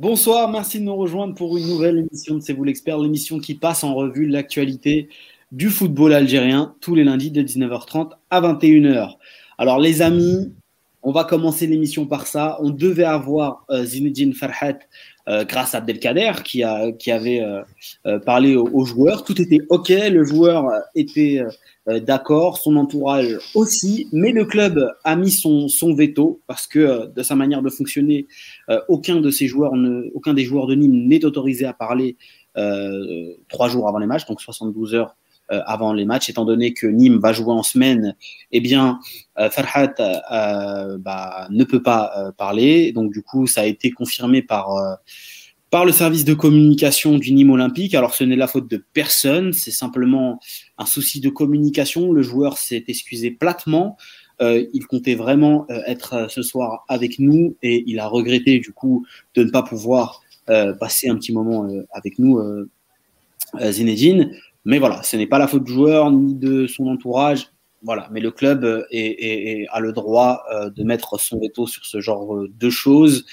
Bonsoir, merci de nous rejoindre pour une nouvelle émission de C'est vous l'expert, l'émission qui passe en revue l'actualité du football algérien tous les lundis de 19h30 à 21h. Alors les amis, on va commencer l'émission par ça. On devait avoir euh, Zinedine Farhat euh, grâce à Abdelkader qui, avait euh, parlé aux, joueurs. Tout était OK, le joueur était d'accord, son entourage aussi, mais le club a mis son, veto parce que de sa manière de fonctionner, aucun aucun des joueurs de Nîmes n'est autorisé à parler trois jours avant les matchs, donc 72 heures euh, avant les matchs, étant donné que Nîmes va jouer en semaine, eh bien, euh, Farhat euh, bah, ne peut pas parler. Donc, du coup, ça a été confirmé par par le service de communication du Nîmes Olympique. Alors ce n'est la faute de personne, c'est simplement un souci de communication. Le joueur s'est excusé platement. il comptait vraiment être ce soir avec nous et il a regretté du coup de ne pas pouvoir passer un petit moment avec nous, Zinedine. Mais voilà, ce n'est pas la faute du joueur ni de son entourage. Voilà, mais le club est, a le droit euh, de mettre son veto sur ce genre de choses.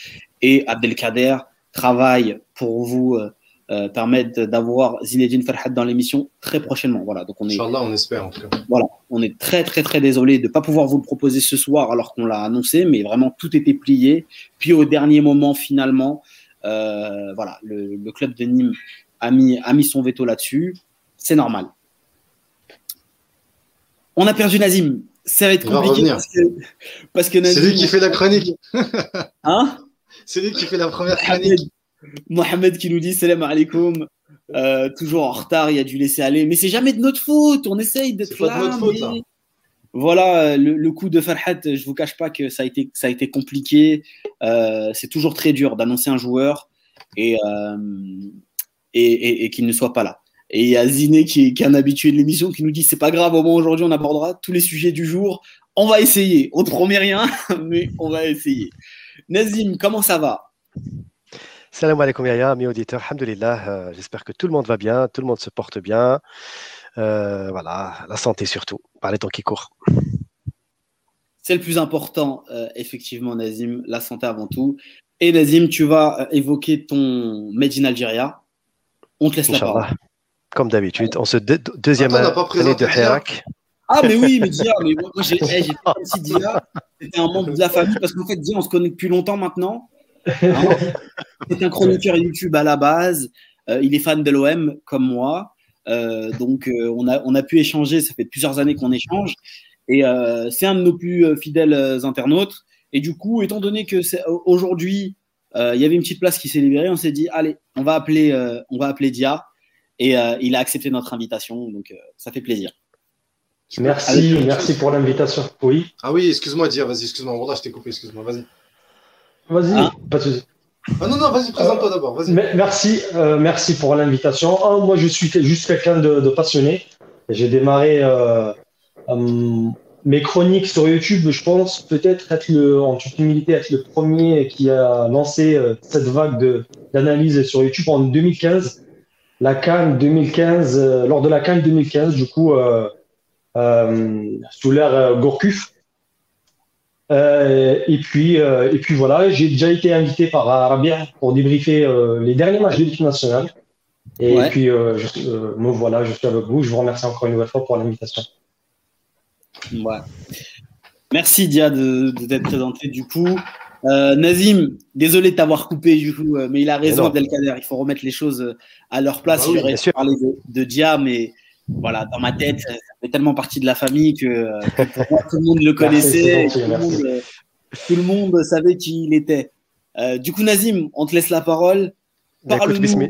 Et Abdelkader travaille pour vous euh, euh, permettre d'avoir Zinedine Farhad dans l'émission très prochainement. Voilà, donc on est. Inch'Allah, on espère en tout cas. Voilà, on est très très très désolé de ne pas pouvoir vous le proposer ce soir alors qu'on l'a annoncé, mais vraiment tout était plié. Puis au dernier moment, finalement, voilà, le, le, club de Nîmes a mis, a mis son veto là-dessus c'est normal. On a perdu Nazim. Ça va être compliqué parce que, C'est lui qui fait la chronique. hein C'est lui qui fait la première chronique. Mohamed qui nous dit salam alaikum. Euh, toujours en retard, il a dû laisser aller. Mais c'est jamais de notre faute. On essaye d'être là. Pas de notre faute, Voilà, le, coup de Farhat, je vous cache pas que ça a été, ça a été compliqué. Euh, c'est toujours très dur d'annoncer un joueur et, euh, et qu'il ne soit pas là. Et il y a Ziné qui est, un habitué de l'émission qui nous dit c'est pas grave, au moins aujourd'hui on abordera tous les sujets du jour. On va essayer. On ne promet rien, mais on va essayer. Nazim, comment ça va? Salam alaikum ya mes auditeurs, alhamdulillah, euh, j'espère que tout le monde va bien, tout le monde se porte bien. Euh, voilà, la santé surtout, par les temps qui courent. C'est le plus important, euh, effectivement, Nazim, la santé avant tout. Et Nazim, tu vas évoquer ton Made in Algeria. On te laisse la parole. Comme d'habitude, on se deuxième année de Hirak. Ah, mais oui, mais Dia, mais moi, j'ai hey, si Dia, c'était un membre de la famille, parce qu'en fait, Dia, on se connaît depuis longtemps maintenant. Hein c'est un chroniqueur YouTube à la base. Euh, il est fan de l'OM, comme moi. Euh, donc, euh, on, a, on a pu échanger. Ça fait plusieurs années qu'on échange. Et c'est un de nos plus fidèles internautes. Et du coup, étant donné que aujourd'hui, il y avait une petite place qui s'est libérée, on s'est dit, allez, on va appeler, on va appeler Dia. Et euh, il a accepté notre invitation, donc euh, ça fait plaisir. Merci, merci pour l'invitation. Oui. Ah oui, excuse-moi, dire, vas-y, excuse-moi, voilà, je t'ai coupé, excuse-moi, vas-y. Vas-y, ah. pas de souci. Ah non, non, vas-y, présente-toi d'abord, vas-y. Merci, euh, merci pour l'invitation. Ah, moi, je suis juste quelqu'un de, passionné. J'ai démarré mes chroniques sur YouTube, je pense peut-être être le, en toute humilité, être le premier qui a lancé cette vague d'analyse sur YouTube en 2015 la Cannes 2015, euh, lors de la Cannes 2015, du coup, euh, euh, sous l'ère Gourcuff. et puis, et puis voilà, j'ai déjà été invité par Arabia pour débriefer les derniers matchs de l'équipe nationale. Et puis, je, me voilà, je suis avec vous. Je vous remercie encore une nouvelle fois pour l'invitation. Ouais. Merci Dia de, de t'être présenté du coup. Euh, Nazim, désolé de t'avoir coupé du coup, euh, mais il a raison, Abdelkader. Il faut remettre les choses euh, à leur place. Ah J'aurais parlé de, Dia, mais voilà, dans ma tête, ça fait tellement partie de la famille que, tout le monde le connaissait, tout, le monde, savait qui il était. du coup, Nazim, on te laisse la parole. Parle-nous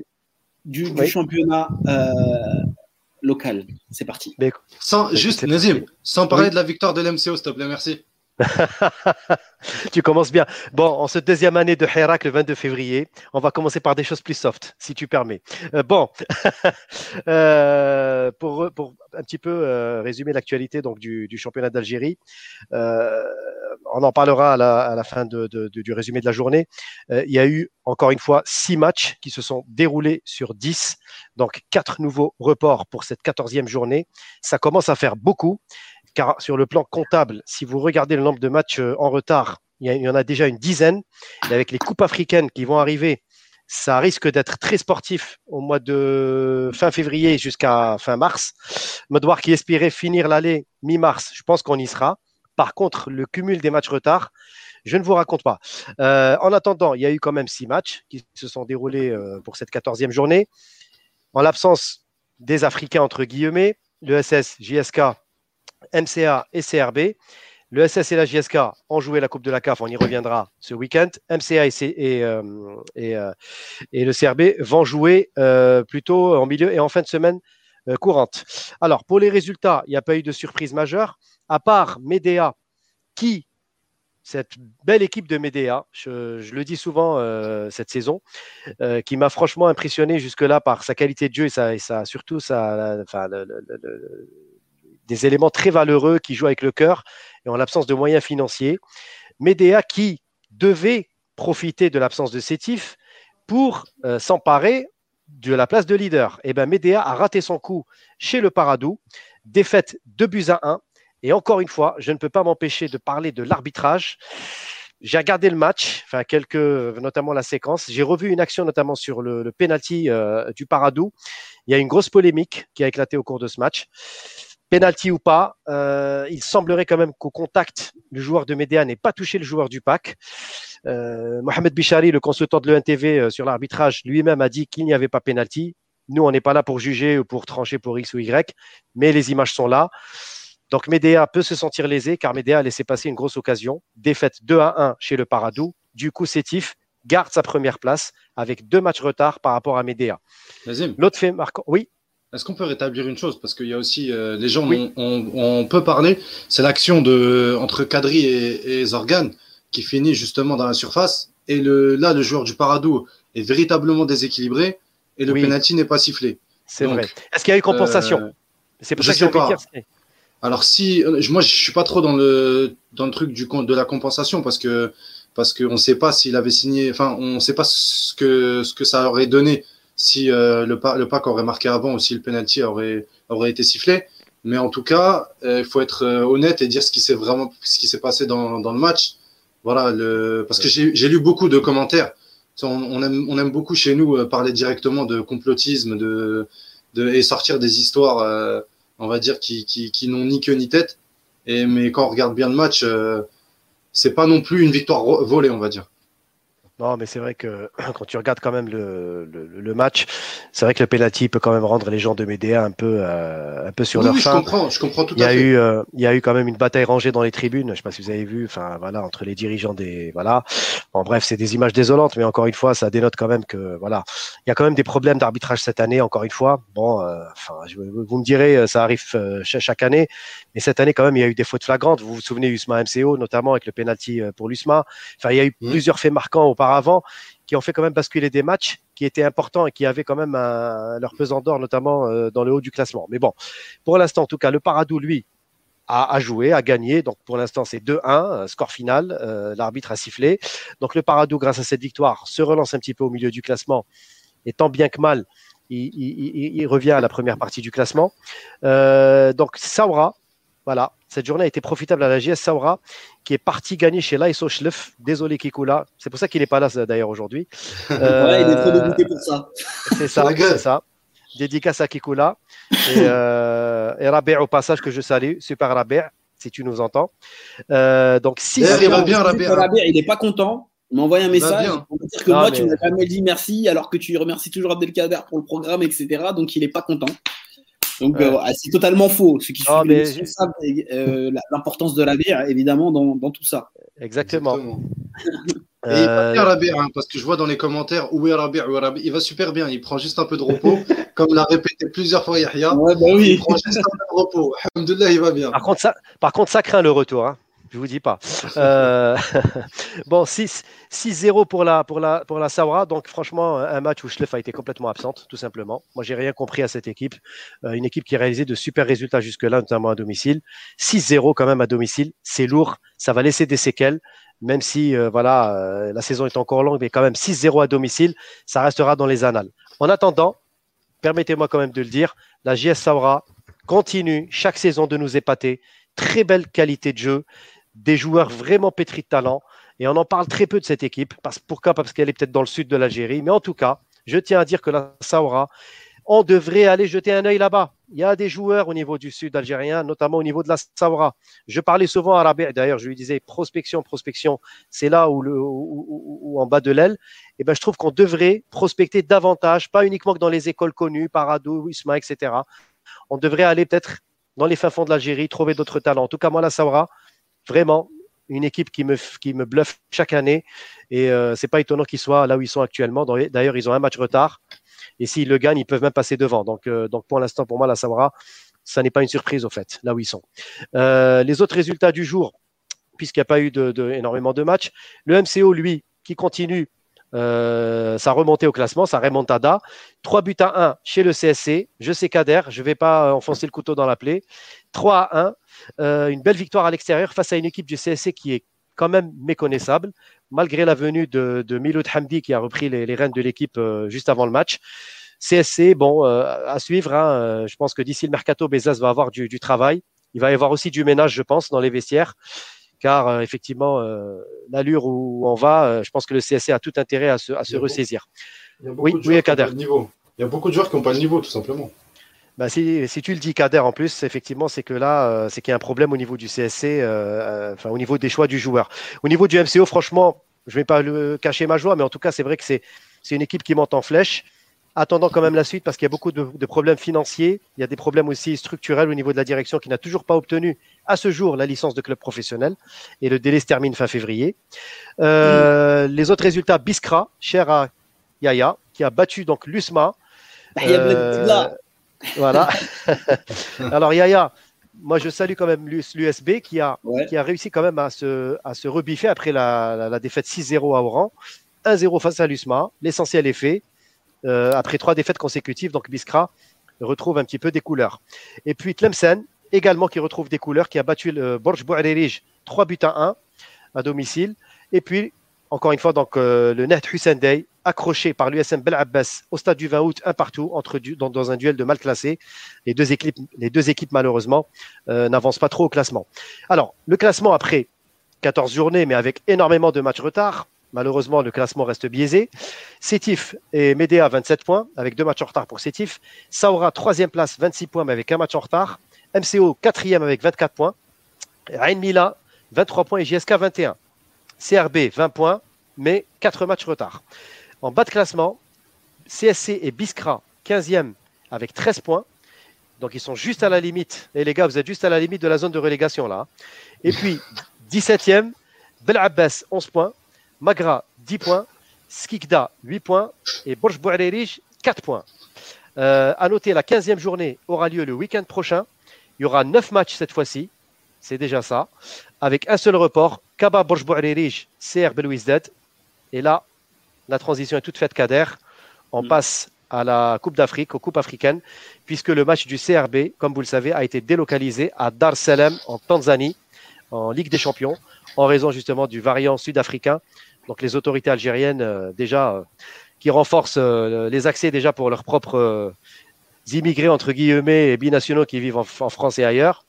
du, du, championnat local. C'est parti. Sans, juste, Nazim, sans parler de la victoire de l'MCO, s'il te plaît, merci. tu commences bien. Bon, en cette deuxième année de Hirak, le 22 février, on va commencer par des choses plus soft, si tu permets. Euh, bon, euh, pour, pour, un petit peu euh, résumer l'actualité donc du, du championnat d'Algérie, on en parlera à la, à la fin de, de, du résumé de la journée. il y a eu encore une fois six matchs qui se sont déroulés sur dix, donc quatre nouveaux reports pour cette quatorzième journée. Ça commence à faire beaucoup car sur le plan comptable, si vous regardez le nombre de matchs euh, en retard, il y, en a déjà une dizaine. Et avec les coupes africaines qui vont arriver Ça risque d'être très sportif au mois de fin février jusqu'à fin mars. Medouar qui espérait finir l'année mi-mars, je pense qu'on y sera. Par contre, le cumul des matchs retard, je ne vous raconte pas. Euh, en attendant, il y a eu quand même six matchs qui se sont déroulés euh, pour cette quatorzième journée. En l'absence des Africains, entre guillemets, le SS, JSK, MCA et CRB. Le SS et la JSK ont joué la Coupe de la CAF, on y reviendra ce week-end. MCA et, euh, et, le CRB vont jouer plutôt en milieu et en fin de semaine courante. Alors, pour les résultats, il n'y a pas eu de surprise majeure, à part Medea qui cette belle équipe de Médéa, je, le dis souvent euh, cette saison, euh, qui m'a franchement impressionné jusque-là par sa qualité de jeu et, ça, surtout enfin, des éléments très valeureux qui jouent avec le cœur et en l'absence de moyens financiers. Médéa qui devait profiter de l'absence de Sétif pour euh, s'emparer de la place de leader. Et eh bien Médéa a raté son coup chez le Paradou, défaite 2 buts à 1 et encore une fois, je ne peux pas m'empêcher de parler de l'arbitrage. J'ai regardé le match, enfin quelques, notamment la séquence. J'ai revu une action notamment sur le, le penalty euh, du Paradou. Il y a une grosse polémique qui a éclaté au cours de ce match. Penalty ou pas, euh, il semblerait quand même qu'au contact, le joueur de Médéa n'ait pas touché le joueur du PAC. Euh, Mohamed Bichari, le consultant de l'ENTV euh, sur l'arbitrage, lui-même a dit qu'il n'y avait pas penalty. Nous, on n'est pas là pour juger ou pour trancher pour X ou Y, mais les images sont là. Donc Médéa peut se sentir lésé car Médéa a laissé passer une grosse occasion. Défaite 2 à 1 chez le Paradou. Du coup, Sétif garde sa première place avec deux matchs retard par rapport à Médéa. L'autre fait marquant. Oui? Est-ce qu'on peut rétablir une chose? Parce qu'il y a aussi, euh, les gens, on, peut parler, c'est l'action de entre Kadri et, Zorgan qui finit justement dans la surface. Et le, là, le joueur du Paradou est véritablement déséquilibré et le penalty n'est pas sifflé. C'est vrai. Est-ce qu'il y a eu compensation? euh, C'est pour ça que je pas. Alors si euh, moi je suis pas trop dans le dans le truc du de la compensation parce que parce qu'on ne sait pas s'il avait signé, enfin on ne sait pas ce que ce que ça aurait donné si euh, le le pack aurait marqué avant ou si le penalty aurait aurait été sifflé. Mais en tout cas, euh, il faut être honnête et dire ce qui s'est vraiment ce qui s'est passé dans, dans le match. Voilà le parce que j'ai lu beaucoup de commentaires. On, on, aime on aime beaucoup chez nous parler directement de complotisme de de et sortir des histoires on va dire, qui, qui, n'ont ni queue ni tête. Et, mais quand on regarde bien le match, euh, c'est pas non plus une victoire volée, on va dire. Non, mais c'est vrai que quand tu regardes quand même le, le, match, c'est vrai que le penalty peut quand même rendre les gens de Médéa un peu, euh, un peu sur leur oui, Je comprends, je comprends tout il y a Eu, euh, il y a eu quand même une bataille rangée dans les tribunes. Je sais pas si vous avez vu, enfin voilà, entre les dirigeants des, voilà. En bref, c'est des images désolantes, mais encore une fois, ça dénote quand même que, voilà, il y a quand même des problèmes d'arbitrage cette année. Encore une fois, bon, euh, enfin, vous me direz, ça arrive chaque année, mais cette année quand même, il y a eu des fautes flagrantes. Vous vous souvenez Usma MCO, notamment avec le penalty pour l'Usma. Enfin, il y a eu mmh. plusieurs faits marquants auparavant auparavant qui ont fait quand même basculer des matchs qui étaient importants et qui avaient quand même leur pesant d'or, notamment euh, dans le haut du classement. Mais bon, pour l'instant, en tout cas, le Paradou, lui, a, joué, a gagné. Donc pour l'instant, c'est 2-1, euh, score final. Euh, l'arbitre a sifflé. Donc le Paradou, grâce à cette victoire, se relance un petit peu au milieu du classement. Et tant bien que mal, il, revient à la première partie du classement. donc Saura, voilà, cette journée a été profitable à la JS Saura, qui est parti gagner chez l'ASO Schleff. Désolé Kikula, c'est pour ça qu'il n'est pas là d'ailleurs aujourd'hui. Euh, il est trop dégoûté pour ça. C'est ça, c'est ça. Dédicace à Kikula. Et, euh, et au passage que je salue. Super Rabé, si tu nous entends. Euh, donc, si il va bien, Rabé. il n'est pas content. Il m'a envoyé un message pour dire que moi, tu ne m'as jamais dit merci alors que tu remercies toujours Abdelkader pour le programme, etc. Donc, il n'est pas content. Donc euh, c'est totalement faux. Ce qui fait euh, l'importance de la bière, évidemment, dans, dans tout ça. Exactement. Et il va bien Rabir, hein, parce que je vois dans les commentaires où est Rabir, où est Rabir. Il va super bien. Il prend juste un peu de repos, comme l'a répété plusieurs fois Yahya. Ouais, bah oui. Il prend juste un peu de repos. Alhamdoulilah, il va bien. Par contre, ça, par contre, ça craint le retour. Hein. Je vous dis pas. Euh, bon, 6-0 pour la, pour, la, pour la Saura. Donc, franchement, un match où Schleff a été complètement absente, tout simplement. Moi, j'ai rien compris à cette équipe. Euh, une équipe qui a réalisé de super résultats jusque-là, notamment à domicile. 6-0 quand même à domicile. C'est lourd. Ça va laisser des séquelles. Même si, euh, voilà, la saison est encore longue, mais quand même 6-0 à domicile, ça restera dans les annales. En attendant, permettez-moi quand même de le dire, la JS Saura continue chaque saison de nous épater. Très belle qualité de jeu des joueurs vraiment pétris de talent. Et on en parle très peu de cette équipe. Parce, pourquoi? Parce qu'elle est peut-être dans le sud de l'Algérie. Mais en tout cas, je tiens à dire que la Saoura, on devrait aller jeter un œil là-bas. Il y a des joueurs au niveau du sud algérien, notamment au niveau de la Saoura. Je parlais souvent à Rabi, d'ailleurs, je lui disais prospection, prospection, c'est là où, le, où, en bas de l'aile. Et eh ben, je trouve qu'on devrait prospecter davantage, pas uniquement que dans les écoles connues, Paradou, Isma, etc. On devrait aller peut-être dans les fins fonds de l'Algérie, trouver d'autres talents. En tout cas, moi, la Saoura, vraiment, une équipe qui me, bluffe chaque année. Et euh, c'est pas étonnant qu'ils soient là où ils sont actuellement. D'ailleurs, ils ont un match retard. Et s'ils le gagnent, ils peuvent même passer devant. Donc, euh, pour l'instant, pour moi, la Saoura, ça n'est pas une surprise au fait, là où ils sont. Euh, les autres résultats du jour, puisqu'il n'y a pas eu énormément de matchs, le MCO, lui, qui continue euh, sa remontée au classement, sa remontada. 3 buts à 1 chez le CSC. Je sais Kader, je ne vais pas enfoncer le couteau dans la plaie. 3 à 1. une belle victoire à l'extérieur face à une équipe du CSC qui est quand même méconnaissable, malgré la venue de, Miloud Hamdi qui a repris les, rênes de l'équipe euh, juste avant le match. CSC, bon, euh, à suivre. Hein, euh, je pense que d'ici le mercato, Bezas va avoir du, travail. Il va y avoir aussi du ménage, je pense, dans les vestiaires, car effectivement, l'allure où on va, je pense que le CSC a tout intérêt à se, à se ressaisir. Oui, oui, Kader. Il y a beaucoup de joueurs qui n'ont pas le niveau, tout simplement. Bah, si, si, tu le dis, Kader, en plus, effectivement, c'est que là, euh, c'est qu'il y a un problème au niveau du CSC, euh, euh, enfin, au niveau des choix du joueur. Au niveau du MCO, franchement, je ne vais pas le cacher ma joie, mais en tout cas, c'est vrai que c'est une équipe qui monte en flèche, attendant quand même la suite parce qu'il y a beaucoup de, de, problèmes financiers. Il y a des problèmes aussi structurels au niveau de la direction qui n'a toujours pas obtenu à ce jour la licence de club professionnel et le délai se termine fin février. Euh, Les autres résultats, Biskra, cher à Yaya, qui a battu donc l'USMA. Bah, euh, voilà. Alors Yaya, moi je salue quand même l'USB qui a, qui a réussi quand même à se, à se rebiffer après la, la, défaite 6-0 à Oran. 1-0 face à l'USMA. L'essentiel est fait. Euh, après trois défaites consécutives, donc Biskra retrouve un petit peu des couleurs. Et puis Tlemcen, également qui retrouve des couleurs, qui a battu le Borj Bouarerij 3 buts à 1 à domicile. Et puis, encore une fois, donc, euh, le Net Hussein Day accroché par l'USM Bel Abbas au stade du 20 août, un partout, entre dans, un duel de mal classé. Les deux équipes, malheureusement, euh, n'avancent pas trop au classement. Alors, le classement après 14 journées, mais avec énormément de matchs retard, malheureusement, le classement reste biaisé. Sétif et Médéa, 27 points, avec deux matchs en retard pour Sétif. Saoura, troisième place, 26 points, mais avec un match en retard. MCO, quatrième avec 24 points. Rain Mila, 23 points et JSK, 21. CRB, 20 points, mais 4 matchs retard. En bas de classement, CSC et Biskra, 15e avec 13 points. Donc ils sont juste à la limite. Et les gars, vous êtes juste à la limite de la zone de relégation là. Et puis 17e, Bel Abbas, 11 points. Magra, 10 points. Skikda, 8 points. Et Borj Bouarerij, 4 points. Euh, à noter, la 15e journée aura lieu le week-end prochain. Il y aura 9 matchs cette fois-ci. C'est déjà ça. Avec un seul report. Kaba Borj Bouarerij, CR Belouizdad. Et là, la transition est toute faite, Kader. On mm. passe à la Coupe d'Afrique, aux Coupes africaines, puisque le match du CRB, comme vous le savez, a été délocalisé à Dar es Salaam en Tanzanie, en Ligue des Champions, en raison justement du variant sud-africain. Donc les autorités algériennes, euh, déjà, euh, qui renforcent euh, les accès déjà pour leurs propres immigrés, entre guillemets, et binationaux qui vivent en, France et ailleurs.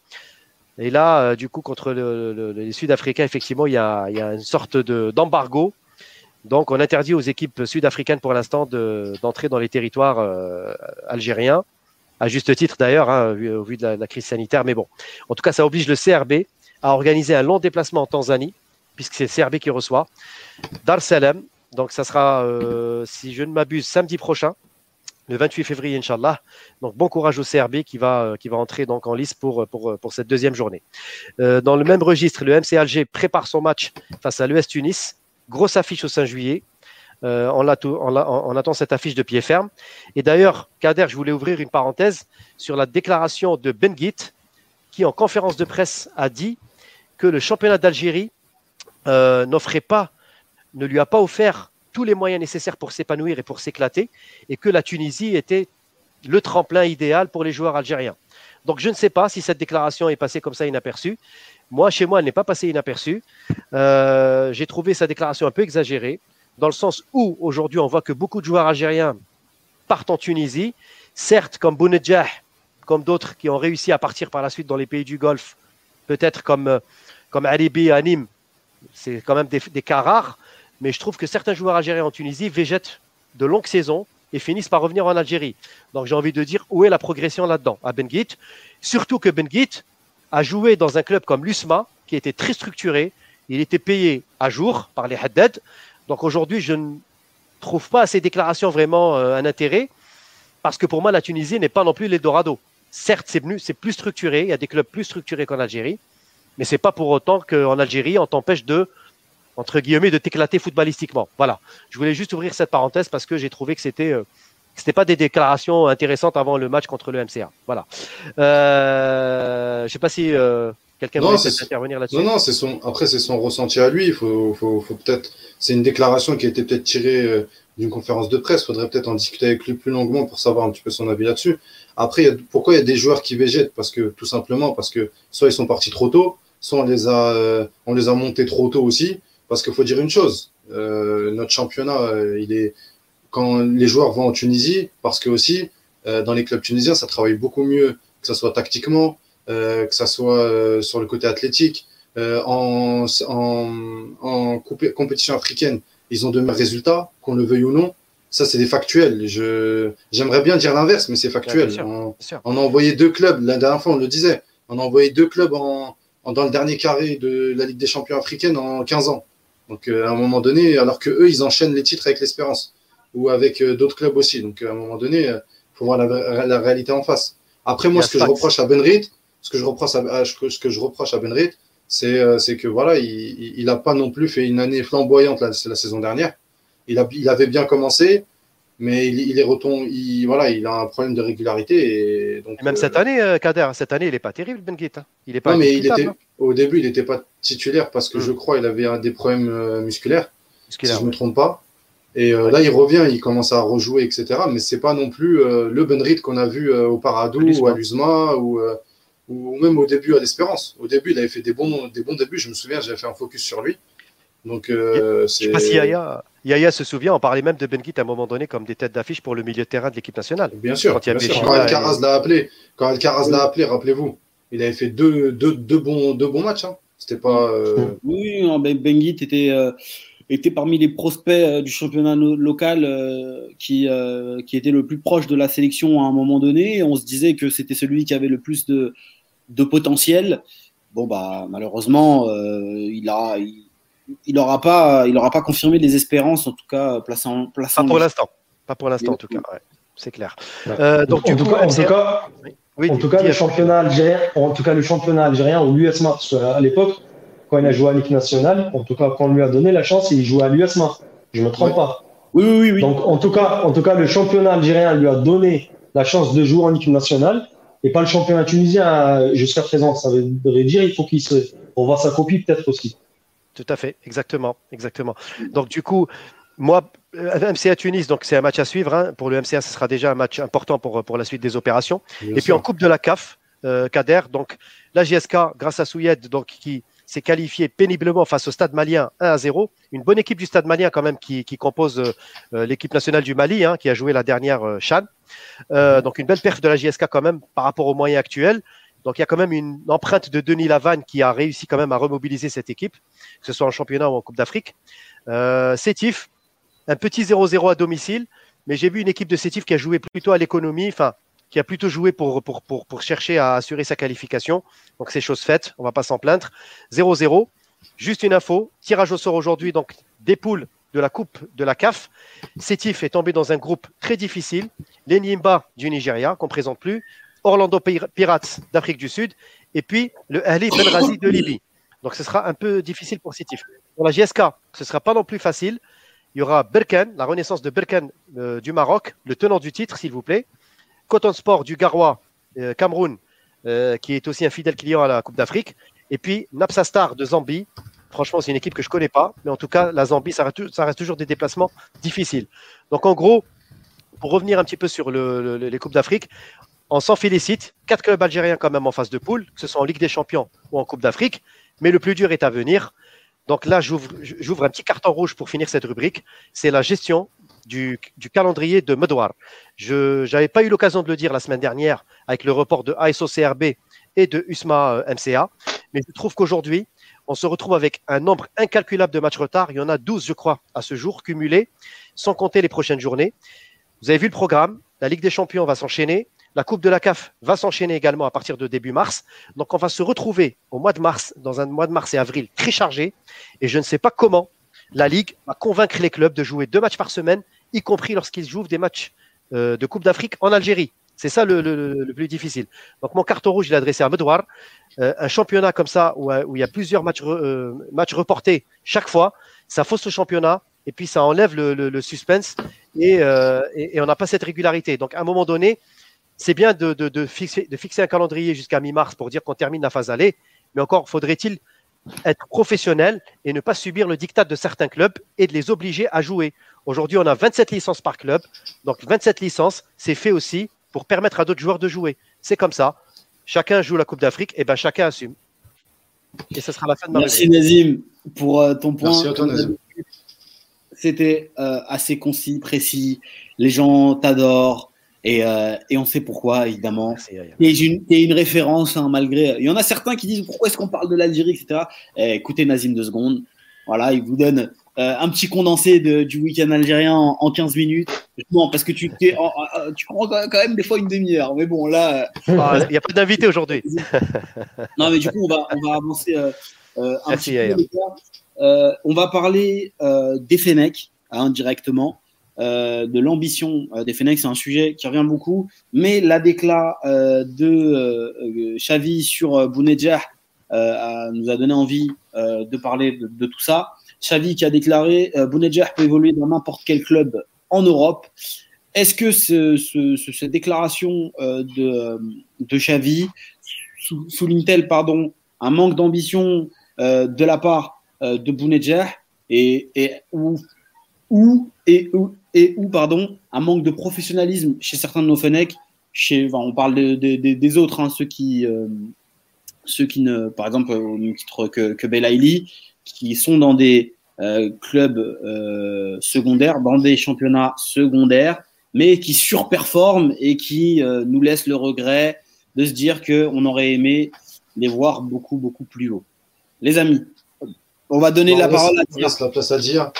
Et là, du coup, contre les Sud-Africains, effectivement, il y a, une sorte d'embargo donc, on interdit aux équipes sud-africaines pour l'instant d'entrer dans les territoires algériens, à juste titre d'ailleurs, hein, au vu de la, crise sanitaire. Mais bon, en tout cas, ça oblige le CRB à organiser un long déplacement en Tanzanie, puisque c'est CRB qui reçoit, Dar Salem. Donc, ça sera, euh, si je ne m'abuse, samedi prochain, le 28 février, Inch'Allah. Donc, bon courage au CRB qui va, euh, qui entrer donc en lice pour, pour, cette deuxième journée. dans le même registre, le MC Alger prépare son match face à l'US Tunis. Grosse affiche au 5 juillet. Euh, on, on, attend cette affiche de pied ferme. Et d'ailleurs, Kader, je voulais ouvrir une parenthèse sur la déclaration de Ben Git, qui en conférence de presse a dit que le championnat d'Algérie euh, n'offrait pas, ne lui a pas offert tous les moyens nécessaires pour s'épanouir et pour s'éclater, et que la Tunisie était le tremplin idéal pour les joueurs algériens. Donc je ne sais pas si cette déclaration est passée comme ça inaperçue, moi, chez moi, elle n'est pas passée inaperçue. Euh, j'ai trouvé sa déclaration un peu exagérée, dans le sens où aujourd'hui, on voit que beaucoup de joueurs algériens partent en Tunisie. Certes, comme Bounedjah, comme d'autres qui ont réussi à partir par la suite dans les pays du Golfe, peut-être comme, euh, comme Alibi à Nîmes, c'est quand même des, cas rares, mais je trouve que certains joueurs algériens en Tunisie végètent de longues saisons et finissent par revenir en Algérie. Donc j'ai envie de dire où est la progression là-dedans? À Ben Surtout que Ben a joué dans un club comme l'USMA, qui était très structuré. Il était payé à jour par les Haddad. Donc aujourd'hui, je ne trouve pas à ces déclarations vraiment euh, un intérêt, parce que pour moi, la Tunisie n'est pas non plus l'Eldorado. Certes, c'est plus structuré, il y a des clubs plus structurés qu'en Algérie, mais c'est pas pour autant qu'en Algérie, on t'empêche de, entre guillemets, de t'éclater footballistiquement. Voilà. Je voulais juste ouvrir cette parenthèse parce que j'ai trouvé que c'était euh, c'était pas des déclarations intéressantes avant le match contre le MCA. Voilà. Euh, je sais pas si euh, quelqu'un veut intervenir là-dessus. Non, non, c'est son. Après, c'est son ressenti à lui. Il faut, faut, faut peut-être. C'est une déclaration qui a été peut-être tirée euh, d'une conférence de presse. Il faudrait peut-être en discuter avec lui plus longuement pour savoir un petit peu son avis là-dessus. Après, pourquoi il y a des joueurs qui végètent? Parce que tout simplement parce que soit ils sont partis trop tôt, soit on les a, euh, on les a montés trop tôt aussi. Parce qu'il faut dire une chose, euh, notre championnat, euh, il est quand les joueurs vont en Tunisie, parce que aussi dans les clubs tunisiens, ça travaille beaucoup mieux, que ce soit tactiquement, que ça soit sur le côté athlétique. en, en, en compétition africaine, ils ont de meilleurs résultats, qu'on le veuille ou non. Ça, c'est des factuels. Je, j'aimerais bien dire l'inverse, mais c'est factuel. on, on, a envoyé deux clubs, la dernière fois, on le disait, on a envoyé deux clubs en, dans le dernier carré de la Ligue des champions africaine en 15 ans. Donc euh, à un moment donné, alors que eux, ils enchaînent les titres avec l'Espérance ou avec euh, d'autres clubs aussi. Donc à un moment donné, il euh, faut voir la, réalité en face. Après moi, ce que je reproche à Benrit, ce que je reproche à, ce que je reproche à Benrit, c'est c'est que voilà, il n'a pas non plus fait une année flamboyante la, la saison dernière. Il, a, il avait bien commencé, mais il, est retombé, il, voilà, il a un problème de régularité. Et, donc, même cette euh, année, euh, Kader, cette année, il n'est pas terrible, Ben Hein. Il est pas non, mais il était, au début, il n'était pas titulaire parce que je hmm. crois il avait des problèmes euh, musculaires, si je ne me trompe pas. Et là, il revient, il commence à rejouer, etc. Mais c'est pas non plus le Benrit qu'on a vu au Paradou ou à l'Uzma ou, ou même au début à l'Espérance. Au début, il avait fait des bons, des bons débuts. Je me souviens, j'avais fait un focus sur lui. Donc, euh, je sais pas si Yaya, Yaya, se souvient, on parlait même de Ben à un moment donné comme des têtes d'affiche pour le milieu de terrain de l'équipe nationale. Bien sûr, quand, bien sûr. quand Alcaraz l'a appelé, quand Alcaraz l'a appelé, rappelez-vous, il avait fait deux, deux, deux, bons, deux bons matchs. Hein. C'était pas. Euh... Oui, Ben, ben était, euh, était parmi les prospects euh, du championnat local euh, qui, qui était le plus proche de la sélection à un moment donné. On se disait que c'était celui qui avait le plus de, de potentiel. Bon, bah, malheureusement, il a. Il, il n'aura pas, il aura pas confirmé les espérances, en tout cas, plaçant. plaçant pas pour l'instant. Pas pour l'instant, en tout cas. c'est clair. Euh, donc, en, tout cas, en, tout cas, le championnat algérien, en tout cas, le championnat algérien ou l'USMA, à l'époque, quand il a joué à l'équipe nationale, en tout cas, quand on lui a donné la chance, il jouait à l'USMA. Je ne me trompe pas. Oui, oui, oui. Donc, en tout, cas, en tout cas, le championnat algérien lui a donné la chance de jouer en équipe nationale et pas le championnat tunisien euh, jusqu'à présent. Ça veut dire qu'il faut qu'il se revoie sa copie peut-être aussi. Tout à fait, exactement, exactement. Donc du coup, moi, euh, MCA Tunis, donc c'est un match à suivre. Hein. Pour le MCA, ce sera déjà un match important pour, pour la suite des opérations. et puis en Coupe de la CAF, euh, Kader, donc la GSK, grâce à Souyed, donc qui s'est qualifié péniblement face au Stade Malien 1 à 0. Une bonne équipe du Stade Malien quand même qui, qui compose euh, l'équipe nationale du Mali, hein, qui a joué la dernière Chan. Mhm. donc une belle perf de la GSK quand même par rapport aux moyens actuels. Donc il y a quand même une empreinte de Denis Lavanne qui a réussi quand même à remobiliser cette équipe, que ce soit en championnat ou en Coupe d'Afrique. Euh, Sétif, un petit 0-0 à domicile, mais j'ai vu une équipe de Sétif qui a joué plutôt à l'économie, enfin qui a plutôt joué pour, chercher à assurer sa qualification. Donc c'est chose faite, on va pas s'en plaindre. 0-0. Juste une info, tirage au sort aujourd'hui, donc des poules de la Coupe de la CAF. Sétif est tombé dans un groupe très difficile. Les Nimba du Nigeria, qu'on présente plus. Orlando Pirates d'Afrique du Sud, et puis le Ali Benrazi de Libye. Donc ce sera un peu difficile pour Sétif. Pour la GSK, ce ne sera pas non plus facile. Il y aura Berken, la renaissance de Berken euh, du Maroc, le tenant du titre, s'il vous plaît. Coton Sport du Garoua, euh, Cameroun, euh, qui est aussi un fidèle client à la Coupe d'Afrique. Et puis Napsa Star de Zambie. Franchement, c'est une équipe que je ne connais pas, mais en tout cas, la Zambie, ça reste, toujours des déplacements difficiles. Donc en gros, pour revenir un petit peu sur les Coupes d'Afrique, on s'en félicite. Quatre clubs algériens quand même en phase de poule, que ce soit en Ligue des Champions ou en Coupe d'Afrique. Mais le plus dur est à venir. Donc là, j'ouvre un petit carton rouge pour finir cette rubrique. C'est la gestion du, calendrier de Medouar. Je n'avais pas eu l'occasion de le dire la semaine dernière avec le report de ASO CRB et de USMA euh, MCA. Mais je trouve qu'aujourd'hui, on se retrouve avec un nombre incalculable de matchs retard. Il y en a 12, je crois, à ce jour, cumulés, sans compter les prochaines journées. Vous avez vu le programme. La Ligue des Champions va s'enchaîner. La Coupe de la CAF va s'enchaîner également à partir de début mars. Donc, on va se retrouver au mois de mars, dans un mois de mars et avril très chargé. Et je ne sais pas comment la Ligue va convaincre les clubs de jouer deux matchs par semaine, y compris lorsqu'ils jouent des matchs euh, de Coupe d'Afrique en Algérie. C'est ça le, plus difficile. Donc mon carton rouge, il est adressé à Medouar. Euh, un championnat comme ça, où, il y a plusieurs matchs, euh, matchs reportés chaque fois, ça fausse le championnat et puis ça enlève le, suspense et, et, on n'a pas cette régularité. Donc à un moment donné, c'est bien de, de, de, fixer, de fixer un calendrier jusqu'à mi-mars pour dire qu'on termine la phase aller, mais encore faudrait-il être professionnel et ne pas subir le diktat de certains clubs et de les obliger à jouer. Aujourd'hui, on a 27 licences par club. Donc 27 licences, c'est fait aussi pour permettre à d'autres joueurs de jouer. C'est comme ça. Chacun joue la Coupe d'Afrique, et ben chacun assume. Et ce sera la fin de ma Merci Nazim pour euh, ton point. C'était euh, assez concis, précis. Les gens t'adorent. Et, euh, et, on sait pourquoi, évidemment. Et une, une référence, hein, malgré. Il y en a certains qui disent pourquoi est-ce qu'on parle de l'Algérie, etc. Eh, écoutez Nazim deux secondes. Voilà, il vous donne euh, un petit condensé de, du week-end algérien en, 15 minutes. Bon, parce que tu, tu prends quand même des fois une demi-heure. Mais bon, là. Ah, il n'y a pas d'invité aujourd'hui. non, mais du coup, on va, on va avancer euh, un petit peu. on va parler des Fenech, hein, directement. Euh, de l'ambition euh, des Fenech, c'est un sujet qui revient beaucoup, mais la déclat euh, de Xavi sur Bounedjah nous a donné envie de parler de, tout ça. Xavi qui a déclaré Bounedjah peut évoluer dans n'importe quel club en Europe. Est-ce que cette déclaration de, de Xavi souligne-t-elle pardon, un manque d'ambition de la part de Bounedjah et, ou, et, et ou pardon, un manque de professionnalisme chez certains de nos Fenech. Chez, on parle des autres, hein, ceux qui, euh, ceux qui ne, par exemple, au même titre que, que Belaïli, qui sont dans des euh, clubs euh, secondaires, dans des championnats secondaires, mais qui surperforment et qui nous laissent le regret de se dire qu'on aurait aimé les voir beaucoup, beaucoup plus haut. Les amis, on va donner la parole à dire. la place à dire.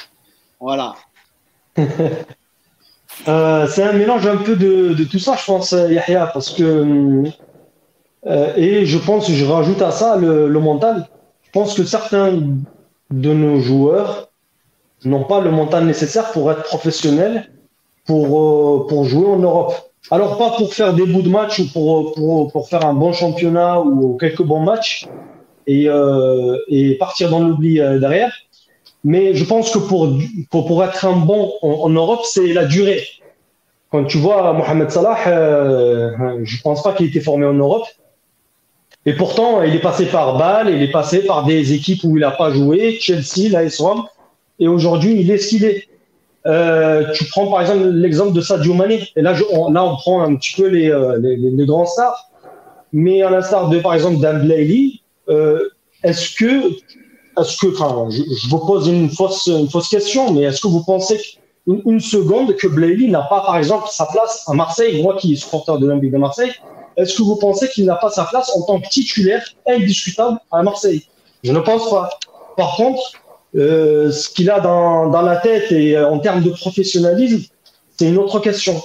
Voilà. Euh, c'est un mélange un peu de, tout ça, je pense, Yahya, parce que. Euh, et je pense, je rajoute à ça le, mental. Je pense que certains de nos joueurs n'ont pas le mental nécessaire pour être professionnels, pour, euh, pour jouer en Europe. Alors, pas pour faire des bouts de match ou pour, pour, pour faire un bon championnat ou quelques bons matchs et, et partir dans l'oubli derrière, mais je pense que pour, pour, être un bon en, Europe, c'est la durée. Quand tu vois Mohamed Salah, euh, je pense pas qu'il était formé en Europe. Et pourtant, il est passé par Bâle, il est passé par des équipes où il n'a pas joué, Chelsea, l'AS Rome. Et aujourd'hui, il est ce qu'il est. Euh, tu prends par exemple l'exemple de Sadio Mané. Et là, on, là, on prend un petit peu les, euh, les, les, grands stars. Mais à l'instar de, par exemple, euh, est-ce que est-ce que, enfin, je, vous pose une fausse, question, mais est-ce que vous pensez une, seconde que Blayley n'a pas, par exemple, sa place à Marseille, moi qui suis supporter de l'Olympique de Marseille, est-ce que vous pensez qu'il n'a pas sa place en tant que titulaire indiscutable à Marseille? Je ne pense pas. Par contre, euh, ce qu'il a dans, dans, la tête et euh, en termes de professionnalisme, c'est une autre question.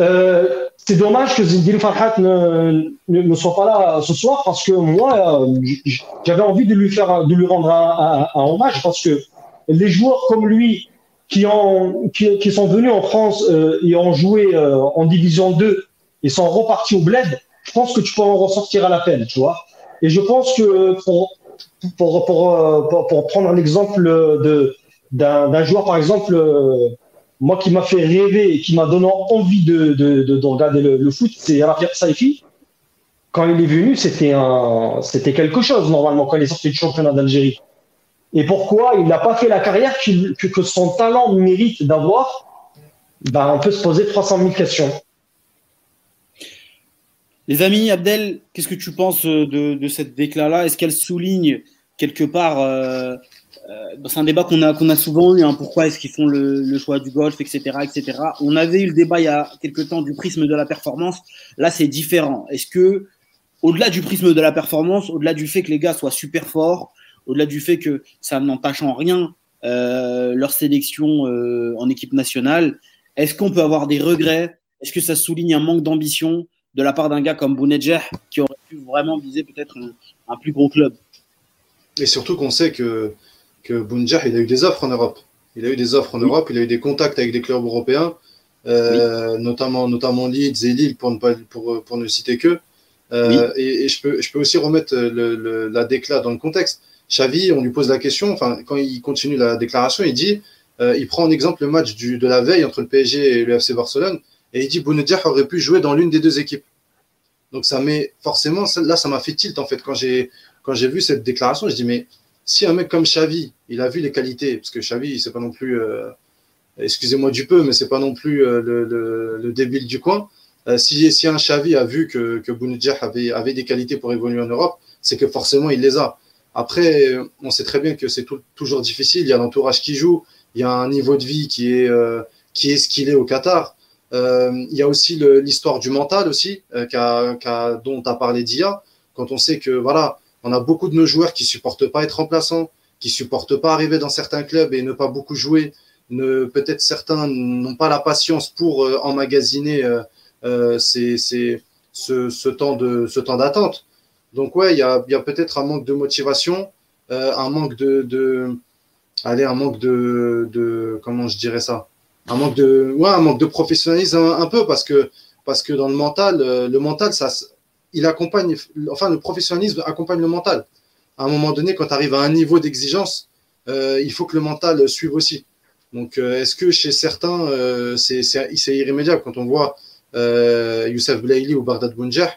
Euh, c'est dommage que Zinedine Farhat ne, ne, soit pas là ce soir parce que moi, j'avais envie de lui faire, de lui rendre un, hommage parce que les joueurs comme lui qui, ont, qui, sont venus en France euh, et ont joué euh, en division 2 et sont repartis au bled, je pense que tu peux en ressortir à la peine, tu vois. Et je pense que pour, pour, pour, euh, pour, prendre l'exemple d'un, joueur, par exemple, moi qui m'a fait rêver et qui m'a donné envie de, de, de, regarder le, foot, c'est Rafir Saifi. Quand il est venu, c'était quelque chose normalement quand il est sorti du championnat d'Algérie. Et pourquoi il n'a pas fait la carrière que, son talent mérite d'avoir? Ben, On peut se poser 300 000 questions. Les amis, Abdel, qu'est-ce que tu penses de, cette déclat-là Est-ce qu'elle souligne quelque part euh, c'est un débat qu'on a, souvent eu. Pourquoi est-ce qu'ils font le, choix du golf, etc., etc. On avait eu le débat il y a quelques temps du prisme de la performance. Là, c'est différent. Est-ce que, au-delà du prisme de la performance, au-delà du fait que les gars soient super forts, au-delà du fait que ça n'entache en rien leur sélection en équipe nationale, est-ce qu'on peut avoir des regrets? Est-ce que ça souligne un manque d'ambition de la part d'un gars comme Bounedjah qui aurait pu vraiment viser peut-être un, plus gros club? Et surtout qu'on sait que, que il a eu des offres en Europe. Il a eu des offres en Europe, il a eu des contacts avec des clubs européens, euh, notamment, notamment Leeds et Lille pour ne, pas, pour, pour ne citer que. Euh, et, je, peux, je peux aussi remettre le, la déclat dans le contexte. Xavi, on lui pose la question, enfin, quand il continue la déclaration, il dit euh, il prend en exemple le match du, de la veille entre le PSG et le FC Barcelone et il dit Bounedjah aurait pu jouer dans l'une des deux équipes. Donc ça met forcément là ça m'a fait tilt en fait quand j'ai quand j'ai vu cette déclaration, je dis mais si un mec comme Xavi, il a vu les qualités parce que Xavi c'est pas non plus euh, excusez-moi du peu mais c'est pas non plus euh, le, le, débile du coin. si, si un Xavi a vu que, que Bounedjah avait, avait des qualités pour évoluer en Europe, c'est que forcément il les a. Après, on sait très bien que c'est toujours difficile. Il y a l'entourage qui joue, il y a un niveau de vie qui est, euh, qui est ce qu'il est au Qatar. Euh, il y a aussi l'histoire du mental aussi, euh, dont a parlé Dia. Quand on sait que voilà, on a beaucoup de nos joueurs qui supportent pas être remplaçants, qui supportent pas arriver dans certains clubs et ne pas beaucoup jouer. Peut-être certains n'ont pas la patience pour emmagasiner ces, ces, ce, temps de ce temps d'attente. Donc ouais, il y a, peut-être un manque de motivation, un manque de, de allez, un manque de, de, comment je dirais ça? Un manque de ouais, un manque de professionnalisme un, peu parce que parce que dans le mental euh, le mental ça il accompagne enfin le professionnalisme accompagne le mental à un moment donné quand tu arrives à un niveau d'exigence euh, il faut que le mental suive aussi donc euh, est-ce que chez certains euh, c'est irrémédiable quand on voit Youssef Blaili ou Bardad Bounjah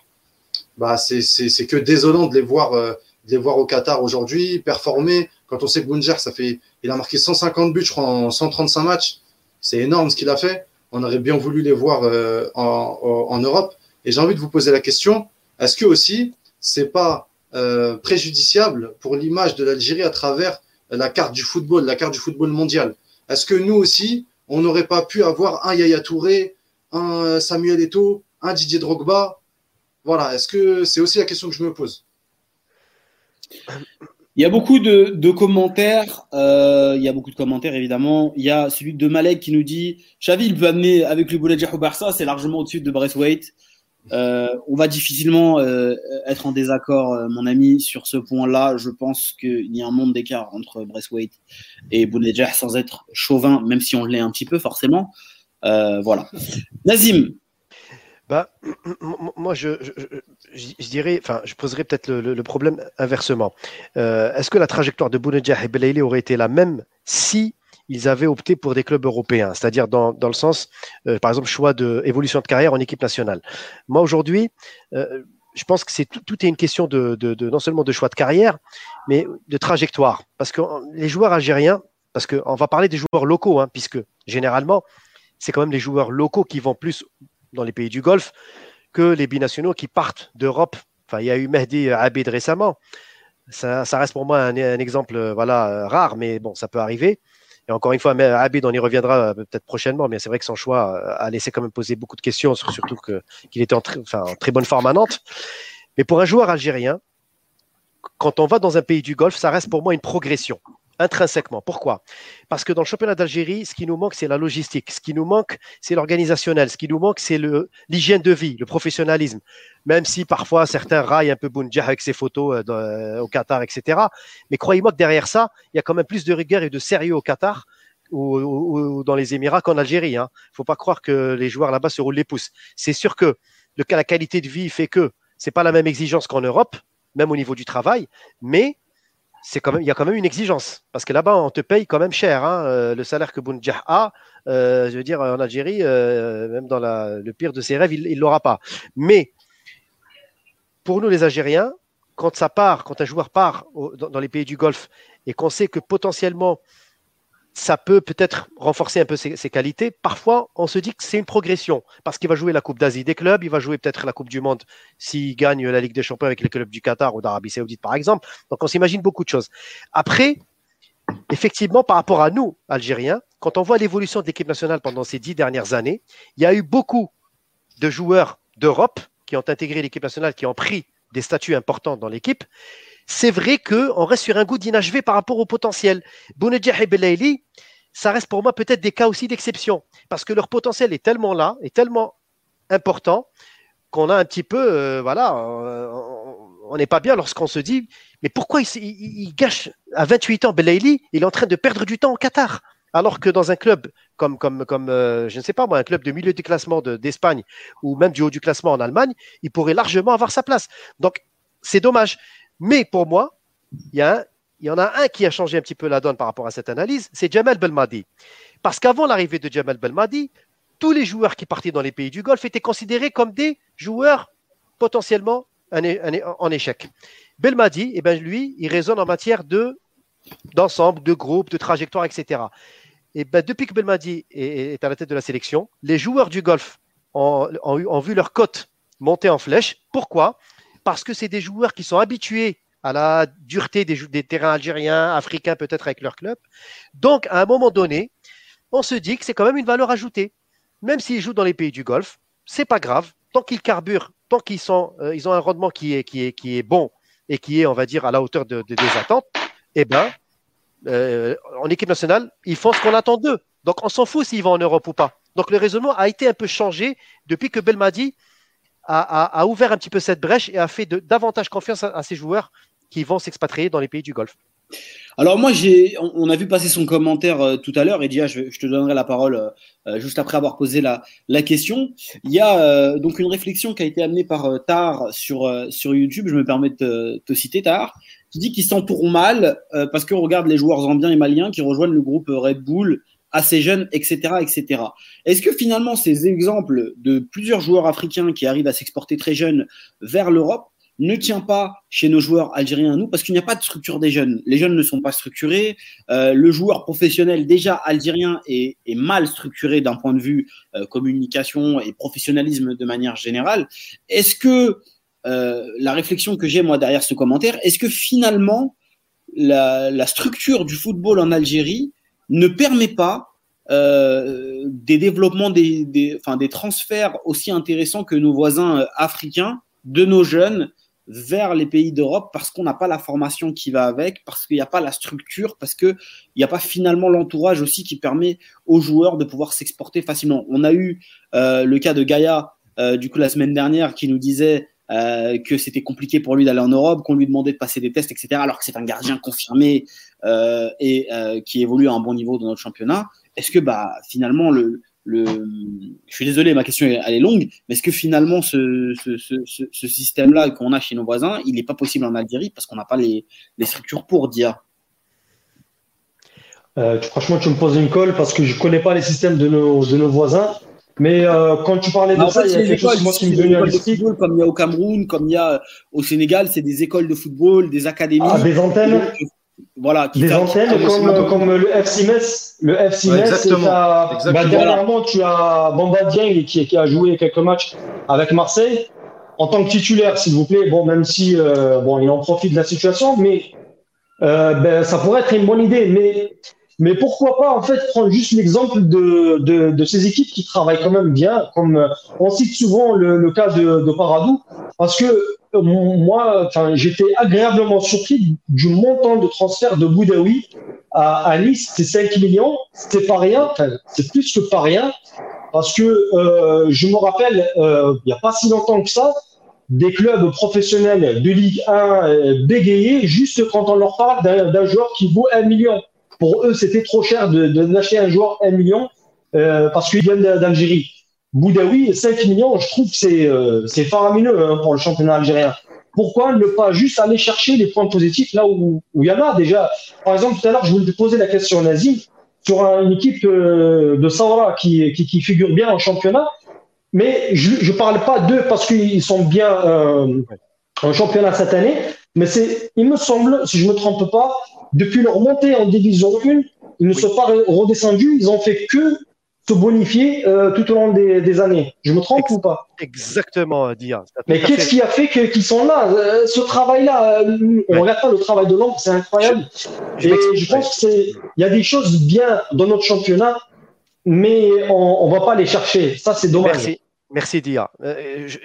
bah c'est que désolant de les voir de les voir au Qatar aujourd'hui performer quand on sait que Bounjah ça fait il a marqué 150 buts, je crois, en 135 matchs. C'est énorme ce qu'il a fait. On aurait bien voulu les voir en, Europe. Et j'ai envie de vous poser la question est-ce que aussi c'est pas euh, préjudiciable pour l'image de l'Algérie à travers la carte du football, la carte du football mondial? Est-ce que nous aussi, on n'aurait pas pu avoir un Yaya Touré, un Samuel Eto'o, un Didier Drogba? Voilà. Est-ce que c'est aussi la question que je me pose? Il y a beaucoup de, commentaires. Euh, il y a beaucoup de commentaires, évidemment. Il y a celui de Malek qui nous dit Xavi, il peut amener avec le Bouladjah au Barça, c'est largement au-dessus de Braithwaite. Euh, on va difficilement euh, être en désaccord, euh, mon ami, sur ce point-là. Je pense qu'il y a un monde d'écart entre Braithwaite et Bounedjah, sans être chauvin, même si on l'est un petit peu, forcément. voilà. Nazim, bah, moi, je, je, dirais, enfin, je poserais peut-être le, problème inversement. Est-ce que la trajectoire de Bounedjah et Belaïli aurait été la même si ils avaient opté pour des clubs européens, c'est-à-dire dans, dans, le sens, euh, par exemple, choix de évolution de carrière en équipe nationale. Moi, aujourd'hui, euh, je pense que c'est tout, est une question de, de, non seulement de choix de carrière, mais de trajectoire. Parce que les joueurs algériens, parce qu'on va parler des joueurs locaux, hein, puisque généralement, c'est quand même les joueurs locaux qui vont plus dans les pays du Golfe que les binationaux qui partent d'Europe. Enfin, il y a eu Mehdi Abid récemment. Ça, reste pour moi un, exemple voilà, rare, mais bon, ça peut arriver. Et encore une fois, Abid, on y reviendra euh, peut-être prochainement, mais c'est vrai que son choix euh, a laissé quand même poser beaucoup de questions, surtout qu'il était en très bonne forme à Nantes. Mais pour un joueur algérien, quand on va dans un pays du Golfe, ça reste pour moi une progression intrinsèquement. Pourquoi? Parce que dans le championnat d'Algérie, ce qui nous manque, c'est la logistique. Ce qui nous manque, c'est l'organisationnel. Ce qui nous manque, c'est l'hygiène de vie, le professionnalisme. Même si parfois certains raillent un peu Bounjah avec ses photos euh, euh, au Qatar, etc. Mais croyez-moi que derrière ça, il y a quand même plus de rigueur et de sérieux au Qatar ou, dans les Émirats qu'en Algérie. Il hein. ne faut pas croire que les joueurs là-bas se roulent les pouces. C'est sûr que le, la qualité de vie fait que c'est pas la même exigence qu'en Europe, même au niveau du travail, mais il y a quand même une exigence. Parce que là-bas, on te paye quand même cher. Hein, euh, le salaire que Bounjah a, je veux dire, en Algérie, même dans le pire de ses rêves, il ne l'aura pas. Mais pour nous, les Algériens, quand ça part, quand un joueur part dans, les pays du Golfe et qu'on sait que potentiellement ça peut peut-être renforcer un peu ses, qualités. Parfois, on se dit que c'est une progression parce qu'il va jouer la Coupe d'Asie des clubs, il va jouer peut-être la Coupe du Monde s'il gagne la Ligue des Champions avec les clubs du Qatar ou d'Arabie Saoudite, par exemple. Donc, on s'imagine beaucoup de choses. Après, effectivement, par rapport à nous, Algériens, quand on voit l'évolution de l'équipe nationale pendant ces dix dernières années, il y a eu beaucoup de joueurs d'Europe qui ont intégré l'équipe nationale, qui ont pris des statuts importants dans l'équipe c'est vrai qu'on reste sur un goût d'inachevé par rapport au potentiel. Bounedjah et Belaïli, ça reste pour moi peut-être des cas aussi d'exception, parce que leur potentiel est tellement là, est tellement important, qu'on a un petit peu, euh, voilà, on n'est pas bien lorsqu'on se dit, mais pourquoi il, gâche à 28 ans Belaïli, il est en train de perdre du temps au Qatar? Alors que dans un club comme, euh, je ne sais pas moi, un club de milieu du classement d'Espagne ou même du haut du classement en Allemagne, il pourrait largement avoir sa place. Donc, c'est dommage. Mais pour moi, il y, en a un qui a changé un petit peu la donne par rapport à cette analyse, c'est Jamal Belmadi. Parce qu'avant l'arrivée de Jamal Belmadi, tous les joueurs qui partaient dans les pays du Golfe étaient considérés comme des joueurs potentiellement en échec. Belmadi, eh ben, lui, il raisonne en matière de d'ensemble, de groupe, de trajectoire, etc. Et ben, depuis que Belmadi est, à la tête de la sélection, les joueurs du golf ont, vu leur cote monter en flèche. Pourquoi? Parce que c'est des joueurs qui sont habitués à la dureté des, des terrains algériens, africains peut-être avec leur club. Donc, à un moment donné, on se dit que c'est quand même une valeur ajoutée. Même s'ils jouent dans les pays du Golfe, c'est pas grave. Tant qu'ils carburent, tant qu'ils sont, euh, ils ont un rendement qui est, qui est, qui est bon et qui est, on va dire, à la hauteur de, des attentes, eh ben, euh, en équipe nationale, ils font ce qu'on attend d'eux. Donc on s'en fout s'ils vont en Europe ou pas. Donc le raisonnement a été un peu changé depuis que Belmadi a, ouvert un petit peu cette brèche et a fait davantage confiance à, ses joueurs qui vont s'expatrier dans les pays du Golfe. Alors moi, on, a vu passer son commentaire euh, tout à l'heure, et déjà, je, te donnerai la parole euh, juste après avoir posé la, question. Il y a donc une réflexion qui a été amenée par Tar sur, sur YouTube, je me permets de te, te citer Tar, qui dit qu'ils s'entourent mal euh, parce qu'on regarde les joueurs zambiens et maliens qui rejoignent le groupe Red Bull assez jeunes, etc., etc. Est-ce que finalement ces exemples de plusieurs joueurs africains qui arrivent à s'exporter très jeunes vers l'Europe ne tient pas chez nos joueurs algériens nous? Parce qu'il n'y a pas de structure des jeunes. Les jeunes ne sont pas structurés. Euh, le joueur professionnel déjà algérien est, est mal structuré d'un point de vue euh, communication et professionnalisme de manière générale. Est-ce que euh, la réflexion que j'ai moi derrière ce commentaire, est-ce que finalement la, structure du football en Algérie ne permet pas euh, des développements, des, transferts aussi intéressants que nos voisins euh, africains de nos jeunes vers les pays d'Europe parce qu'on n'a pas la formation qui va avec, parce qu'il n'y a pas la structure, parce qu'il n'y a pas finalement l'entourage aussi qui permet aux joueurs de pouvoir s'exporter facilement. On a eu le cas de Gaïa, du coup, la semaine dernière, qui nous disait euh, que c'était compliqué pour lui d'aller en Europe, qu'on lui demandait de passer des tests, etc. Alors que c'est un gardien confirmé euh, et euh, qui évolue à un bon niveau dans notre championnat. Est-ce que bah finalement le, je suis désolé, ma question elle est longue, mais est-ce que finalement ce, ce, ce, ce système-là qu'on a chez nos voisins, il n'est pas possible en Algérie parce qu'on n'a pas les, structures pour dire Franchement, tu me poses une colle parce que je ne connais pas les systèmes de nos, de nos voisins. Mais euh, quand tu parlais de ça, il y a quelque chose qui me venu à l'esprit. Comme il y a au Cameroun, comme il y a au Sénégal, c'est des écoles de football, des académies. Ah, des antennes voilà, des antennes comme, comme, le FC Metz. Le FC Metz, bah, dernièrement, tu as Bamba Dieng qui, qui, a joué quelques matchs avec Marseille en tant que titulaire, s'il vous plaît. Bon, même si euh, bon, il en profite de la situation, mais euh, ben, ça pourrait être une bonne idée. Mais mais pourquoi pas en fait prendre juste l'exemple de, de, de, ces équipes qui travaillent quand même bien, comme euh, on cite souvent le, le cas de, de, Paradou, parce que euh, moi, j'étais agréablement surpris du montant de transfert de Boudaoui à, à Nice, c'est 5 millions, c'est pas rien, c'est plus que pas rien, parce que euh, je me rappelle, euh, il n'y a pas si longtemps que ça, des clubs professionnels de Ligue 1 bégayés juste quand on leur parle d'un joueur qui vaut 1 million. Pour eux, c'était trop cher de, d'acheter un joueur 1 million euh, parce qu'il vient d'Algérie. Boudaoui, 5 millions, je trouve que c'est, euh, c'est faramineux hein, pour le championnat algérien. Pourquoi ne pas juste aller chercher les points positifs là où il y en a déjà? Par exemple, tout à l'heure, je voulais te poser la question, Nazim, sur une équipe euh, de Saoura qui, qui, qui, figure bien en championnat, mais je ne parle pas d'eux parce qu'ils sont bien euh, en championnat cette année, mais c'est, il me semble, si je ne me trompe pas, depuis leur montée en division 1, ils ne sont pas redescendus, ils ont fait que se bonifier euh, tout au long des, années. Je me trompe ou pas? Exactement, Dia. Mais qu'est-ce qui a fait qu'ils sont là? Euh, Ce travail-là, euh, on ne regarde pas le travail de l'ombre, c'est incroyable. Je, Et je pense qu'il y a des choses bien dans notre championnat, mais on ne va pas les chercher. Ça, c'est dommage. Merci. Merci Dia.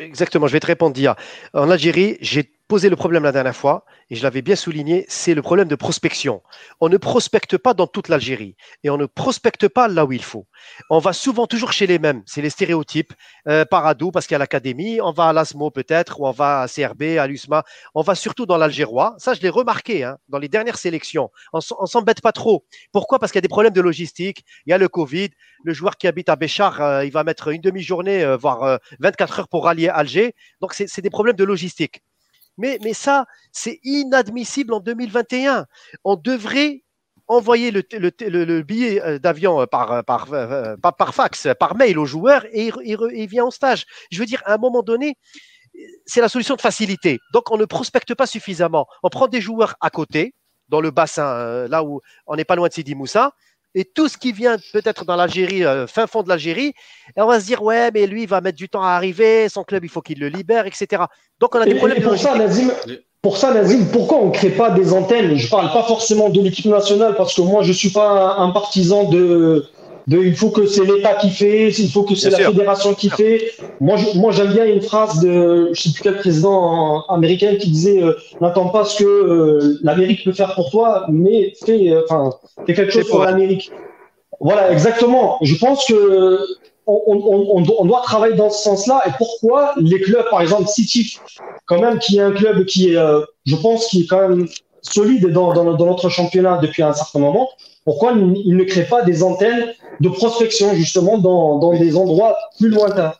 exactement, je vais te répondre Dia. En Algérie, j'ai posé le problème la dernière fois, et je l'avais bien souligné, c'est le problème de prospection. On ne prospecte pas dans toute l'Algérie et on ne prospecte pas là où il faut. On va souvent toujours chez les mêmes, c'est les stéréotypes. Euh, parce qu'il y a l'académie, on va à l'ASMO peut-être, ou on va à CRB, à l'USMA. On va surtout dans l'Algérois. Ça, je l'ai remarqué hein, dans les dernières sélections. On, on s'embête pas trop. Pourquoi? Parce qu'il y a des problèmes de logistique, il y a le Covid. Le joueur qui habite à Béchar, euh, il va mettre une demi-journée, euh, voire 24 heures pour rallier Alger. Donc, c'est des problèmes de logistique. Mais, ça, c'est inadmissible en 2021. On devrait envoyer le, le, le, billet euh, d'avion euh, par, euh, par, fax, mail au joueur et il, il, vient en stage. Je veux dire, à un moment donné, c'est la solution de facilité. Donc, on ne prospecte pas suffisamment. On prend des joueurs à côté, dans le bassin, là où on n'est pas loin de Sidi Moussa, et tout ce qui vient peut-être dans l'Algérie, fin fond de l'Algérie, et on va se dire ouais, mais lui il va mettre du temps à arriver, son club il faut qu'il le libère, etc. Donc on a des problèmes. pour ça, Nazim, pour ça, Nazim, pourquoi on ne crée pas des antennes? Je ne parle pas forcément de l'équipe nationale parce que moi je ne suis pas un partisan de il faut que c'est l'État qui fait, il faut que c'est la fédération qui fait. Moi, moi j'aime bien une phrase de, je sais plus quel président américain qui disait, euh, n'attends pas ce que euh, l'Amérique peut faire pour toi, mais fais, euh, enfin, fais quelque chose pour l'Amérique. Voilà, exactement. Je pense que on, on, on, doit travailler dans ce sens-là. Et pourquoi les clubs, par exemple City, quand même, qui est un club qui est, je pense, qui est quand même solide dans, dans, dans notre championnat depuis un certain moment, pourquoi il ne crée pas des antennes de prospection justement dans, dans des endroits plus lointains?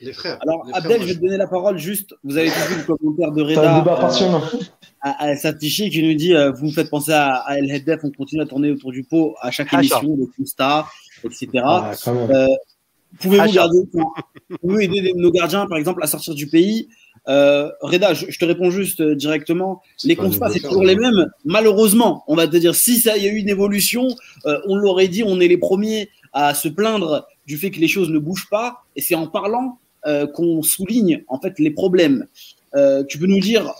Les frères. Alors, Abdel, je vais te donner la parole juste. Vous avez vu le commentaire de Reda un débat passionnant. Euh, à, à Satichi qui nous dit euh, Vous me faites penser à, à El Hedef, on continue à tourner autour du pot à chaque émission, de constat, etc. Ah, euh, Pouvez-vous garder, aider nos gardiens, par exemple, à sortir du pays? Euh, Reda, je, te réponds juste euh, directement. Les constats, c'est toujours les mêmes. Malheureusement, on va te dire, si ça y a eu une évolution, euh, on l'aurait dit, on est les premiers à se plaindre du fait que les choses ne bougent pas. Et c'est en parlant qu'on souligne en fait les problèmes. tu peux nous dire,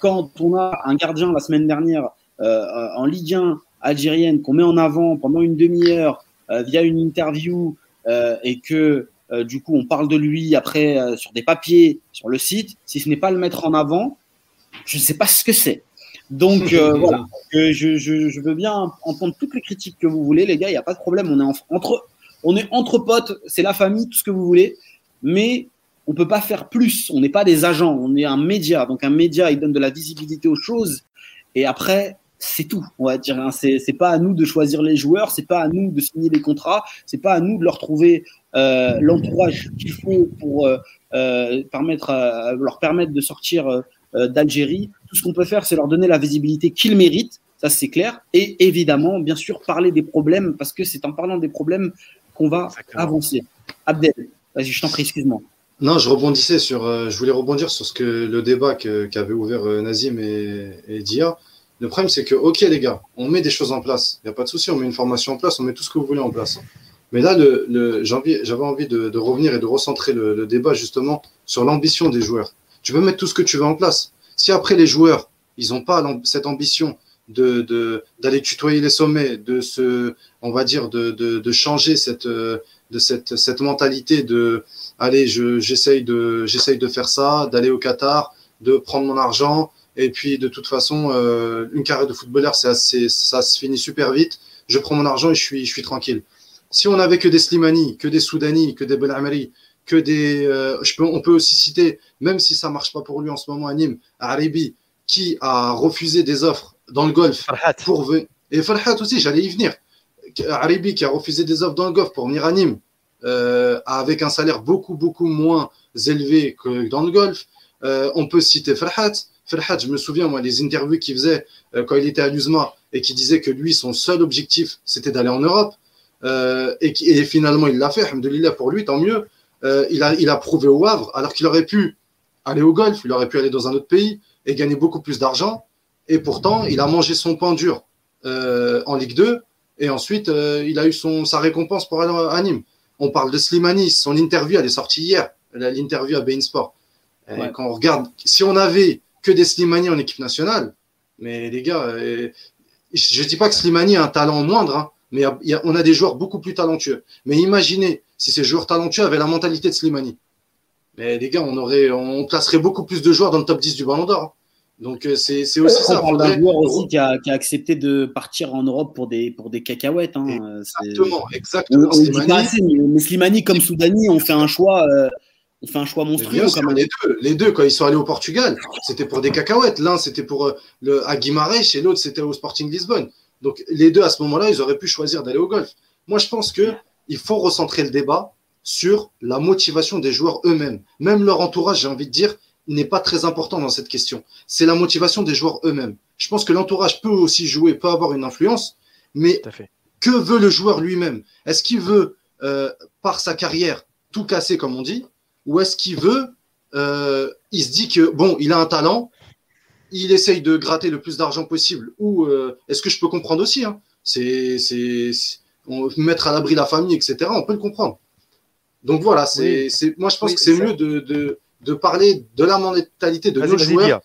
quand on a un gardien la semaine dernière en Ligue 1 algérienne qu'on met en avant pendant une demi-heure via une interview et que euh, du coup, on parle de lui après euh, sur des papiers, sur le site. Si ce n'est pas le mettre en avant, je ne sais pas ce que c'est. Donc euh, voilà, je, veux bien entendre toutes les critiques que vous voulez, les gars. Il n'y a pas de problème. On est entre, on est entre potes, c'est la famille, tout ce que vous voulez. Mais on peut pas faire plus. On n'est pas des agents. On est un média. Donc un média, il donne de la visibilité aux choses. Et après, c'est tout, on va dire. Hein. C'est, c'est pas à nous de choisir les joueurs, c'est pas à nous de signer les contrats, c'est pas à nous de leur trouver euh, l'entourage qu'il faut pour euh, euh, permettre, leur permettre de sortir d'Algérie. Tout ce qu'on peut faire, c'est leur donner la visibilité qu'ils méritent, ça c'est clair. Et évidemment, bien sûr, parler des problèmes, parce que c'est en parlant des problèmes qu'on va avancer. Abdel, vas-y, je t'en prie, excuse-moi. Non, je rebondissais sur, je voulais rebondir sur ce que le débat qu'avait ouvert Nazim et, et Dia. Le problème, c'est que, ok, les gars, on met des choses en place. Il n'y a pas de souci, on met une formation en place, on met tout ce que vous voulez en place. Mais là, le, j'avais envie de, revenir et de recentrer le, débat justement sur l'ambition des joueurs. Tu peux mettre tout ce que tu veux en place. Si après les joueurs, ils n'ont pas cette ambition de d'aller tutoyer les sommets, de se, on va dire, de, de, changer cette de cette, cette mentalité de allez, je, j'essaye de j'essaye de faire ça, d'aller au Qatar, de prendre mon argent et puis de toute façon, euh, une carrière de footballeur, c'est ça se finit super vite. Je prends mon argent et je suis je suis tranquille. Si on n'avait que des Slimani, que des Soudani, que des Belamari, que des. Euh, je peux, on peut aussi citer, même si ça marche pas pour lui en ce moment à Nîmes, Aribi, qui a refusé des offres dans le golf pour venir. Et Farhat aussi, j'allais y venir. Aribi qui a refusé des offres dans le golf pour venir à Nîmes euh, avec un salaire beaucoup, beaucoup moins élevé que dans le golf. Euh, on peut citer Farhat. Farhat, je me souviens, moi, les interviews qu'il faisait quand il était à l'USMA et qui disait que lui, son seul objectif, c'était d'aller en Europe. Euh, et, et, finalement il l'a fait, alhamdoulilah pour lui, tant mieux. Euh, il, a, il a prouvé au Havre, alors qu'il aurait pu aller au golf, il aurait pu aller dans un autre pays et gagner beaucoup plus d'argent. Et pourtant, il a mangé son pain dur euh, en Ligue 2 et ensuite il a eu son, sa récompense pour aller à Nîmes. On parle de Slimani, son interview, elle est sortie hier, l'interview à Bein Sport. Quand on regarde, si on avait que des Slimani en équipe nationale, mais les gars, je ne dis pas que Slimani a un talent moindre, hein, mais on a des joueurs beaucoup plus talentueux. Mais imaginez si ces joueurs talentueux avaient la mentalité de Slimani. Mais les gars, on aurait, on placerait beaucoup plus de joueurs dans le top 10 du Ballon d'Or. Donc euh, c'est aussi ça. On parle d'un joueur aussi qui a, qui a, accepté de partir en Europe pour des, pour des cacahuètes. Hein. Exactement, exactement. mais Slimani comme Soudani ont fait un choix. Euh, on fait un choix monstrueux. les, deux, les deux, quand ils sont allés au Portugal, c'était pour des cacahuètes. L'un, c'était pour euh, le, à Guimarães et l'autre, c'était au Sporting Lisbonne. Donc, les deux, à ce moment-là, ils auraient pu choisir d'aller au golf. Moi, je pense qu'il faut recentrer le débat sur la motivation des joueurs eux-mêmes. Même leur entourage, j'ai envie de dire, n'est pas très important dans cette question. C'est la motivation des joueurs eux-mêmes. Je pense que l'entourage peut aussi jouer, peut avoir une influence, mais que veut le joueur lui-même? Est-ce qu'il veut, euh, par sa carrière, tout casser, comme on dit, ou est-ce qu'il veut, euh, il se dit que, bon, il a un talent, il essaye de gratter le plus d'argent possible, ou euh, est-ce que je peux comprendre aussi hein C'est mettre à l'abri la famille, etc. On peut le comprendre. Donc voilà, c'est moi je pense que c'est mieux de, de, de, parler de la mentalité de nos joueurs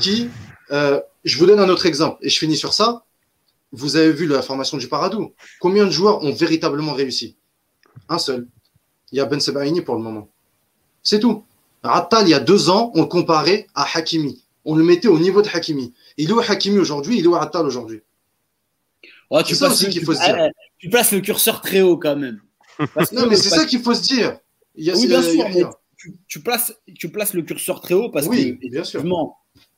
qui, euh, je vous donne un autre exemple et je finis sur ça. Vous avez vu la formation du Paradou. Combien de joueurs ont véritablement réussi? Un seul. Il y a Ben Sebaini pour le moment. C'est tout. Attal, il y a deux ans, on le comparait à Hakimi. On le mettait au niveau de Hakimi. Il est où Hakimi aujourd'hui? Il est où Attal aujourd'hui? Tu, places le, faut se dire. tu places le curseur très haut quand même. non, mais c'est ça qu'il faut se dire. Il oui, bien sûr, mais tu, places, tu places le curseur très haut parce oui, que, bien sûr.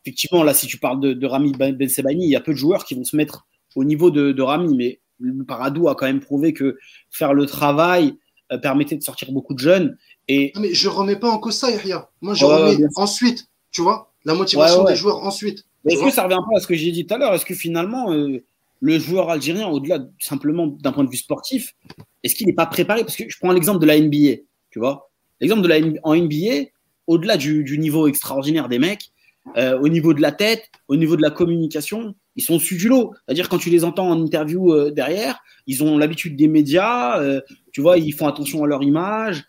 effectivement, là, si tu parles de, Rami Ben Sebani, il y a peu de joueurs qui vont se mettre au niveau de, Rami, mais le Paradou a quand même prouvé que faire le travail euh, permettait de sortir beaucoup de jeunes. Et... mais je remets pas en cause ça, Yahya. Moi, je remets ensuite, tu vois, la motivation des joueurs ensuite. Est-ce que ça revient pas à ce que j'ai dit tout à l'heure? Est-ce que finalement, euh, le joueur algérien, au-delà simplement d'un point de vue sportif, est-ce qu'il n'est pas préparé? Parce que je prends l'exemple de la NBA, tu vois? L'exemple de la en NBA, au-delà du, niveau extraordinaire des mecs, euh, au niveau de la tête, au niveau de la communication, ils sont au-dessus du lot. C'est-à-dire quand tu les entends en interview euh, derrière, ils ont l'habitude des médias, tu vois, ils font attention à leur image,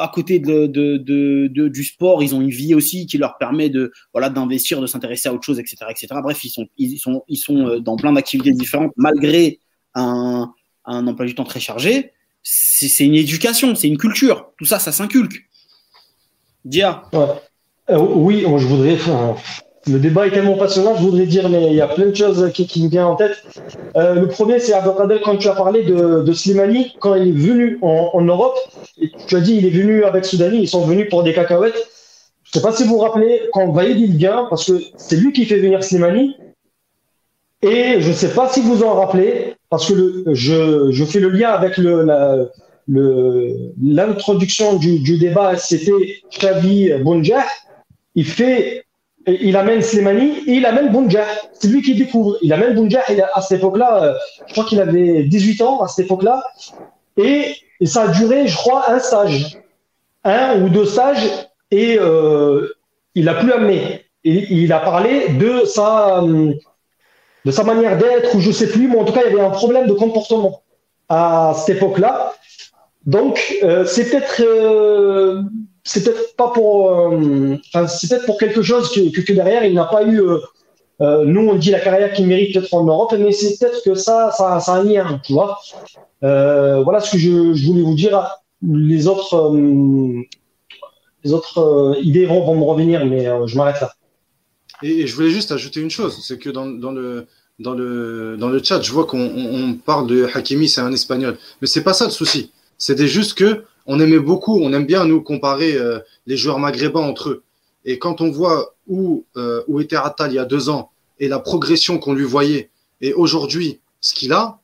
à côté du sport, ils ont une vie aussi qui leur permet de voilà d'investir, de s'intéresser à autre chose, etc., etc. Bref, ils sont ils sont ils euh, dans plein d'activités différentes malgré un, un emploi du temps très chargé. C'est une éducation, c'est une culture. Tout ça, ça s'inculque. Dia. Ouais. Euh, oui, je voudrais. Le débat est tellement passionnant, je voudrais dire, mais il y a plein de choses qui, me viennent en tête. Euh, le premier, c'est Abdelkader, quand tu as parlé de, Slimani, quand il est venu en, Europe, tu as dit il est venu avec Soudani, ils sont venus pour des cacahuètes. Je ne sais pas si vous vous rappelez, quand Vaïd il vient, parce que c'est lui qui fait venir Slimani, et je ne sais pas si vous en rappelez, parce que je, fais le lien avec l'introduction du, débat, c'était Xavi Bonja. Il fait il amène Slimani et il amène Bounja. C'est lui qui découvre. Il amène Bounja à cette époque-là, euh, je crois qu'il avait 18 ans à cette époque-là. Et, ça a duré, je crois, un stage. Un ou deux stages. Et euh, il n'a plus amené. Il a parlé de sa, euh, de sa manière d'être, ou je sais plus, mais en tout cas, il y avait un problème de comportement à cette époque-là. Donc, c'est peut-être c'est peut-être pas pour, euh, c'est peut-être pour quelque chose que, derrière il n'a pas eu. Euh, euh, nous, on dit la carrière qu'il mérite peut-être en Europe, mais c'est peut-être que ça, ça, a un lien, tu vois. voilà ce que je, voulais vous dire. Les autres, les autres idées vont, me revenir, mais je m'arrête là. Et, je voulais juste ajouter une chose, c'est que dans, le dans le dans le chat, je vois qu'on on parle de Hakimi, c'est un Espagnol, mais c'est pas ça le souci. C'était juste que on aimait beaucoup, on aime bien nous comparer euh, les joueurs maghrébins entre eux. Et quand on voit où, euh, où était Attal il y a deux ans et la progression qu'on lui voyait, et aujourd'hui ce qu'il a,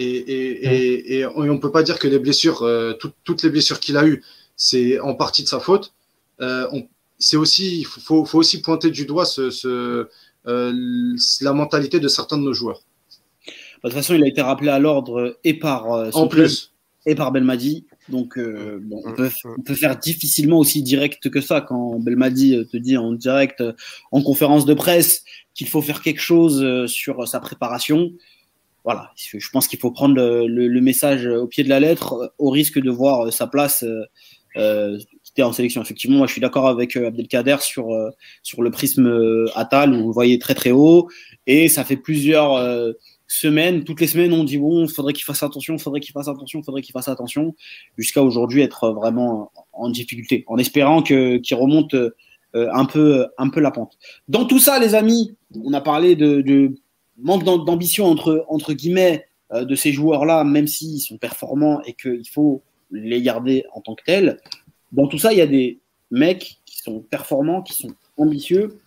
et, on ne peut pas dire que les blessures, euh, toutes les blessures qu'il a eues, c'est en partie de sa faute. c'est aussi, il faut, aussi pointer du doigt ce, la mentalité de certains de nos joueurs. De toute façon, il a été rappelé à l'ordre et par en plus et par Belmadi. Donc, euh, bon, on, peut, on, peut, faire difficilement aussi direct que ça quand Belmadi euh, te dit en direct, euh, en conférence de presse, qu'il faut faire quelque chose sur sa préparation. Voilà, je pense qu'il faut prendre le, le, message au pied de la lettre, au risque de voir sa place euh, quitter en sélection. Effectivement, moi, je suis d'accord avec Abdelkader sur sur le prisme Atal, où vous voyez très très haut, et ça fait plusieurs semaines, toutes les semaines, on dit bon, il faudrait qu'il fasse attention, il faudrait qu'il fasse attention, il faudrait qu'il fasse attention, jusqu'à aujourd'hui être vraiment en difficulté, en espérant que qu'il remonte un peu un peu la pente. Dans tout ça, les amis, on a parlé de, manque d'ambition entre entre guillemets de ces joueurs-là, même s'ils sont performants et qu'il faut les garder en tant que tels. Dans tout ça, il y a des mecs qui sont performants, qui sont ambitieux.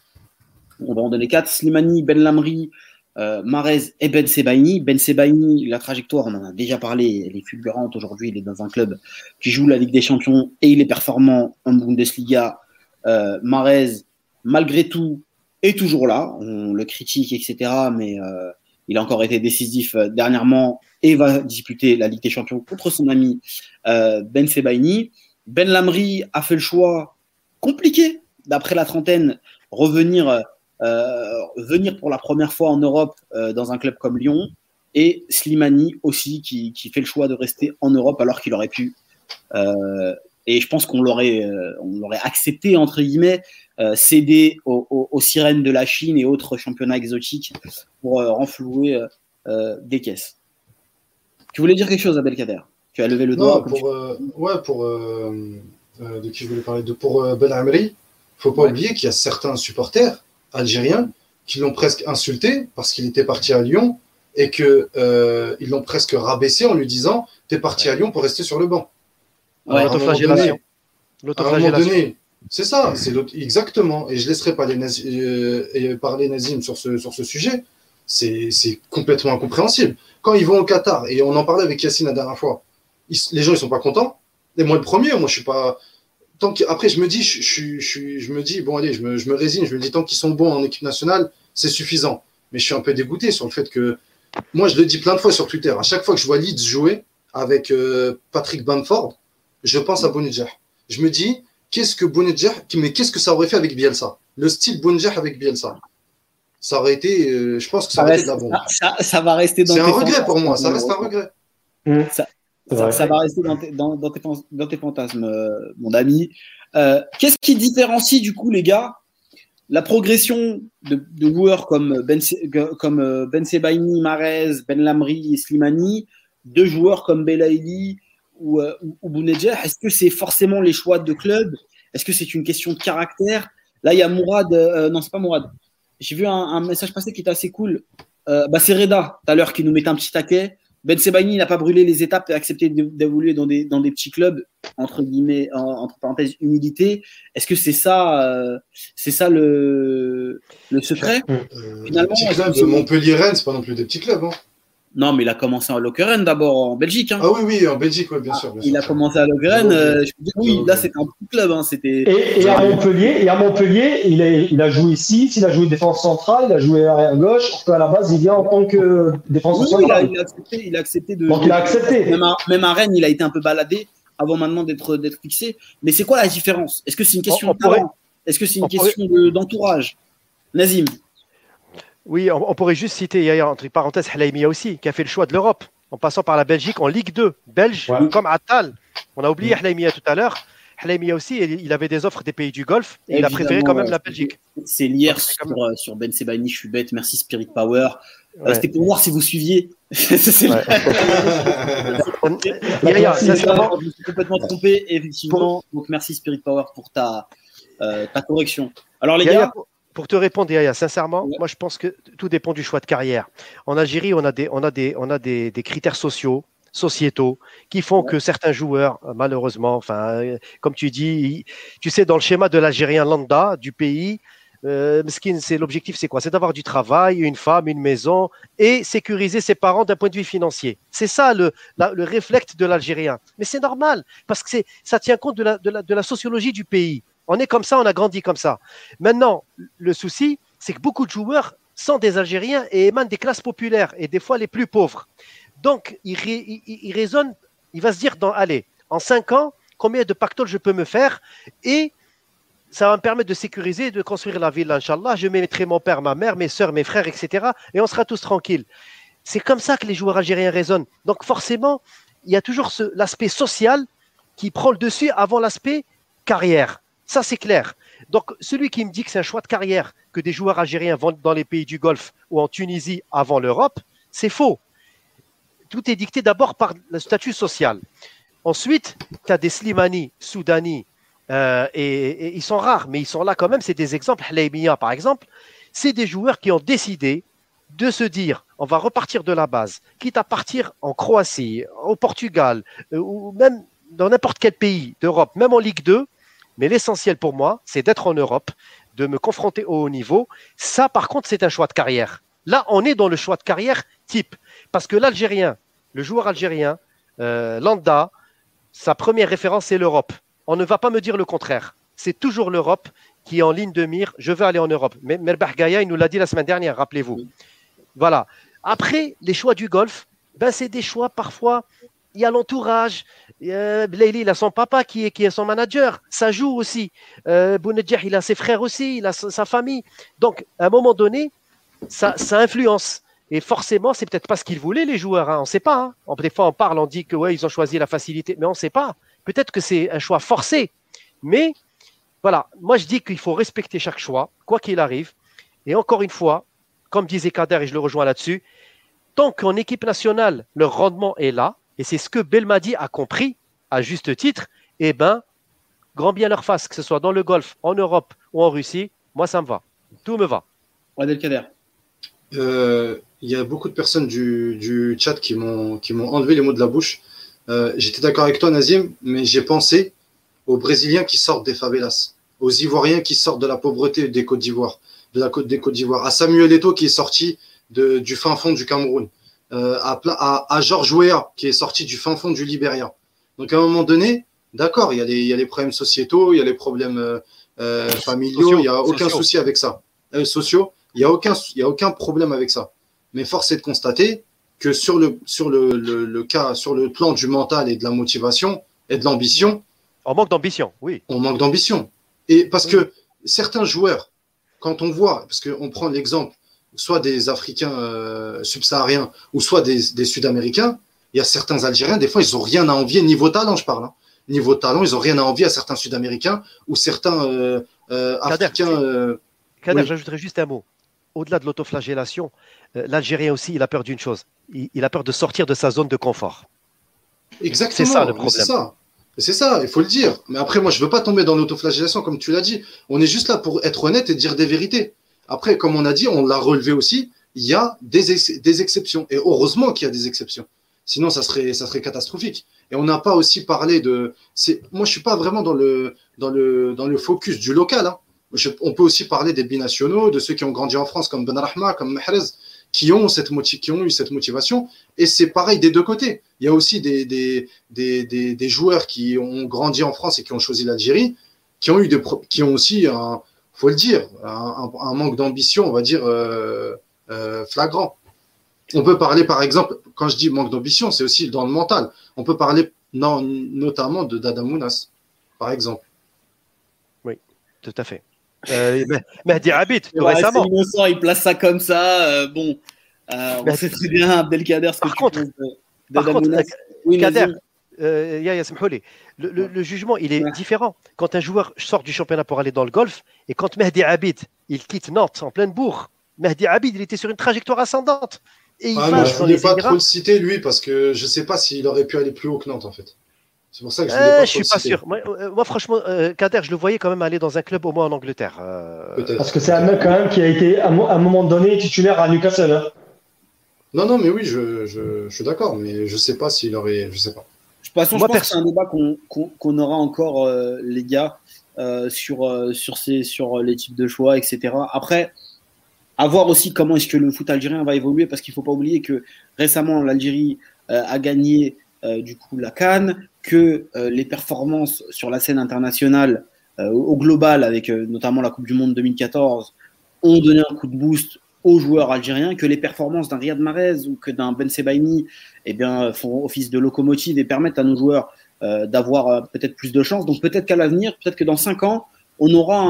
On va en donner quatre Slimani, Ben Lamri, euh, Marez et Ben Sebaini. Ben Sebaini, la trajectoire, on en a déjà parlé, elle est fulgurante aujourd'hui. Il est dans un club qui joue la Ligue des Champions et il est performant en Bundesliga. Euh, Marez, malgré tout, est toujours là. On le critique, etc. Mais euh, il a encore été décisif dernièrement et va disputer la Ligue des Champions contre son ami Ben Sebaini. Ben Lamri a fait le choix compliqué d'après la trentaine revenir venir pour la première fois en Europe euh, dans un club comme Lyon, et Slimani aussi qui, qui, fait le choix de rester en Europe alors qu'il aurait pu. Euh, et je pense qu'on l'aurait, on l'aurait accepté entre guillemets, céder aux, aux, sirènes de la Chine et autres championnats exotiques pour renflouer des caisses. Tu voulais dire quelque chose, Abdelkader Tu as levé le doigt. pour, ouais, pour de qui je voulais parler? De pour Ben Amri. Faut pas oublier qu'il y a certains supporters algériens qui l'ont presque insulté parce qu'il était parti à Lyon et qu'ils euh, l'ont presque rabaissé en lui disant T'es parti à Lyon pour rester sur le banc. L'autoflagellation. C'est ça, c'est exactement. Et je ne laisserai pas les euh, parler Nazim sur ce, sur ce sujet. C'est complètement incompréhensible. Quand ils vont au Qatar, et on en parlait avec Yacine la dernière fois, les gens ils sont pas contents. Et moi le premier, moi je suis pas après, je me dis, je, je, je, me dis, bon, allez, je me, je me, résigne. Je me dis, tant qu'ils sont bons en équipe nationale, c'est suffisant. Mais je suis un peu dégoûté sur le fait que, moi, je le dis plein de fois sur Twitter. À chaque fois que je vois Leeds jouer avec euh, Patrick Bamford, je pense à Bonidjer. Je me dis, qu'est-ce que Bonidjer, mais qu'est-ce que ça aurait fait avec Bielsa? Le style Bonidjer avec Bielsa. Ça aurait été, euh, je pense que ça, aurait été de la bombe. Ça, ça, va rester dans C'est un regret pour moi, ça reste un regret. Mmh. Ça, ça, va rester dans tes, dans, dans tes, dans tes fantasmes, euh, mon ami. Euh, Qu'est-ce qui différencie, du coup, les gars, la progression de, de joueurs comme Ben, comme euh, ben Sebaini, Marez, Ben Lamri et Slimani, de joueurs comme Belaïli ou, euh, ou, Est-ce que c'est forcément les choix de club? Est-ce que c'est une question de caractère? Là, il y a Mourad. Non, c'est pas Mourad. J'ai vu un, un, message passé qui était assez cool. Bah, c'est Reda, tout à l'heure, qui nous met un petit taquet. Ben Sebaini n'a pas brûlé les étapes et accepté d'évoluer dans des, dans des petits clubs, entre guillemets, entre parenthèses, humilité. Est-ce que c'est ça, euh, c'est ça le, le secret? Euh, Finalement, Montpellier-Rennes, c'est pas non plus des petits clubs. Hein. Non, mais il a commencé à Lokeren d'abord en Belgique. Hein. Ah oui, oui, en Belgique, bien, sûr, Il a commencé à Lokeren. Euh, je dis, oui, là, c'était un petit club. Hein, c'était... Et, à Montpellier, et à Montpellier il, a, il a joué ici, il a joué défense centrale, il a joué arrière gauche. À la base, il vient en tant que défense centrale. il, a, accepté, il a accepté de. Donc, il a accepté. Même à, même à Rennes, il a été un peu baladé avant maintenant d'être, d'être fixé. Mais c'est quoi la différence? Est-ce que c'est une question de talent? Est-ce que c'est une question d'entourage? Nazim oui, on, pourrait juste citer, entre parenthèses, Halaimia aussi, qui a fait le choix de l'Europe, en passant par la Belgique en Ligue 2. Belge, comme Attal. On a oublié Halaimia tout à l'heure. Halaimia aussi, il avait des offres des pays du Golfe et il a préféré quand même la Belgique. C'est l'hier sur, euh, sur, Ben Sebaini, je suis bête, merci Spirit Power. Euh, c'était pour voir si vous suiviez. c'est ouais. je me suis complètement trompé, effectivement. Donc merci Spirit Power pour ta, euh, ta correction. Alors les gars. Pour te répondre, Yaya, sincèrement, moi je pense que tout dépend du choix de carrière. En Algérie, on a des, on a des, on a des, des critères sociaux, sociétaux, qui font que certains joueurs, malheureusement, enfin, euh, comme tu dis, tu sais, dans le schéma de l'Algérien lambda, du pays, euh, c'est l'objectif, c'est quoi? C'est d'avoir du travail, une femme, une maison et sécuriser ses parents d'un point de vue financier. C'est ça le, le réflexe de l'Algérien. Mais c'est normal parce que ça tient compte de la, de, la, de la sociologie du pays. On est comme ça, on a grandi comme ça. Maintenant, le souci, c'est que beaucoup de joueurs sont des Algériens et émanent des classes populaires et des fois les plus pauvres. Donc, il, il, raisonne, il va se dire, dans, allez, en cinq ans, combien de pactoles je peux me faire et ça va me permettre de sécuriser, de construire la ville, Inch'Allah. Je mettrai mon père, ma mère, mes soeurs, mes frères, etc. Et on sera tous tranquilles. C'est comme ça que les joueurs algériens raisonnent. Donc forcément, il y a toujours l'aspect social qui prend le dessus avant l'aspect carrière. Ça, c'est clair. Donc, celui qui me dit que c'est un choix de carrière que des joueurs algériens vont dans les pays du Golfe ou en Tunisie avant l'Europe, c'est faux. Tout est dicté d'abord par le statut social. Ensuite, tu as des Slimani, Soudani, euh, et, ils sont rares, mais ils sont là quand même. C'est des exemples. Hleimia, par exemple, c'est des joueurs qui ont décidé de se dire on va repartir de la base, quitte à partir en Croatie, au Portugal, euh, ou même dans n'importe quel pays d'Europe, même en Ligue 2. Mais l'essentiel pour moi, c'est d'être en Europe, de me confronter au haut niveau. Ça, par contre, c'est un choix de carrière. Là, on est dans le choix de carrière type. Parce que l'Algérien, le joueur algérien, euh, Landa, sa première référence, c'est l'Europe. On ne va pas me dire le contraire. C'est toujours l'Europe qui est en ligne de mire. Je veux aller en Europe. Mais Merbah Gaïa, il nous l'a dit la semaine dernière, rappelez-vous. Voilà. Après, les choix du golf, ben, c'est des choix parfois. Il y a l'entourage. Euh, il a son papa qui est, son manager. Ça joue aussi. Euh, il a ses frères aussi. Il a sa, famille. Donc, à un moment donné, ça, influence. Et forcément, c'est peut-être pas ce qu'ils voulaient, les joueurs. Hein. On ne sait pas. Hein. Des fois, on parle, on dit que ouais, ils ont choisi la facilité, mais on ne sait pas. Peut-être que c'est un choix forcé, mais voilà, moi je dis qu'il faut respecter chaque choix, quoi qu'il arrive. Et encore une fois, comme disait Kader, et je le rejoins là-dessus, tant qu'en équipe nationale, le rendement est là, et c'est ce que Belmadi a compris, à juste titre, eh bien, grand bien leur face, que ce soit dans le golf, en Europe ou en Russie, moi ça me va. Tout me va. Adel Kader. Euh, il y a beaucoup de personnes du, du chat qui m'ont enlevé les mots de la bouche. Euh, j'étais d'accord avec toi, Nazim, mais j'ai pensé aux Brésiliens qui sortent des favelas, aux Ivoiriens qui sortent de la pauvreté des Côtes d'Ivoire, de la côte des Côtes d'Ivoire, à Samuel Eto'o qui est sorti de, du fin fond du Cameroun, euh, à, à, à, Georges Weah qui est sorti du fin fond du Libéria. Donc à un moment donné, d'accord, il y, a les, il y a les problèmes sociétaux, il y a les problèmes euh, euh familiaux, il n'y a aucun souci avec ça. Euh, sociaux, il n'y a, aucun, il y a aucun problème avec ça. Mais force est de constater que sur le, sur le, le, cas, sur le plan du mental et de la motivation et de l'ambition. On manque d'ambition, oui. On manque d'ambition. Et parce que certains joueurs, quand on voit, parce qu'on prend l'exemple soit des Africains euh, subsahariens ou soit des, des Sud-Américains, il y a certains Algériens, des fois, ils n'ont rien à envier, niveau talent, je parle. Hein. Niveau talent, ils n'ont rien à envier à certains Sud-Américains ou certains euh, euh, Africains. Kader, j'ajouterais juste un mot. Au-delà de l'autoflagellation, l'Algérien aussi, il a peur d'une chose. Il, a peur de sortir de sa zone de confort. Exactement. C'est ça le problème. C'est ça. C'est ça, il faut le dire. Mais après, moi, je veux pas tomber dans l'autoflagellation, comme tu l'as dit. On est juste là pour être honnête et dire des vérités. Après, comme on a dit, on l'a relevé aussi, il y a des, exceptions. Et heureusement qu'il y a des exceptions. Sinon, ça serait, catastrophique. Et on n'a pas aussi parlé de. Moi, je suis pas vraiment dans le, dans le, dans le focus du local. Hein. on peut aussi parler des binationaux, de ceux qui ont grandi en France, comme Ben Rahma, comme Mahrez qui ont, cette qui ont eu cette motivation. Et c'est pareil des deux côtés. Il y a aussi des, des, des, des, joueurs qui ont grandi en France et qui ont choisi l'Algérie, qui ont qui ont aussi, un, faut le dire, un, un manque d'ambition, on va dire, euh, euh, flagrant. On peut parler, par exemple, quand je dis manque d'ambition, c'est aussi dans le mental. On peut parler non, notamment de Dadamounas, par exemple. Oui, tout à fait. Euh, Mehdi Habit, tout récemment. Innocent, il place ça comme ça. Euh, bon, euh, on sait très bien, Abdelkader, ce par que contre, tu de, par contre, oui, Kader, euh, le, le, le, jugement, il est ouais. différent. Quand un joueur sort du championnat pour aller dans le golf, et quand Mehdi Habid, il quitte Nantes en pleine bourg, Mehdi Habid, il était sur une trajectoire ascendante. Et il ah, je ne voulais pas trop le citer, lui, parce que je ne sais pas s'il aurait pu aller plus haut que Nantes, en fait. C'est pour ça que je ne euh, suis pas sûr. Moi, euh, moi franchement, euh, Kader, je le voyais quand même aller dans un club au moins en Angleterre. Euh... Parce que c'est un mec quand même qui a été à un moment donné titulaire à Newcastle. Hein. Non, non, mais oui, je, je, je suis d'accord, mais je ne sais pas s'il aurait. Je sais pas. De toute façon, moi, je pense que c'est un débat qu'on qu qu aura encore, euh, les gars, euh, sur, sur, ces, sur les types de choix, etc. Après, à voir aussi comment est-ce que le foot algérien va évoluer, parce qu'il ne faut pas oublier que récemment, l'Algérie a gagné du coup la Cannes, que euh, les performances sur la scène internationale euh, au global, avec euh, notamment la Coupe du Monde 2014, ont donné un coup de boost aux joueurs algériens, que les performances d'un Riyad Mahrez ou que d'un Ben Sebaini eh bien, font office de locomotive et permettent à nos joueurs d'avoir peut-être plus de chance. Donc peut-être qu'à l'avenir, peut-être que dans cinq ans, on aura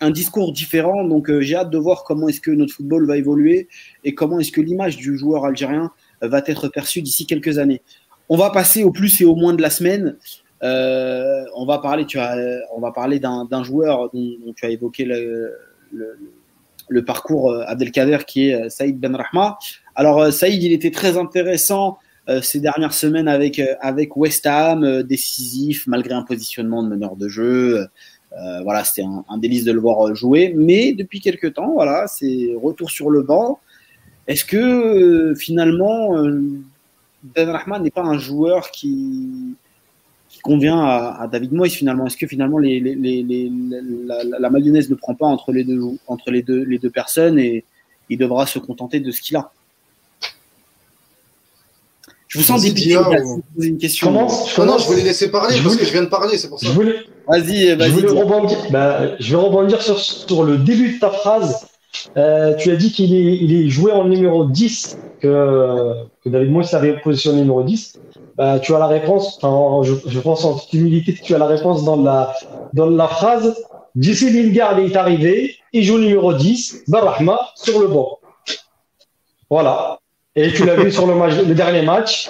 un, discours différent. Donc j'ai hâte de voir comment est-ce que notre football va évoluer et comment est-ce que l'image du joueur algérien va être perçue d'ici quelques années. On va passer au plus et au moins de la semaine. Euh, on va parler, tu as, on va parler d'un joueur dont, tu as évoqué le, le parcours euh, Abdelkader qui est euh, Saïd Ben Rahma. Alors euh, Saïd, il était très intéressant ces dernières semaines avec, avec West Ham, décisif, malgré un positionnement de meneur de jeu. voilà, c'était un, délice de le voir jouer. Mais depuis quelques temps, voilà, c'est retour sur le banc. Est-ce que finalement, Ben Rahman n'est pas un joueur qui, convient à, David Moyes finalement Est-ce que finalement les, la, mayonnaise ne prend pas entre les deux, entre les deux, les deux personnes et il devra se contenter de ce qu'il a? Je vous sens dépité ou... poser une question. Comment non, je voulais laisser parler parce que je viens de parler, c'est pour ça. Vas-y, vas-y. Je, rebondir... bah, je vais rebondir sur, sur, le début de ta phrase. Euh, tu as dit qu'il est, il est joué en numéro 10, que, que David Moyes avait positionné numéro 10 bah, tu as la réponse, je, je, pense en toute humilité tu as la réponse dans la, dans la phrase. Jesse Lingard est arrivé, il joue numéro 10, Barahma sur le banc. Voilà. Et tu l'as vu sur le, match, le dernier match.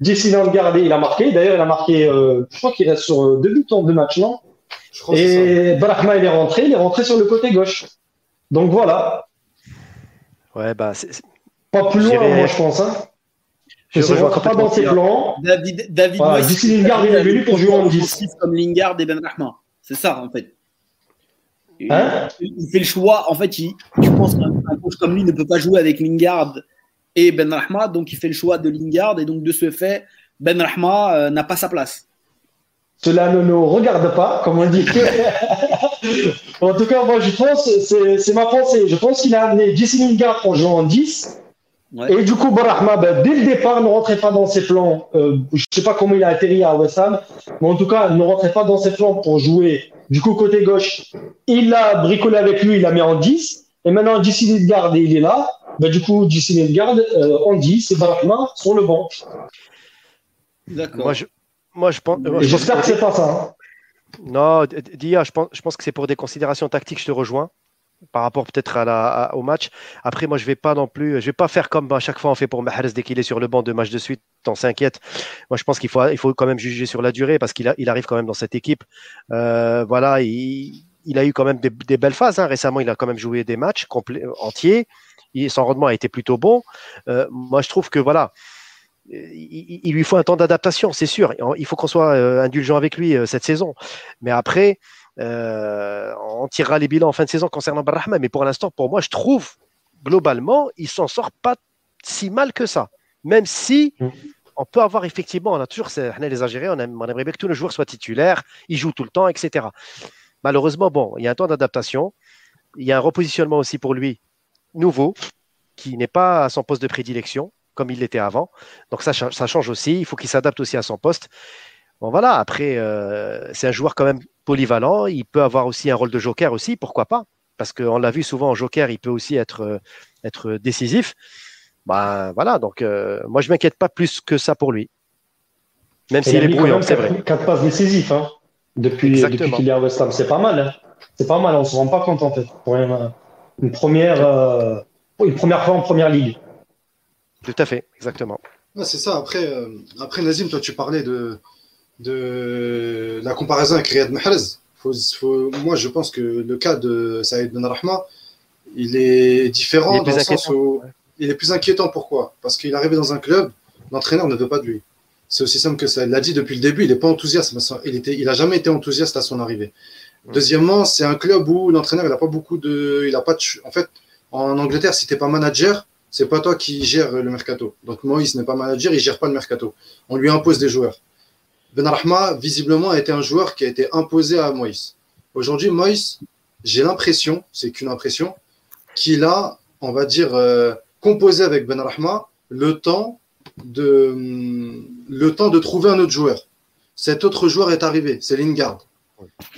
Jesse Lingard, il a marqué. D'ailleurs, il a marqué, euh, je crois qu'il reste sur euh, deux buts en deux matchs, non? Et Barahma, il est rentré, il est rentré sur le côté gauche. Donc voilà. Ouais, bah, Pas plus loin, moi, je pense. Hein. Je ne rentre pas dans ses plans. David, David voilà, Lingard, il est venu pour jouer en 10. Comme Lingard et Ben Rahma. C'est ça, en fait. Hein il fait le choix. En fait, il, tu penses qu'un coach comme lui ne peut pas jouer avec Lingard et Ben Rahma, donc il fait le choix de Lingard, et donc de ce fait, Ben Rahma euh, n'a pas sa place. Cela ne nous regarde pas, comme on dit. en tout cas, moi, je pense, c'est ma pensée. Je pense qu'il a amené Jesse Lingard pour jouer en 10 et du coup, Barahma, ben, dès le départ, ne rentrait pas dans ses plans. Euh, je ne sais pas comment il a atterri à West Ham, mais en tout cas, ne rentrait pas dans ses plans pour jouer. Du coup, côté gauche, il l'a bricolé avec lui, il l'a mis en 10. Et maintenant, JC garde il est là. Ben, du coup, JC garde euh, en 10 et Barahma sur le banc. D'accord. Moi, je, moi, je pense. J'espère que c'est pas ça. Hein. Non, Dia, je pense, que c'est pour des considérations tactiques, je te rejoins par rapport peut-être au match. Après, moi, je vais pas non plus, je vais pas faire comme à chaque fois on fait pour Mahrez dès qu'il est sur le banc deux matchs de suite, on s'inquiète. Moi, je pense qu'il faut, quand même juger sur la durée parce qu'il il arrive quand même dans cette équipe. Euh, voilà, il, a eu quand même des, belles phases. Hein. Récemment, il a quand même joué des matchs entiers. Son rendement a été plutôt bon. Euh, moi, je trouve que voilà, il, lui faut un temps d'adaptation, c'est sûr. Il faut qu'on soit euh, indulgent avec lui cette saison. Mais après, euh, on tirera les bilans en fin de saison concernant Barrahma, mais pour l'instant, pour moi, je trouve globalement, il s'en sort pas si mal que ça. Même si on peut avoir effectivement, on a toujours, les Algériens, on, aimerait bien que tous nos joueurs soient titulaires, ils jouent tout le temps, etc. Malheureusement, bon, il y a un temps d'adaptation, il y a un repositionnement aussi pour lui nouveau, qui n'est pas à son poste de prédilection, comme il l'était avant. Donc ça, ça change aussi, il faut qu'il s'adapte aussi à son poste. Bon voilà, après, euh, c'est un joueur quand même polyvalent. Il peut avoir aussi un rôle de joker aussi, pourquoi pas? Parce qu'on l'a vu souvent en joker, il peut aussi être, euh, être décisif. Ben voilà, donc euh, moi je m'inquiète pas plus que ça pour lui. Même s'il est brouillant, c'est vrai. Quatre passes décisives hein, depuis, depuis qu'il est à West Ham, c'est pas mal. Hein. C'est pas mal, on se rend pas compte en fait. Pour une, première, une première fois en première ligue. Tout à fait, exactement. c'est ça. Après, après Nazim, toi tu parlais de, de la comparaison avec Riyad Mahrez. moi, je pense que le cas de Saïd Ben Rahma, il est différent dans le sens où il est plus inquiétant. Pourquoi? Parce qu'il est arrivé dans un club, l'entraîneur ne veut pas de lui. C'est aussi simple que ça. Il l'a dit depuis le début, il n'est pas enthousiaste. Il n'a il jamais été enthousiaste à son arrivée. Deuxièmement, c'est un club où l'entraîneur, n'a pas beaucoup de. Il a pas en fait, en Angleterre, si tu n'es pas manager, c'est pas toi qui gères le mercato. Donc Moïse n'est pas manager, il gère pas le mercato. On lui impose des joueurs. Benrahma, visiblement, a été un joueur qui a été imposé à Moïse. Aujourd'hui, Moïse, j'ai l'impression, c'est qu'une impression, qu'il a, on va dire, euh, composé avec Benrahma le temps de le temps de trouver un autre joueur. Cet autre joueur est arrivé, c'est Lingard.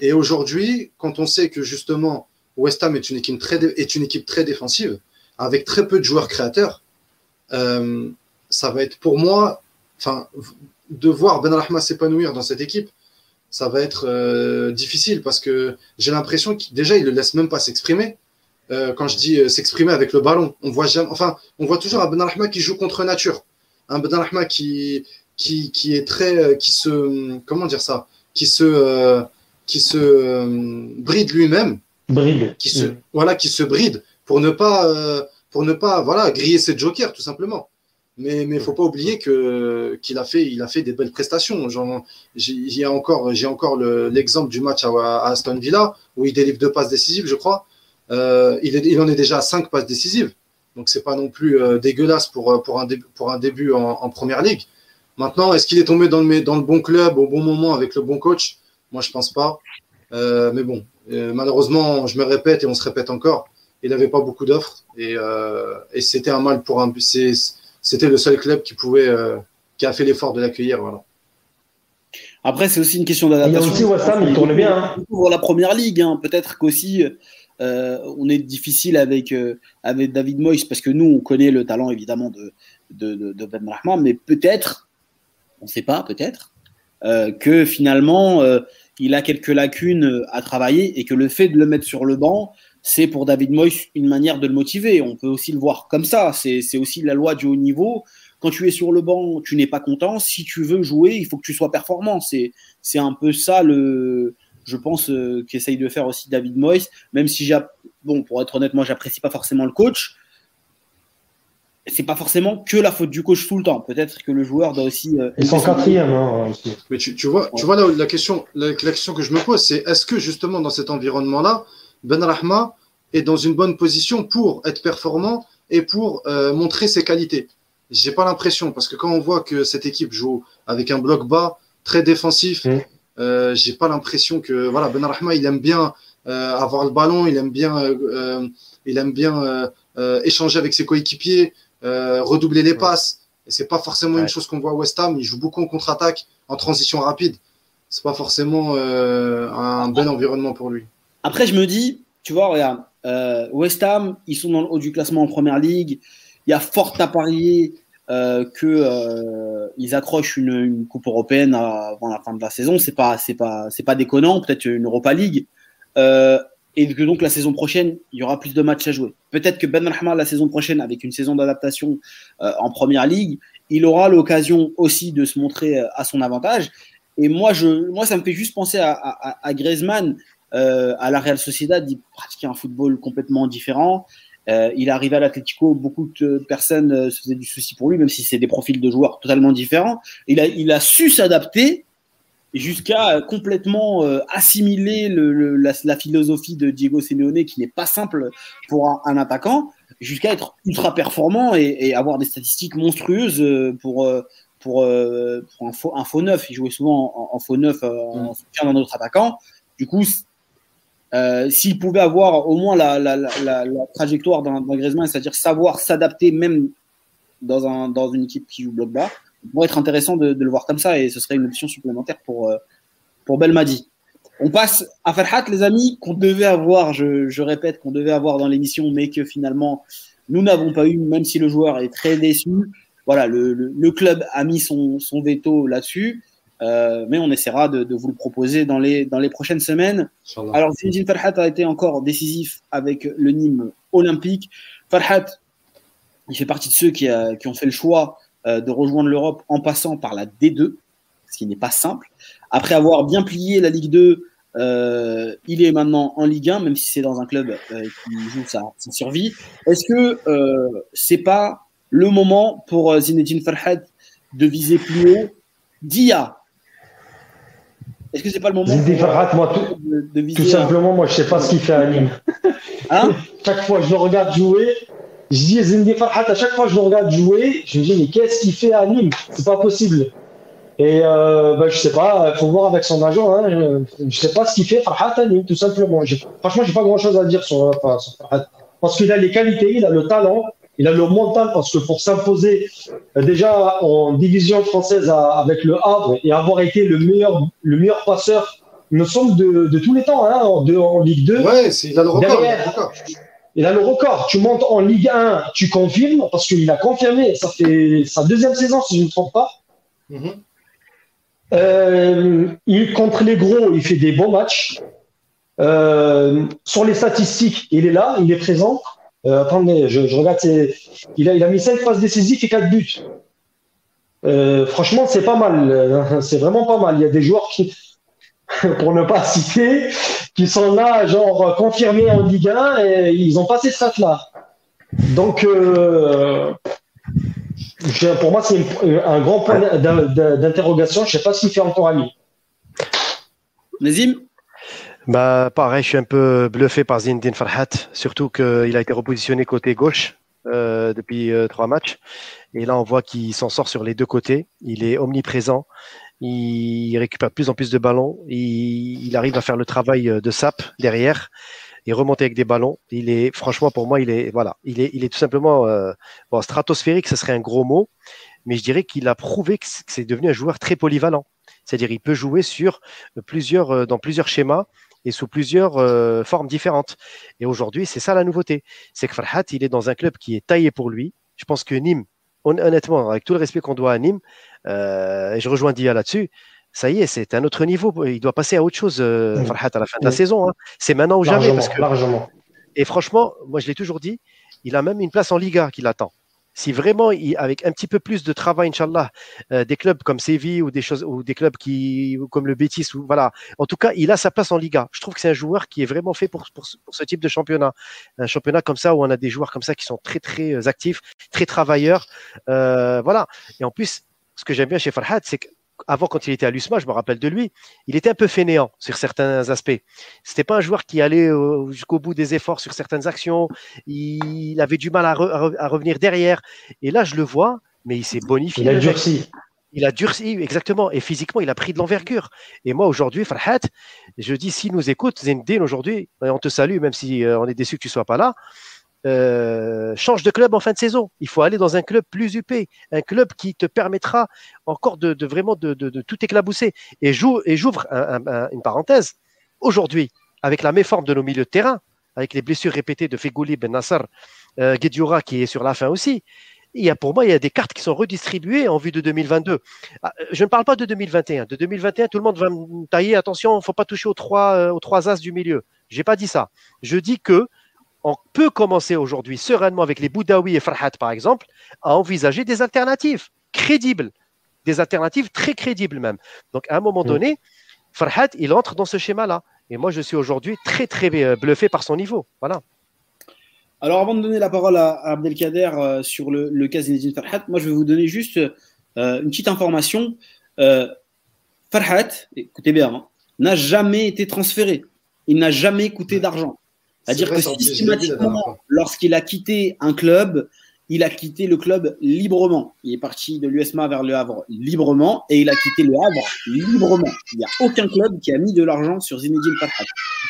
Et aujourd'hui, quand on sait que justement West Ham est une équipe très, est une équipe très défensive, avec très peu de joueurs créateurs, euh, ça va être pour moi, enfin, de voir Ben Rahma s'épanouir dans cette équipe, ça va être euh, difficile parce que j'ai l'impression qu'il déjà il le laisse même pas s'exprimer. Euh, quand je dis s'exprimer avec le ballon, on voit jamais, enfin, on voit toujours un Ben Rahma qui joue contre nature, un Ben Rahma qui, qui, qui est très, qui se, comment dire ça, qui se, qui se bride lui-même, bride, qui se, voilà, qui se bride pour ne pas, pour ne pas, voilà, griller ses jokers tout simplement. Mais il ne faut pas oublier qu'il a, fait, il a fait des belles prestations. J'ai encore, encore l'exemple du match à, Aston Villa où il délivre deux passes décisives, je crois. Euh, il, en est déjà à cinq passes décisives. Donc, ce n'est pas non plus euh, dégueulasse pour, pour, un, pour un début en, première ligue. Maintenant, est-ce qu'il est tombé dans le, dans le bon club au bon moment avec le bon coach? Moi, je pense pas. Euh, mais bon, malheureusement, je me répète et on se répète encore, il n'avait pas beaucoup d'offres et, et c'était un mal pour un c'était le seul club qui pouvait, euh, qui a fait l'effort de l'accueillir. Voilà. Après, c'est aussi une question d'adaptation. Il y a aussi Wassam, il tourne bien. Hein. Pour la première ligue, hein. peut-être qu'aussi euh, on est difficile avec, euh, avec David Moyes parce que nous, on connaît le talent évidemment de, de, de, Ben Rahman, mais peut-être, on ne sait pas, peut-être, que finalement, il a quelques lacunes à travailler et que le fait de le mettre sur le banc, c'est pour David Moyes une manière de le motiver. On peut aussi le voir comme ça. C'est aussi la loi du haut niveau. Quand tu es sur le banc, tu n'es pas content. Si tu veux jouer, il faut que tu sois performant. C'est un peu ça le, je pense, euh, qu'essaye de faire aussi David Moyes. Même si, bon, pour être honnête, moi, j'apprécie pas forcément le coach. C'est pas forcément que la faute du coach tout le temps. Peut-être que le joueur doit aussi. Euh, Ils sont quatrième. Hein, Mais tu, vois, tu vois la, question, la question que je me pose, c'est est-ce que justement dans cet environnement-là, ben Rahma est dans une bonne position pour être performant et pour euh, montrer ses qualités. J'ai pas l'impression parce que quand on voit que cette équipe joue avec un bloc bas, très défensif, mmh. euh, j'ai pas l'impression que voilà Ben Rahma il aime bien euh, avoir le ballon, il aime bien il aime bien échanger avec ses coéquipiers, redoubler les passes. Et c'est pas forcément une chose qu'on voit à West Ham. Il joue beaucoup en contre-attaque, en transition rapide. C'est pas forcément un bel environnement pour lui. Après, je me dis, tu vois, regarde, euh, West Ham, ils sont dans le haut du classement en première ligue. Il y a fort à parier euh, qu'ils euh, accrochent une, coupe européenne avant la fin de la saison. C'est pas, pas, pas déconnant. Peut-être une Europa League. et que donc la saison prochaine, il y aura plus de matchs à jouer. Peut-être que Ben Rahma la saison prochaine, avec une saison d'adaptation en première ligue, il aura l'occasion aussi de se montrer à son avantage. Et moi, je, moi, ça me fait juste penser à, à, à Griezmann euh, à la Real Sociedad, il pratiquait un football complètement différent. Euh, il est arrivé à l'Atlético, beaucoup de personnes euh, se faisaient du souci pour lui, même si c'est des profils de joueurs totalement différents. Il a, il a su s'adapter jusqu'à complètement assimiler le, la, la, philosophie de Diego Simeone, qui n'est pas simple pour un, attaquant, jusqu'à être ultra performant et, et, avoir des statistiques monstrueuses pour, pour, pour un, faux, un, faux, neuf. Il jouait souvent en, en faux neuf en mm. soutien d'un autre attaquant. Du coup, euh, s'il pouvait avoir au moins la, la, la, la trajectoire d'un Griezmann, c'est-à-dire savoir s'adapter même dans, un, dans une équipe qui joue bloc bas, pourrait être intéressant de, de, le voir comme ça et ce serait une option supplémentaire pour, euh, pour Belmadi. On passe à Farhat, les amis, qu'on devait avoir, je, je répète, qu'on devait avoir dans l'émission, mais que finalement nous n'avons pas eu, même si le joueur est très déçu. Voilà, le, le, le club a mis son, son veto là-dessus. Euh, mais on essaiera de, de, vous le proposer dans les, dans les prochaines semaines. Alors, Zinedine Farhat a été encore décisif avec le Nîmes olympique. Farhat, il fait partie de ceux qui, a, qui ont fait le choix euh, de rejoindre l'Europe en passant par la D2, ce qui n'est pas simple. Après avoir bien plié la Ligue 2, euh, il est maintenant en Ligue 1, même si c'est dans un club euh, qui joue sa, sa survie. Est-ce que euh, c'est pas le moment pour Zinedine Farhat de viser plus haut? Dia, est-ce que c'est pas le moment moi, tout, de, tout simplement, moi, je sais pas ce qu'il fait à Nîmes. Hein chaque fois que je le regarde jouer, je dis Zindi Farhat, à chaque fois que je le regarde jouer, je me dis, mais qu'est-ce qu'il fait à Nîmes? C'est pas possible. Et euh, ben, je sais pas, il faut voir avec son agent. Hein, je, ne sais pas ce qu'il fait Farhat à Nîmes, tout simplement. Franchement, j'ai pas grand-chose à dire sur, sur Farhat. Parce qu'il a les qualités, il a le talent, il a le mental parce que pour s'imposer euh, déjà en division française avec le Havre et avoir été le meilleur, le meilleur passeur, il me semble, de, de tous les temps hein, en, en, Ligue 2. Ouais, il a le record. il a le record. Tu montes en Ligue 1, tu confirmes parce qu'il a confirmé. Ça fait sa deuxième saison, si je ne me trompe pas. Mm-hmm. euh, il, contre les gros, il fait des bons matchs. Euh, sur les statistiques, il est là, il est présent. Euh, attendez, je, regarde, il a, il a mis 5 passes décisives et 4 buts. Euh, franchement, c'est pas mal. C'est vraiment pas mal. Il y a des joueurs qui, pour ne pas citer, qui sont là, genre confirmés en Ligue 1 et ils ont pas ces stats-là. Donc, euh, pour moi, c'est un grand point d'interrogation. Je sais pas s'il fait encore ami. Nazim? Bah, pareil, je suis un peu bluffé par Zinedine Farhat, surtout qu'il a été repositionné côté gauche euh, depuis euh, trois matchs. Et là, on voit qu'il s'en sort sur les deux côtés. Il est omniprésent. Il récupère de plus en plus de ballons. Il, arrive à faire le travail euh, de sap derrière et remonter avec des ballons. Il est, franchement, pour moi, il est, voilà, il est, il est tout simplement bon, stratosphérique. Ce serait un gros mot, mais je dirais qu'il a prouvé que c'est devenu un joueur très polyvalent. C'est-à-dire, il peut jouer sur plusieurs, dans plusieurs schémas et sous plusieurs euh, formes différentes. Et aujourd'hui, c'est ça la nouveauté. C'est que Farhat, il est dans un club qui est taillé pour lui. Je pense que Nîmes, honnêtement, avec tout le respect qu'on doit à Nîmes, euh, et je rejoins Dia là-dessus, ça y est, c'est un autre niveau. Il doit passer à autre chose, euh, Farhat, à la fin de la saison. Hein. C'est maintenant ou jamais. Parce que... largement. Et franchement, moi, je l'ai toujours dit, il a même une place en Liga qui l'attend si vraiment, avec un petit peu plus de travail, Inch'Allah, euh, des clubs comme Séville ou des clubs comme le Betis, ou, voilà. En tout cas, il a sa place en Liga. Je trouve que c'est un joueur qui est vraiment fait pour, pour, ce type de championnat. Un championnat comme ça où on a des joueurs comme ça qui sont très, très euh, actifs, très travailleurs. Euh, voilà. Et en plus, ce que j'aime bien chez Farhad, c'est que avant, quand il était à l'USMA, je me rappelle de lui, il était un peu fainéant sur certains aspects. C'était pas un joueur qui allait euh, jusqu'au bout des efforts sur certaines actions. Il, avait du mal à, revenir derrière. Et là, je le vois, mais il s'est bonifié. Il a durci. Il a durci, exactement. Et physiquement, il a pris de l'envergure. Et moi, aujourd'hui, Farhat, je dis, s'il nous écoute, Zendine, aujourd'hui, on te salue, même si euh, on est déçu que tu sois pas là. Euh, change de club en fin de saison. Il faut aller dans un club plus UP, un club qui te permettra encore de, vraiment de, tout éclabousser. Et j'ouvre une parenthèse. Aujourd'hui, avec la méforme de nos milieux de terrain, avec les blessures répétées de Fegouli, Ben Nasser, euh, qui est sur la fin aussi, il y a, pour moi, il y a des cartes qui sont redistribuées en vue de 2022. Ah, je ne parle pas de 2021. De 2021, tout le monde va me tailler. Attention, il ne faut pas toucher aux trois, euh, as du milieu. J'ai pas dit ça. Je dis que on peut commencer aujourd'hui sereinement avec les Boudaoui et Farhat, par exemple, à envisager des alternatives crédibles, des alternatives très crédibles même. Donc, à un moment mm. donné, Farhat, il entre dans ce schéma-là. Et moi, je suis aujourd'hui très, très euh, bluffé par son niveau. Voilà. Alors, avant de donner la parole à, Abdelkader euh, sur le, le cas d'Inedine Farhat, moi, je vais vous donner juste euh, une petite information. Farhat, écoutez bien, hein, n'a jamais été transféré. Il n'a jamais coûté d'argent. C'est-à-dire que systématiquement, lorsqu'il a quitté un club, il a quitté le club librement. Il est parti de l'USMA vers le Havre librement et il a quitté le Havre librement. Il n'y a aucun club qui a mis de l'argent sur Zinedine Farhat.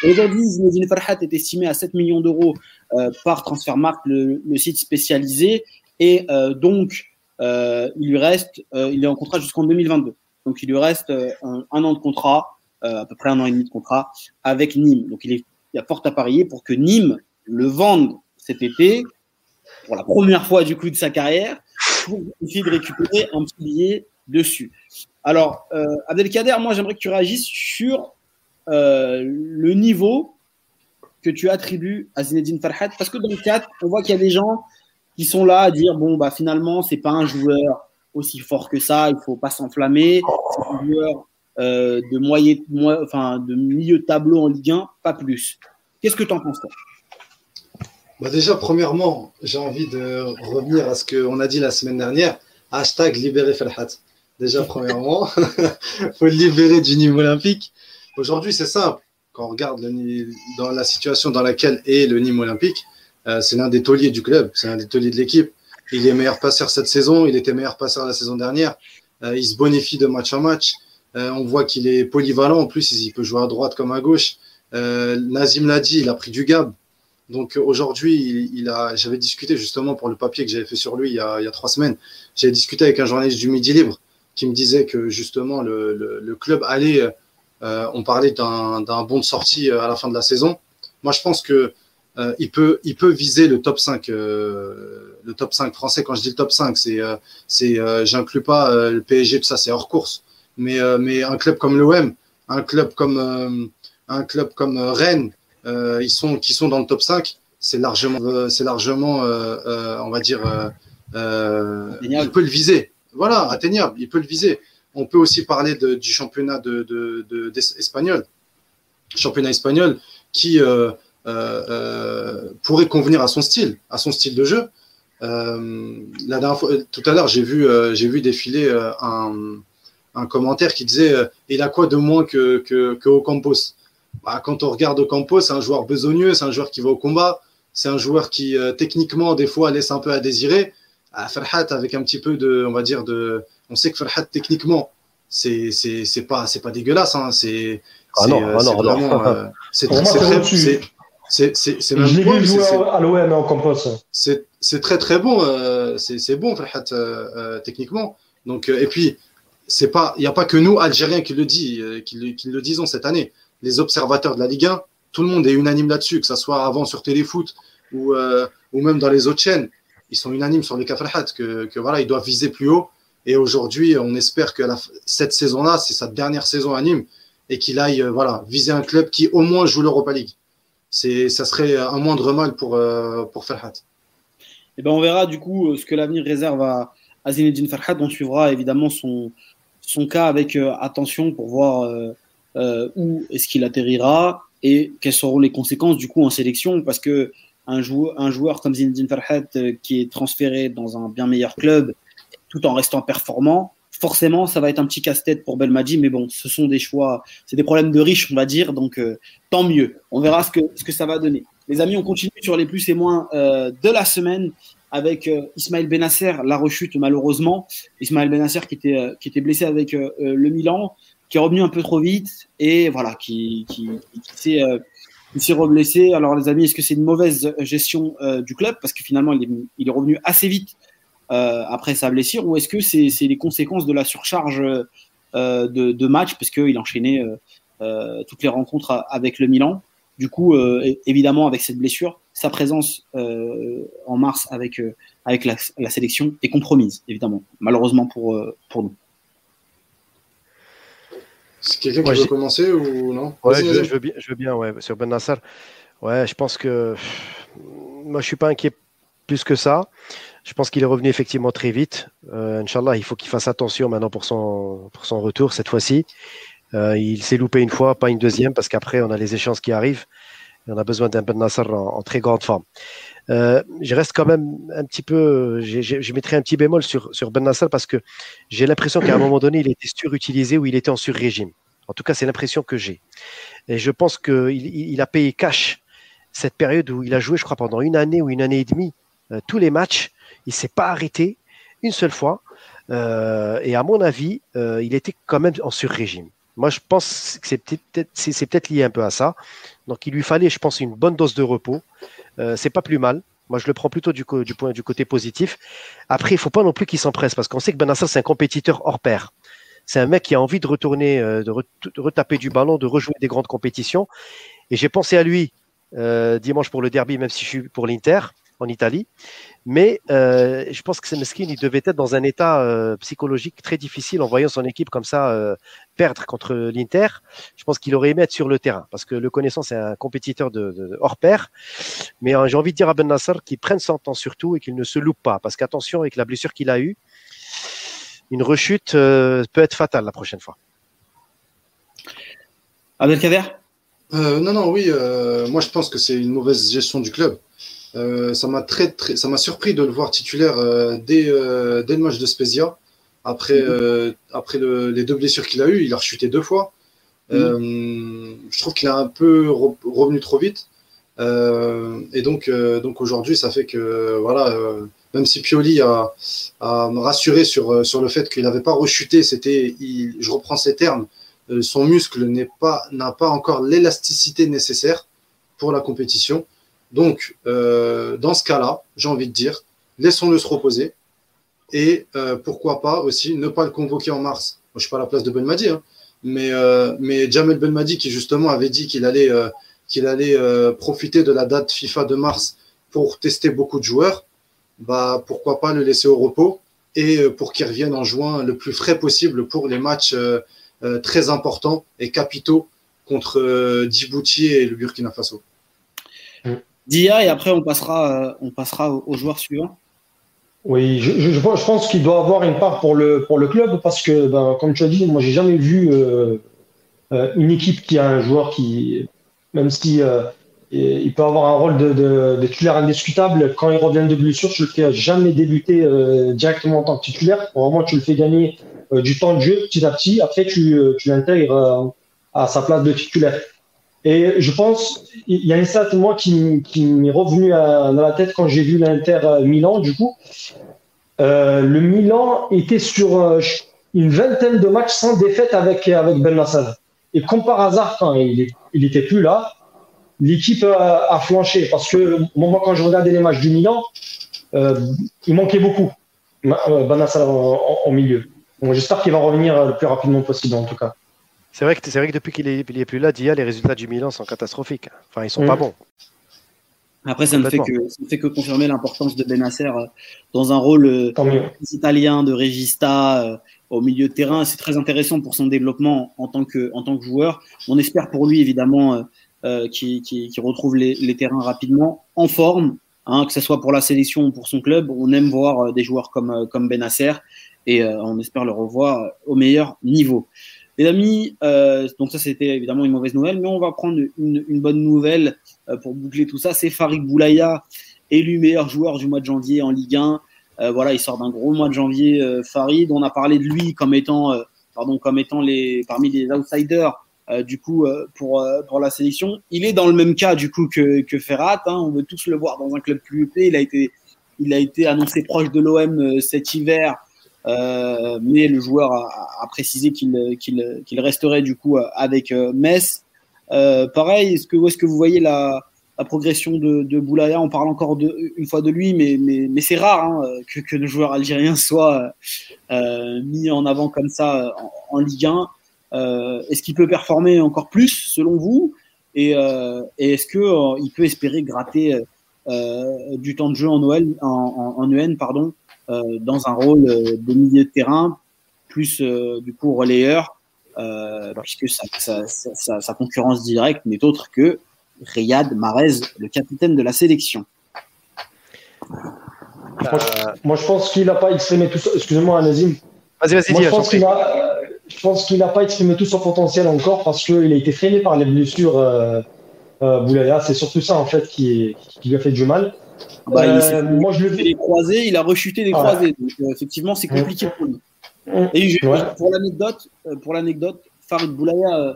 Aujourd'hui, Zinedine Farhat est estimé à 7 millions d'euros euh, par Transfermarkt, le, le, site spécialisé. Et euh, donc, euh, il lui reste, il est en contrat jusqu'en 2022. Donc, il lui reste un, un, an de contrat, à peu près un an et demi de contrat avec Nîmes. Donc, il est il y a fort à parier pour que Nîmes le vende cet été, pour la première fois du coup de sa carrière, pour essayer de récupérer un petit billet dessus. Alors, euh, Abdelkader, moi j'aimerais que tu réagisses sur euh, le niveau que tu attribues à Zinedine Farhat, parce que dans le 4, on voit qu'il y a des gens qui sont là à dire bon bah finalement c'est pas un joueur aussi fort que ça, il faut pas s'enflammer, euh, de, moyen, enfin, de milieu tableau en Ligue 1, pas plus. Qu'est-ce que tu en penses bah Déjà, premièrement, j'ai envie de revenir à ce qu'on a dit la semaine dernière. Hashtag libérer Felhat. Déjà, premièrement, il faut le libérer du niveau olympique. Aujourd'hui, c'est simple. Quand on regarde dans la situation dans laquelle est le Nîmes olympique, euh, c'est l'un des tauliers du club, c'est l'un des tauliers de l'équipe. Il est meilleur passeur cette saison, il était meilleur passeur la saison dernière. Euh, il se bonifie de match en match. Euh, on voit qu'il est polyvalent. En plus, il peut jouer à droite comme à gauche. Euh, Nazim l'a dit, il a pris du gab. Donc aujourd'hui, il, a, j'avais discuté justement pour le papier que j'avais fait sur lui il y a, trois semaines. J'avais discuté avec un journaliste du Midi Libre qui me disait que justement le, club allait, euh, on parlait d'un, bon de sortie à la fin de la saison. Moi, je pense que peut, il peut viser le top 5, le top 5 français. Quand je dis le top 5, c'est, j'inclus pas le PSG, ça, c'est hors course mais, euh, mais un club comme l'OM, un club comme, euh, un club comme euh, Rennes, ils sont, qui sont dans le top 5, c'est largement, c'est largement on va dire, il peut le viser. Voilà, atteignable, il peut le viser. On peut aussi parler de, du championnat de, de, de espagnol, championnat espagnol qui pourrait convenir à son style, à son style de jeu. la dernière fois, tout à l'heure, j'ai vu, j'ai vu défiler un, un, commentaire qui disait il a quoi de moins que, que, que Ocampos? Bah, Quand on regarde Ocampos, c'est un joueur besogneux, c'est un joueur qui va au combat, c'est un joueur qui techniquement des fois laisse un peu à désirer. À Farhat avec un petit peu de, on va dire de, on sait que Farhat techniquement c'est c'est c'est pas c'est pas dégueulasse hein. c'est ah non, ah non, vraiment euh, c'est très c'est c'est c'est c'est je l'ai vu jouer à l'OM en compost c'est c'est très très bon euh, c'est c'est bon Farhat euh, techniquement donc et puis c'est pas il y a pas que nous Algériens qui le dit qui, qui le disons cette année les observateurs de la Ligue 1 tout le monde est unanime là-dessus que ça soit avant sur Téléfoot ou ou même dans les autres chaînes ils sont unanimes sur les cas que que voilà ils doivent viser plus haut et aujourd'hui, on espère que cette saison-là, c'est sa dernière saison à Nîmes et qu'il aille euh, voilà, viser un club qui au moins joue l'Europa League. C'est, ça serait un moindre mal pour, euh, pour Ferhat. Et eh ben on verra du coup ce que l'avenir réserve à, à Zinedine Ferhat. On suivra évidemment son, son cas avec euh, attention pour voir où est-ce qu'il atterrira et quelles seront les conséquences du coup en sélection parce que un joueur, un comme Zinedine Ferhat qui est transféré dans un bien meilleur club tout en restant performant, forcément, ça va être un petit casse-tête pour Belmadi, mais bon, ce sont des choix, c'est des problèmes de riches, on va dire, donc euh, tant mieux. On verra ce que, ça va donner. Les amis, on continue sur les plus et moins euh, de la semaine avec euh, Ismaël Benasser, la rechute malheureusement. Ismaël Benasser qui était, qui était blessé avec le Milan, qui est revenu un peu trop vite et voilà, qui, qui, qui s'est reblessé. Alors les amis, est-ce que c'est une mauvaise gestion du club? Parce que finalement, il est, il est revenu assez vite euh, après sa blessure ou est-ce que c'est les conséquences de la surcharge euh, de, de matchs parce qu'il enchaînait euh, toutes les rencontres avec le Milan du coup, évidemment, avec cette blessure, sa présence en mars avec, avec la, sélection est compromise, évidemment, malheureusement pour, pour nous. C'est quelqu'un qui veut commencer ou non? Ouais, je, veux bien, je veux bien ouais, sur Ben Nassar. Ouais, je pense que moi, je suis pas inquiet plus que ça. Je pense qu'il est revenu effectivement très vite. Euh, Inch'Allah, il faut qu'il fasse attention maintenant pour son, pour son retour cette fois-ci. Euh, il s'est loupé une fois, pas une deuxième, parce qu'après, on a les échéances qui arrivent. On a besoin d'un Ben Nasser en, très grande forme. Euh, je reste quand même un petit peu, je mettrai un petit bémol sur, Ben Nasser parce que j'ai l'impression qu'à un moment donné, il était surutilisé ou il était en sur-régime. En tout cas, c'est l'impression que j'ai. Et je pense qu'il il a payé cash cette période où il a joué, je crois, pendant une année ou une année et demie, euh, tous les matchs il s'est pas arrêté une seule fois. Euh, et à mon avis, il était quand même en sur-régime. Moi, je pense que c'est peut-être lié un peu à ça. Donc, il lui fallait, je pense, une bonne dose de repos. Euh, c'est pas plus mal. Moi, je le prends plutôt du, du, côté positif. Après, il faut pas non plus qu'il s'empresse parce qu'on sait que Benassar, c'est un compétiteur hors pair. C'est un mec qui a envie de retourner, euh, de, retaper du ballon, de rejouer des grandes compétitions. Et j'ai pensé à lui euh, dimanche pour le derby, même si je suis pour l'Inter en Italie. Mais euh, je pense que Semeskin, il devait être dans un état euh, psychologique très difficile en voyant son équipe comme ça euh, perdre contre l'Inter. Je pense qu'il aurait aimé être sur le terrain parce que le connaissant, c'est un compétiteur de, hors pair. Mais j'ai envie de dire à Ben Nasser qu'il prenne son temps surtout et qu'il ne se loupe pas parce qu'attention avec la blessure qu'il a eue, une rechute peut être fatale la prochaine fois. Abdelkader? Non, non, oui. moi, je pense que c'est une mauvaise gestion du club. Euh, ça m'a très, très, ça m'a surpris de le voir titulaire euh, dès, euh, dès, le match de Spezia. Après, mhm. après le, les deux blessures qu'il a eues, il a rechuté deux fois. Mhm. je trouve qu'il a un peu revenu trop vite. et donc, donc aujourd'hui, ça fait que voilà, même si Pioli a, a rassuré sur, sur le fait qu'il n'avait pas rechuté, c'était, je reprends ces termes, son muscle n'est pas, n'a pas encore l'élasticité nécessaire pour la compétition. Donc, euh, dans ce cas-là, j'ai envie de dire, laissons-le se reposer. Et euh, pourquoi pas aussi ne pas le convoquer en mars. Je ne suis pas à la place de Ben Madi, hein, mais, euh, mais Jamel Ben Madi, qui justement avait dit qu'il allait, profiter de la date FIFA de mars pour tester beaucoup de joueurs, bah, pourquoi pas le laisser au repos et pour qu'il revienne en juin le plus frais possible pour les matchs très importants et capitaux contre Djibouti et le Burkina Faso. Dia et après on passera, euh, on passera aux, joueurs suivants. Oui, je, pense qu'il doit avoir une part pour le, pour le club parce que, ben, comme tu as dit, moi j'ai jamais vu euh, euh, une équipe qui a un joueur qui, même si il peut avoir un rôle de, de, titulaire indiscutable. Quand il revient de blessure, tu le fais jamais débuter directement en tant que titulaire. Vraiment, tu le fais gagner du temps de jeu petit à petit. Après, tu, tu l'intègres à sa place de titulaire. Et je pense, il y a une stat, moi, qui, m'est revenu dans la tête quand j'ai vu l'Inter Milan, du coup. Euh, le Milan était sur euh, une vingtaine de matchs sans défaite avec, avec Ben. Et comme par hasard, quand il n'était plus là, l'équipe a, flanché. Parce que moi, quand je regardais les matchs du Milan, euh, il manquait beaucoup Ben Nasser en, milieu. J'espère qu'il va revenir le plus rapidement possible, en tout cas. C'est vrai, que, vrai que depuis qu'il n'est est plus là, Dia, les résultats du Milan sont catastrophiques. Enfin, ils sont pas bons. Après, ça ne fait que, fait que confirmer l'importance de Benacer euh, dans un rôle euh, italien de régista euh, au milieu de terrain. C'est très intéressant pour son développement en tant que, en tant que joueur. On espère pour lui, évidemment, euh, qu'il retrouve les, les, terrains rapidement, en forme, hein, que ce soit pour la sélection ou pour son club. On aime voir des joueurs comme, comme Benacer et on espère le revoir au meilleur niveau. Les amis, euh, donc ça c'était évidemment une mauvaise nouvelle, mais on va prendre une, bonne nouvelle euh, pour boucler tout ça. C'est Farid Boulaya, élu meilleur joueur du mois de janvier en Ligue 1. Euh, voilà, il sort d'un gros mois de janvier, Farid. On a parlé de lui comme étant, pardon, comme étant les, parmi les outsiders du coup pour, pour la sélection. Il est dans le même cas du coup que, que Ferrat. Hein. On veut tous le voir dans un club plus épais. Il a été, il a été annoncé proche de l'OM cet hiver. Euh, mais le joueur a, a précisé qu'il qu'il resterait du coup avec Metz. Euh, pareil, est-ce que, où est-ce que vous voyez la, la progression de, de, Boulaya On parle encore de, une fois de lui, mais, mais, mais c'est rare hein, que, que, le joueur algérien soit euh, mis en avant comme ça en, en Ligue 1. Euh, est-ce qu'il peut performer encore plus selon vous? Et, euh, et est-ce qu'il euh, peut espérer gratter du temps de jeu en, Noël, en, en, en UN pardon, dans un rôle de milieu de terrain, plus du coup relayeur euh, puisque sa, concurrence directe n'est autre que Riyad Mahrez, le capitaine de la sélection. Moi, je pense qu'il n'a pas exprimé tout ça. Excusez-moi, Nazim. Vas-y, vas-y, je, pense qu'il a, je pense qu'il n'a pas exprimé tout son potentiel encore parce qu'il a été freiné par les blessures. Euh, euh, Boulaya, c'est surtout ça en fait qui, lui a fait du mal. Ah bah, euh, moi, je le fait des croisés, il a rechuté des croisés. Donc, effectivement, c'est compliqué pour lui. Et pour l'anecdote, euh, pour l'anecdote, Farid Boulaya, euh,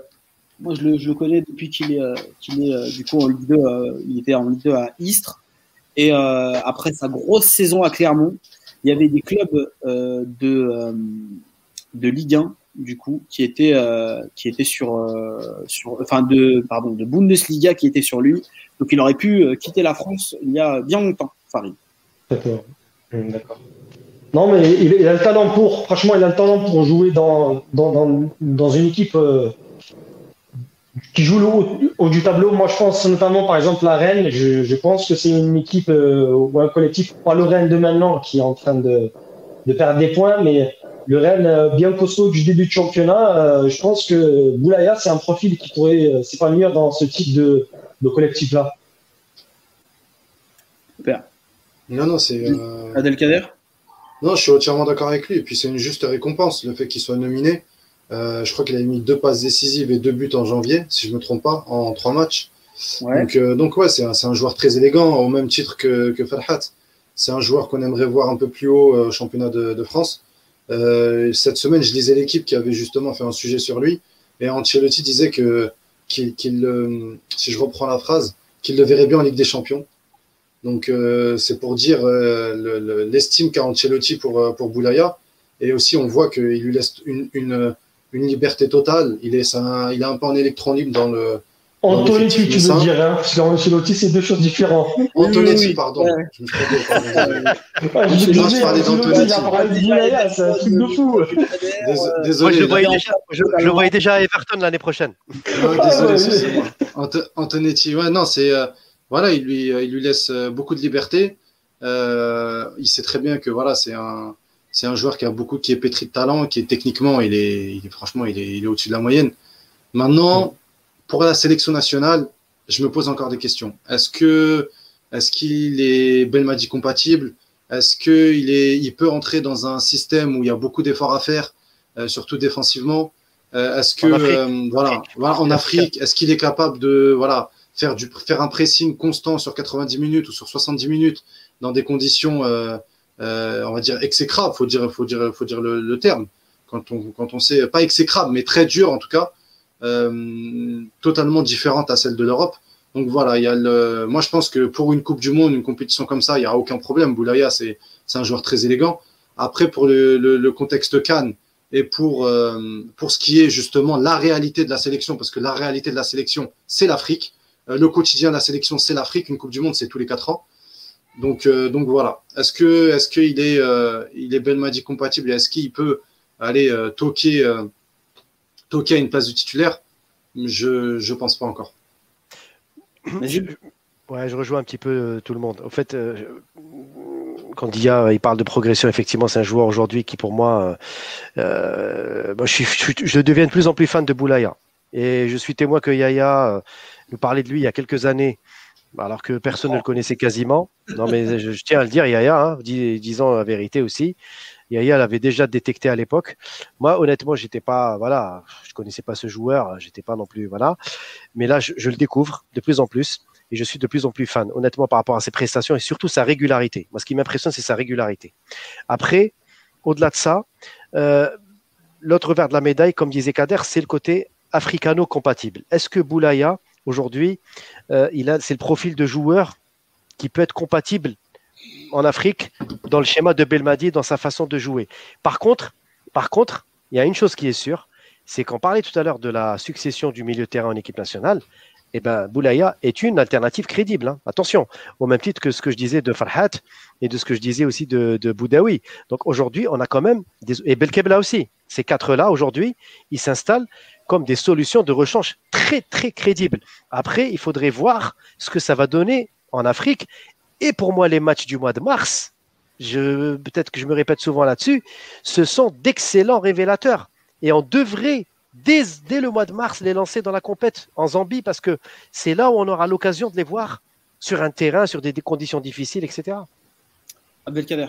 moi je le, je le, connais depuis qu'il est, euh, qu'il est du coup en Ligue 2, il était en Ligue 2 à Istres. Et après sa grosse saison à Clermont, il y avait des clubs de, de Ligue 1 du coup qui étaient qui étaient sur sur enfin de pardon de Bundesliga qui étaient sur lui. Donc il aurait pu quitter la France il y a bien longtemps, Farid. D'accord. D'accord. Non, mais il, a le talent pour, franchement, il a le talent pour jouer dans, une équipe euh, qui joue le haut, du tableau. Moi, je pense notamment, par exemple, la Rennes. Je, pense que c'est une équipe euh, ou un collectif, pas le Rennes de maintenant qui est en train de, perdre des points, mais le Rennes euh, bien costaud du début de championnat. je pense que Boulaya, c'est un profil qui pourrait s'épanouir dans ce type de, de collectif-là. Super. Non, non, c'est. Adelkader non, je suis entièrement d'accord avec lui. Et puis c'est une juste récompense, le fait qu'il soit nominé. Euh, je crois qu'il a mis deux passes décisives et deux buts en janvier, si je ne me trompe pas, en trois matchs. Donc, euh, donc ouais, c'est un, un, joueur très élégant, au même titre que, que Farhat. C'est un joueur qu'on aimerait voir un peu plus haut euh, au championnat de, de France. Euh, cette semaine, je lisais l'équipe qui avait justement fait un sujet sur lui. Et Ancelotti disait que, qu'il, si je reprends la phrase, qu'il le verrait bien en Ligue des Champions. Donc euh, c'est pour dire euh, l'estime qu'a Ancelotti pour, euh, pour Boulaya. Et aussi on voit qu'il lui laisse une, une, une, liberté totale. Il est, un, il est un peu en électron libre dans le... Antonetti, tu veux dire, hein, parce qu'Ancelotti, c'est deux choses différentes. Antonetti, pardon. Je me suis trompé. Je me parlais d'Antonetti. C'est un truc de fou. Désolé. je, le voyais déjà, je, je voyais déjà à Everton l'année prochaine. désolé, excusez-moi. Antonetti, ouais, non, c'est voilà, il lui, il lui laisse euh, beaucoup de liberté. Euh, il sait très bien que voilà, c'est un, c'est un joueur qui a beaucoup, qui est pétri de talent, qui est techniquement, il est, il est franchement, il est, il est au-dessus de la moyenne. Maintenant, pour la sélection nationale, je me pose encore des questions. Est-ce que, est-ce qu'il est Belmadi compatible? Est-ce qu'il est, il peut entrer dans un système où il y a beaucoup d'efforts à faire, euh, surtout défensivement? Est-ce que, voilà, voilà, en Afrique, est-ce qu'il est capable de, voilà, faire, du, faire un pressing constant sur 90 minutes ou sur 70 minutes dans des conditions, euh, euh, on va dire, exécrables, faut dire, faut dire, faut dire le, terme, quand on, quand on sait, pas exécrable, mais très dur en tout cas, euh, totalement différente à celle de l'Europe. Donc voilà, il y a le, moi je pense que pour une Coupe du Monde, une compétition comme ça, il n'y a aucun problème. Boulaya, c'est un joueur très élégant. Après, pour le, contexte Cannes, et pour, euh, pour ce qui est justement la réalité de la sélection, parce que la réalité de la sélection, c'est l'Afrique. Euh, le quotidien de la sélection, c'est l'Afrique. Une Coupe du Monde, c'est tous les quatre ans. Donc, euh, donc voilà. Est-ce que est-ce qu'il est, il est Belmadi compatible et est-ce qu'il peut aller toquer, toquer à une place du titulaire Je ne pense pas encore. Je, ouais, je rejoins un petit peu tout le monde. En fait, quand Dia il parle de progression, effectivement, c'est un joueur aujourd'hui qui, pour moi, euh, euh je, je, deviens de plus en plus fan de Boulaya. Et je suis témoin que Yaya euh, nous parlait de lui il y a quelques années, alors que personne ne le connaissait quasiment. Non, mais je, tiens à le dire, Yaya, hein, disons la vérité aussi. Yaya l'avait déjà détecté à l'époque. Moi, honnêtement, j'étais pas, voilà, je connaissais pas ce joueur, j'étais pas non plus, voilà. Mais là, je, le découvre de plus en plus et je suis de plus en plus fan, honnêtement, par rapport à ses prestations et surtout sa régularité. Moi, ce qui m'impressionne, c'est sa régularité. Après, au-delà de ça, euh, l'autre verre de la médaille, comme disait Kader, c'est le côté africano-compatible. Est-ce que Boulaya, aujourd'hui, euh, il a, c'est le profil de joueur qui peut être compatible en Afrique dans le schéma de Belmadi, dans sa façon de jouer. Par contre, il y a une chose qui est sûre, c'est qu'on parlait tout à l'heure de la succession du milieu terrain en équipe nationale eh ben, Boulaya est une alternative crédible. Hein. Attention, au même titre que ce que je disais de Farhat et de ce que je disais aussi de, Boudaoui. Donc aujourd'hui, on a quand même, des, et Belkebla aussi, ces quatre-là, aujourd'hui, ils s'installent comme des solutions de rechange très, très crédibles. Après, il faudrait voir ce que ça va donner en Afrique. Et pour moi, les matchs du mois de mars, je, peut-être que je me répète souvent là-dessus, ce sont d'excellents révélateurs. Et on devrait dès, le mois de mars les lancer dans la compète en Zambie parce que c'est là où on aura l'occasion de les voir sur un terrain, sur des, conditions difficiles, etc. Abdelkader.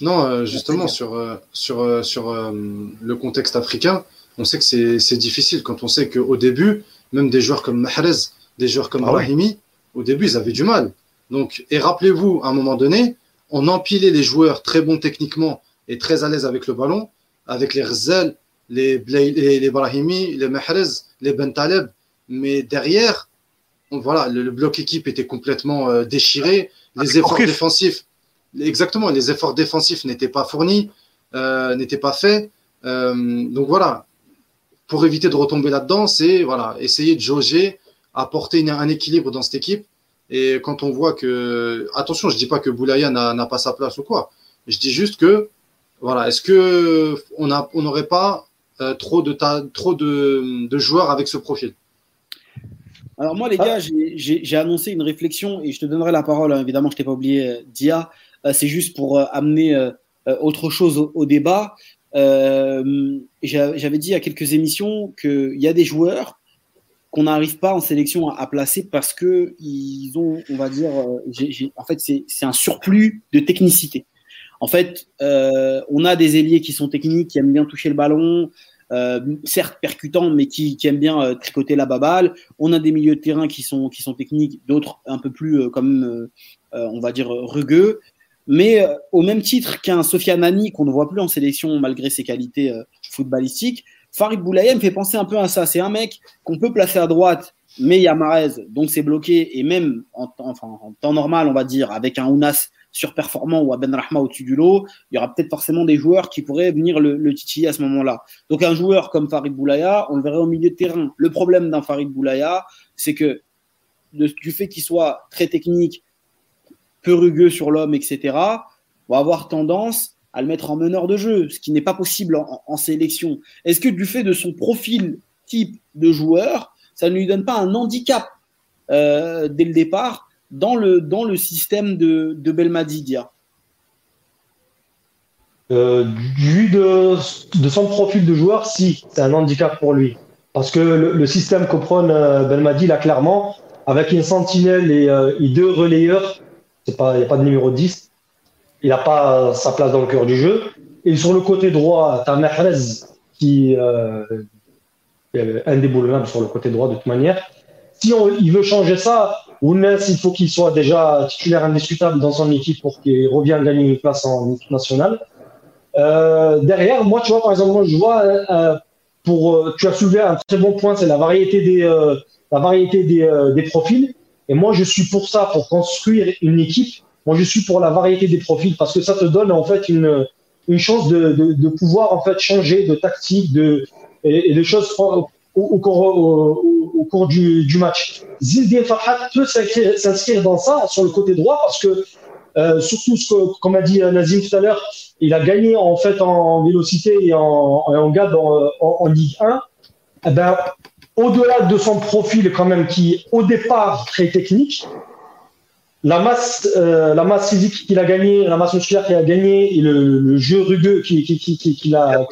Non, euh, justement, sur, euh, sur, euh, sur le contexte africain, on sait que c'est difficile quand on sait qu'au début, même des joueurs comme Mahrez, des joueurs comme ah Brahimi, au début, ils avaient du mal. Donc, et rappelez-vous, à un moment donné, on empilait les joueurs très bons techniquement et très à l'aise avec le ballon, avec les Rzal, les, les, les Brahimi, les Mahrez, les Bentaleb. Mais derrière, voilà, le, bloc équipe était complètement euh, déchiré. Les efforts défensifs, exactement, les efforts défensifs n'étaient pas fournis, euh, n'étaient pas faits. Euh, donc voilà, pour éviter de retomber là-dedans, c'est voilà, essayer de jauger, apporter un équilibre dans cette équipe. Et quand on voit que, attention, je dis pas que Boulaya n'a pas sa place ou quoi. Je dis juste que, voilà, est-ce que on n'aurait pas euh, trop, de, trop de, de, joueurs avec ce profil? Alors moi les gars, j'ai annoncé une réflexion et je te donnerai la parole, hein. évidemment je t'ai pas oublié euh, Dia, euh, c'est juste pour amener autre chose au, débat. J'avais dit à quelques émissions qu'il y a des joueurs qu'on n'arrive pas en sélection à, placer parce que ils ont, on va dire, en fait, c'est un surplus de technicité. En fait, euh, on a des ailiers qui sont techniques, qui aiment bien toucher le ballon, euh, certes percutants, mais qui, aiment bien euh, tricoter la baballe. On a des milieux de terrain qui sont, qui sont techniques, d'autres un peu plus, comme on va dire, rugueux. Mais au même titre qu'un Sofiane Nani, qu'on ne voit plus en sélection malgré ses qualités footballistiques, Farid Boulaye me fait penser un peu à ça. C'est un mec qu'on peut placer à droite, mais il y a Marez, donc c'est bloqué. Et même en, temps normal, on va dire, avec un Ounas surperformant ou à Rahma au-dessus du lot, il y aura peut-être forcément des joueurs qui pourraient venir le, le titiller à ce moment-là. Donc un joueur comme Farid Boulaya, on le verrait au milieu de terrain. Le problème d'un Farid Boulaya, c'est que du fait qu'il soit très technique, peu rugueux sur l'homme, etc., on va avoir tendance à le mettre en meneur de jeu, ce qui n'est pas possible en, sélection. Est-ce que du fait de son profil type de joueur, ça ne lui donne pas un handicap euh, dès le départ dans le, dans le système de, de Belmadi euh, Vu de, de, son profil de joueur, si, c'est un handicap pour lui. Parce que le, système que prône euh, Belmadi, là, clairement, avec une sentinelle et, euh, deux relayeurs, il n'y a pas de numéro 10, il n'a pas sa place dans le cœur du jeu. Et sur le côté droit, tu as Mahrez qui est indéboulonnable sur le côté droit de toute manière. si on, il veut changer ça, Ounes, il faut qu'il soit déjà titulaire indiscutable dans son équipe pour qu'il revienne gagner une place en équipe nationale. Euh, derrière, moi, tu vois, par exemple, moi, je vois, euh, pour, euh, tu as soulevé un très bon point, c'est la variété des, euh, la variété euh, des profils. Et moi, je suis pour ça, pour construire une équipe. Moi, je suis pour la variété des profils parce que ça te donne en fait une, une chance de, de, pouvoir en fait changer de tactique, de et, et de choses au, cours, au, cours du, du match. Zildien Farhat peut s'inscrire dans ça sur le côté droit parce que euh, surtout ce que, comme a dit Nazim tout à l'heure, il a gagné en fait en vélocité et en, en gab en, en, en, Ligue 1. Eh ben, au-delà de son profil quand même qui au départ très technique, la masse, euh, la masse physique qu'il a gagné, la masse musculaire qu'il a gagné et le, le jeu rugueux qu'il qui, qui, qui, qui a,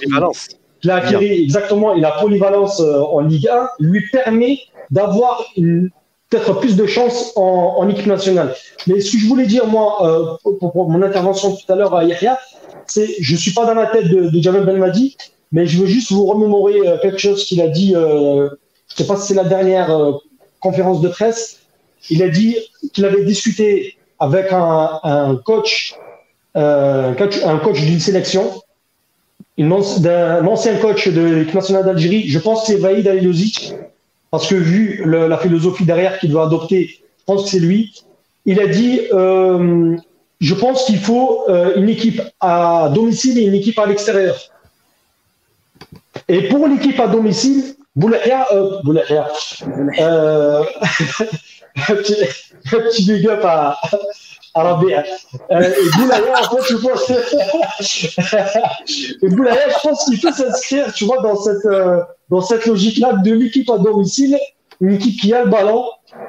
qu'il a acquis exactement et la polyvalence euh, en Ligue 1 lui permet d'avoir peut-être plus de chance en, en, équipe nationale. Mais ce que je voulais dire, moi, euh, pour, pour, mon intervention tout à l'heure à Yahya, c'est je suis pas dans la tête de, de Jamel Belmadi, mais je veux juste vous remémorer euh, quelque chose qu'il a dit, euh, je sais pas si c'est la dernière euh, conférence de presse, il a dit qu'il avait discuté avec un, un coach, euh, un coach d'une sélection, d'un ancien coach de l'équipe nationale d'Algérie, je pense que c'est Vaïd Alilozic, parce que vu la philosophie derrière qu'il doit adopter, je pense que c'est lui. Il a dit euh, je pense qu'il faut euh, une équipe à domicile et une équipe à l'extérieur. Et pour l'équipe à domicile, Boulaya, euh, Boulaya, euh, un petit, big up à, à Rabia. Euh, et Boulaya, en fait, je pense, et je pense qu'il peut s'inscrire, tu vois, dans cette, euh, cette logique-là de l'équipe à domicile, une équipe qui a le ballon,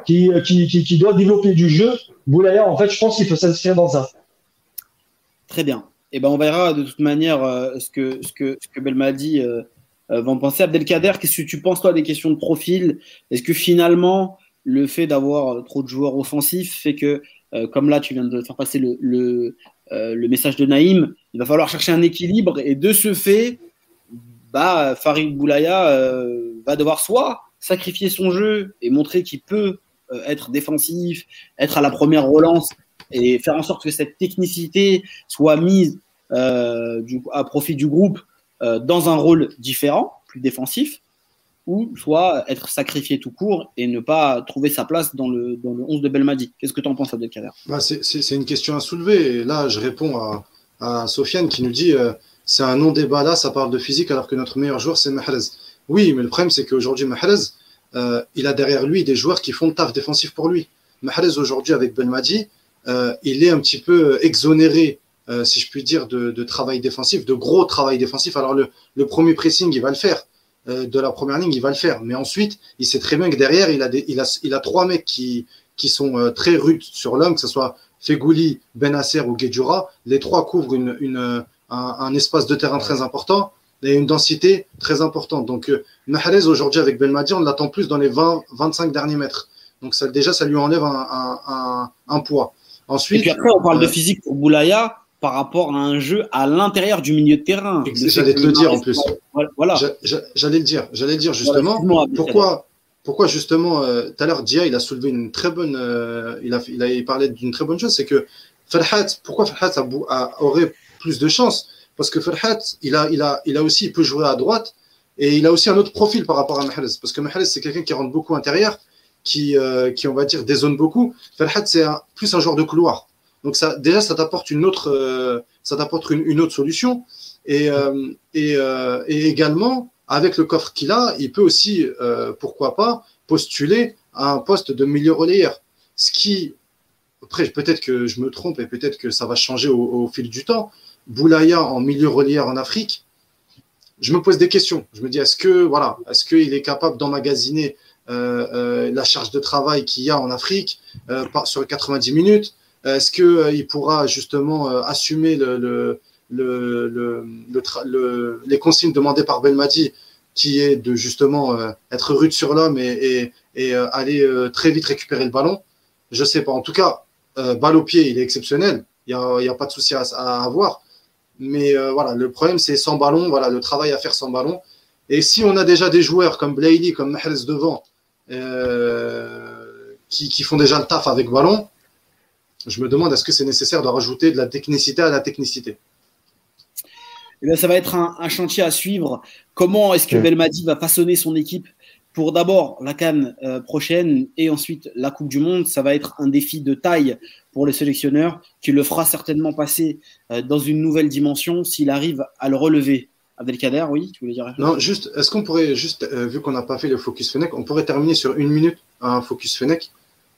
qui, qui, qui, qui doit développer du jeu. Boulaya, en fait, je pense qu'il peut s'inscrire dans ça. Très bien. Et eh ben, on verra de toute manière euh, ce que, ce que, ce que Belmadi euh, euh, va en penser. Abdelkader, qu'est-ce que tu penses, toi, des questions de profil? Est-ce que finalement, le fait d'avoir trop de joueurs offensifs fait que, euh, comme là, tu viens de faire passer euh, le, message de Naïm, il va falloir chercher un équilibre et de ce fait, bah, Farid Boulaya euh, va devoir soit sacrifier son jeu et montrer qu'il peut être défensif, être à la première relance et faire en sorte que cette technicité soit mise euh, à profit du groupe euh, dans un rôle différent, plus défensif, ou soit être sacrifié tout court et ne pas trouver sa place dans le, dans le 11 de Belmadi. Qu'est-ce que tu en penses, Abdelkader bah C'est une question à soulever. Et là, je réponds à, Sofiane qui nous dit euh, c'est un non-débat là, ça parle de physique alors que notre meilleur joueur, c'est Mahrez. Oui, mais le problème, c'est qu'aujourd'hui, Mahrez, euh, il a derrière lui des joueurs qui font le taf défensif pour lui. Mahrez, aujourd'hui, avec Belmadi, euh, il est un petit peu exonéré, si je puis dire, de, travail défensif, de gros travail défensif. Alors le premier pressing, il va le faire. Euh, de la première ligne, il va le faire. Mais ensuite, il sait très bien que derrière, il a, des, il a, il a trois mecs qui, qui sont euh, très rudes sur l'homme, que ce soit Fegouli, Benasser ou Guedjura. Les trois couvrent une, une, un, un, espace de terrain très important et une densité très importante. Donc, euh, Mahrez, aujourd'hui, avec Belmadi, on l'attend plus dans les 20-25 derniers mètres. Donc, ça, déjà, ça lui enlève un, un, un poids. Ensuite, et puis après, on parle euh, de physique pour Boulaya par rapport à un jeu à l'intérieur du milieu de terrain. J'allais te le dire en plus. Voilà. J'allais le dire. J'allais le dire justement. Voilà, pourquoi, pourquoi justement, euh, tout à l'heure, Dia, il a soulevé une très bonne, euh, il, a, il a parlé d'une très bonne chose, c'est que Farhat, pourquoi Farhat a, a, aurait plus de chance Parce que Farhat, il a, il, a, il a aussi, il peut jouer à droite et il a aussi un autre profil par rapport à Mahrez. Parce que Mahrez, c'est quelqu'un qui rentre beaucoup intérieur qui, euh, qui, on va dire, dézone beaucoup. Farhat, c'est plus un joueur de couloir. Donc ça, déjà, ça t'apporte une autre, euh, ça t'apporte une, autre solution. Et, euh, euh, et, également, avec le coffre qu'il a, il peut aussi, pourquoi pas, postuler à un poste de milieu relayeur. Ce qui, après, peut-être que je me trompe et peut-être que ça va changer au, fil du temps. Boulaya en milieu relayeur en Afrique, je me pose des questions. Je me dis, est-ce que, voilà, est-ce qu'il est capable d'emmagasiner la charge de travail qu'il y a en Afrique sur 90 minutes Est-ce qu'il pourra justement assumer le, le, le, le, les consignes demandées par Belmadi qui est de justement être rude sur l'homme et, et, et aller très vite récupérer le ballon? Je sais pas. En tout cas, balle au pied, il est exceptionnel. Il n'y a, a, pas de souci à, à, avoir. Mais voilà, le problème, c'est sans ballon. Voilà, le travail à faire sans ballon. Et si on a déjà des joueurs comme Blayley, comme Mahrez devant, qui, qui, font déjà le taf avec ballon, je me demande est-ce que c'est nécessaire de rajouter de la technicité à la technicité? Eh ça va être un, chantier à suivre. Comment est-ce que Belmadi va façonner son équipe pour d'abord la Cannes euh, prochaine et ensuite la Coupe du Monde? Ça va être un défi de taille pour les sélectionneurs qui le fera certainement passer euh, dans une nouvelle dimension s'il arrive à le relever. Abdelkader, oui, tu voulais dire Non, juste, est-ce qu'on pourrait, juste, euh, vu qu'on n'a pas fait le focus Fennec, on pourrait terminer sur une minute un focus Fennec?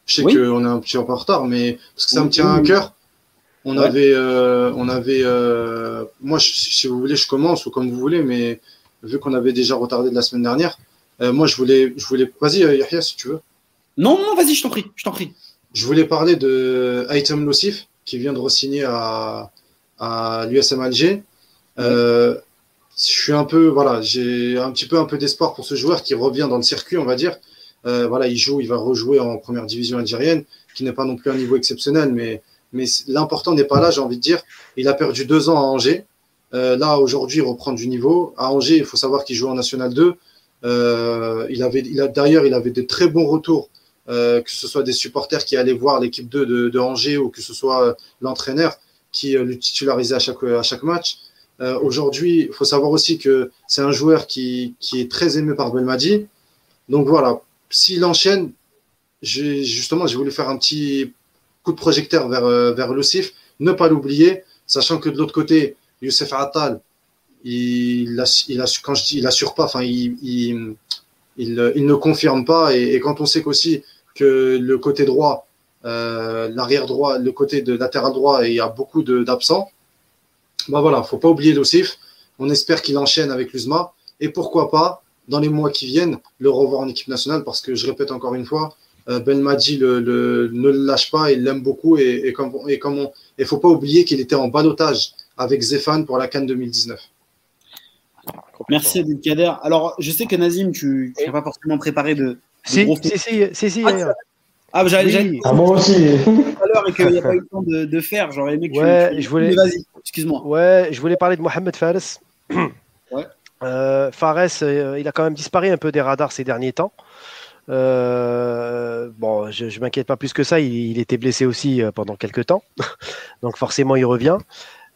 Je sais qu'on est un petit peu en retard, mais parce que ça me tient à cœur. On avait, euh, on avait, euh, moi, si vous voulez, je commence ou comme vous voulez, mais vu qu'on avait déjà retardé de la semaine dernière, euh, moi, je voulais, je voulais, vas-y, Yahya, si tu veux. Non, non, vas-y, je t'en prie, je t'en prie. Je voulais parler de Item Nocif qui vient de re-signer à, à l'USM Alger. je suis un peu, voilà, j'ai un petit peu un peu d'espoir pour ce joueur qui revient dans le circuit, on va dire. Voilà, il joue, il va rejouer en première division algérienne, qui n'est pas non plus un niveau exceptionnel, mais mais l'important n'est pas là, j'ai envie de dire. Il a perdu deux ans à Angers. Euh, là, aujourd'hui, il reprend du niveau. À Angers, il faut savoir qu'il joue en National 2. Euh, il avait, il a, d'ailleurs, il avait de très bons retours, euh, que ce soit des supporters qui allaient voir l'équipe 2 de, de, Angers ou que ce soit l'entraîneur qui le titularisait à chaque, à chaque match. aujourd'hui, il faut savoir aussi que c'est un joueur qui, qui, est très aimé par Belmadi. Donc voilà, s'il enchaîne, justement, j'ai voulu faire un petit coup de projecteur vers, euh, vers Lucif, ne pas l'oublier, sachant que de l'autre côté, Youssef Attal, il, il, quand je il assure pas, il, ne confirme pas. Et, quand on sait qu'aussi que le côté droit, euh, l'arrière droit, le côté de latéral droit, il y a beaucoup d'absents, bah voilà, faut pas oublier Lucif. On espère qu'il enchaîne avec l'USMA. Et pourquoi pas, dans les mois qui viennent, le revoir en équipe nationale, parce que je répète encore une fois, euh, ben Madi le, ne le lâche pas, il l'aime beaucoup. Et, et comme, et comme il ne faut pas oublier qu'il était en balotage avec Zéphane pour la Cannes 2019. Merci Kader. Alors, je sais que Nazim, tu n'as pas forcément préparé de. si, si, si, si, Ah, ah j'allais. Ah, moi aussi. Tout à l'heure et qu'il n'y a pas eu le temps de, de faire. J'aurais aimé que ouais, tu. Je voulais... Vas-y, excuse-moi. Ouais, je voulais parler de Mohamed Fares. Euh, Fares, euh, il a quand même disparu un peu des radars ces derniers temps. Euh, bon, je, je m'inquiète pas plus que ça. Il, était blessé aussi pendant quelques temps, donc forcément il revient.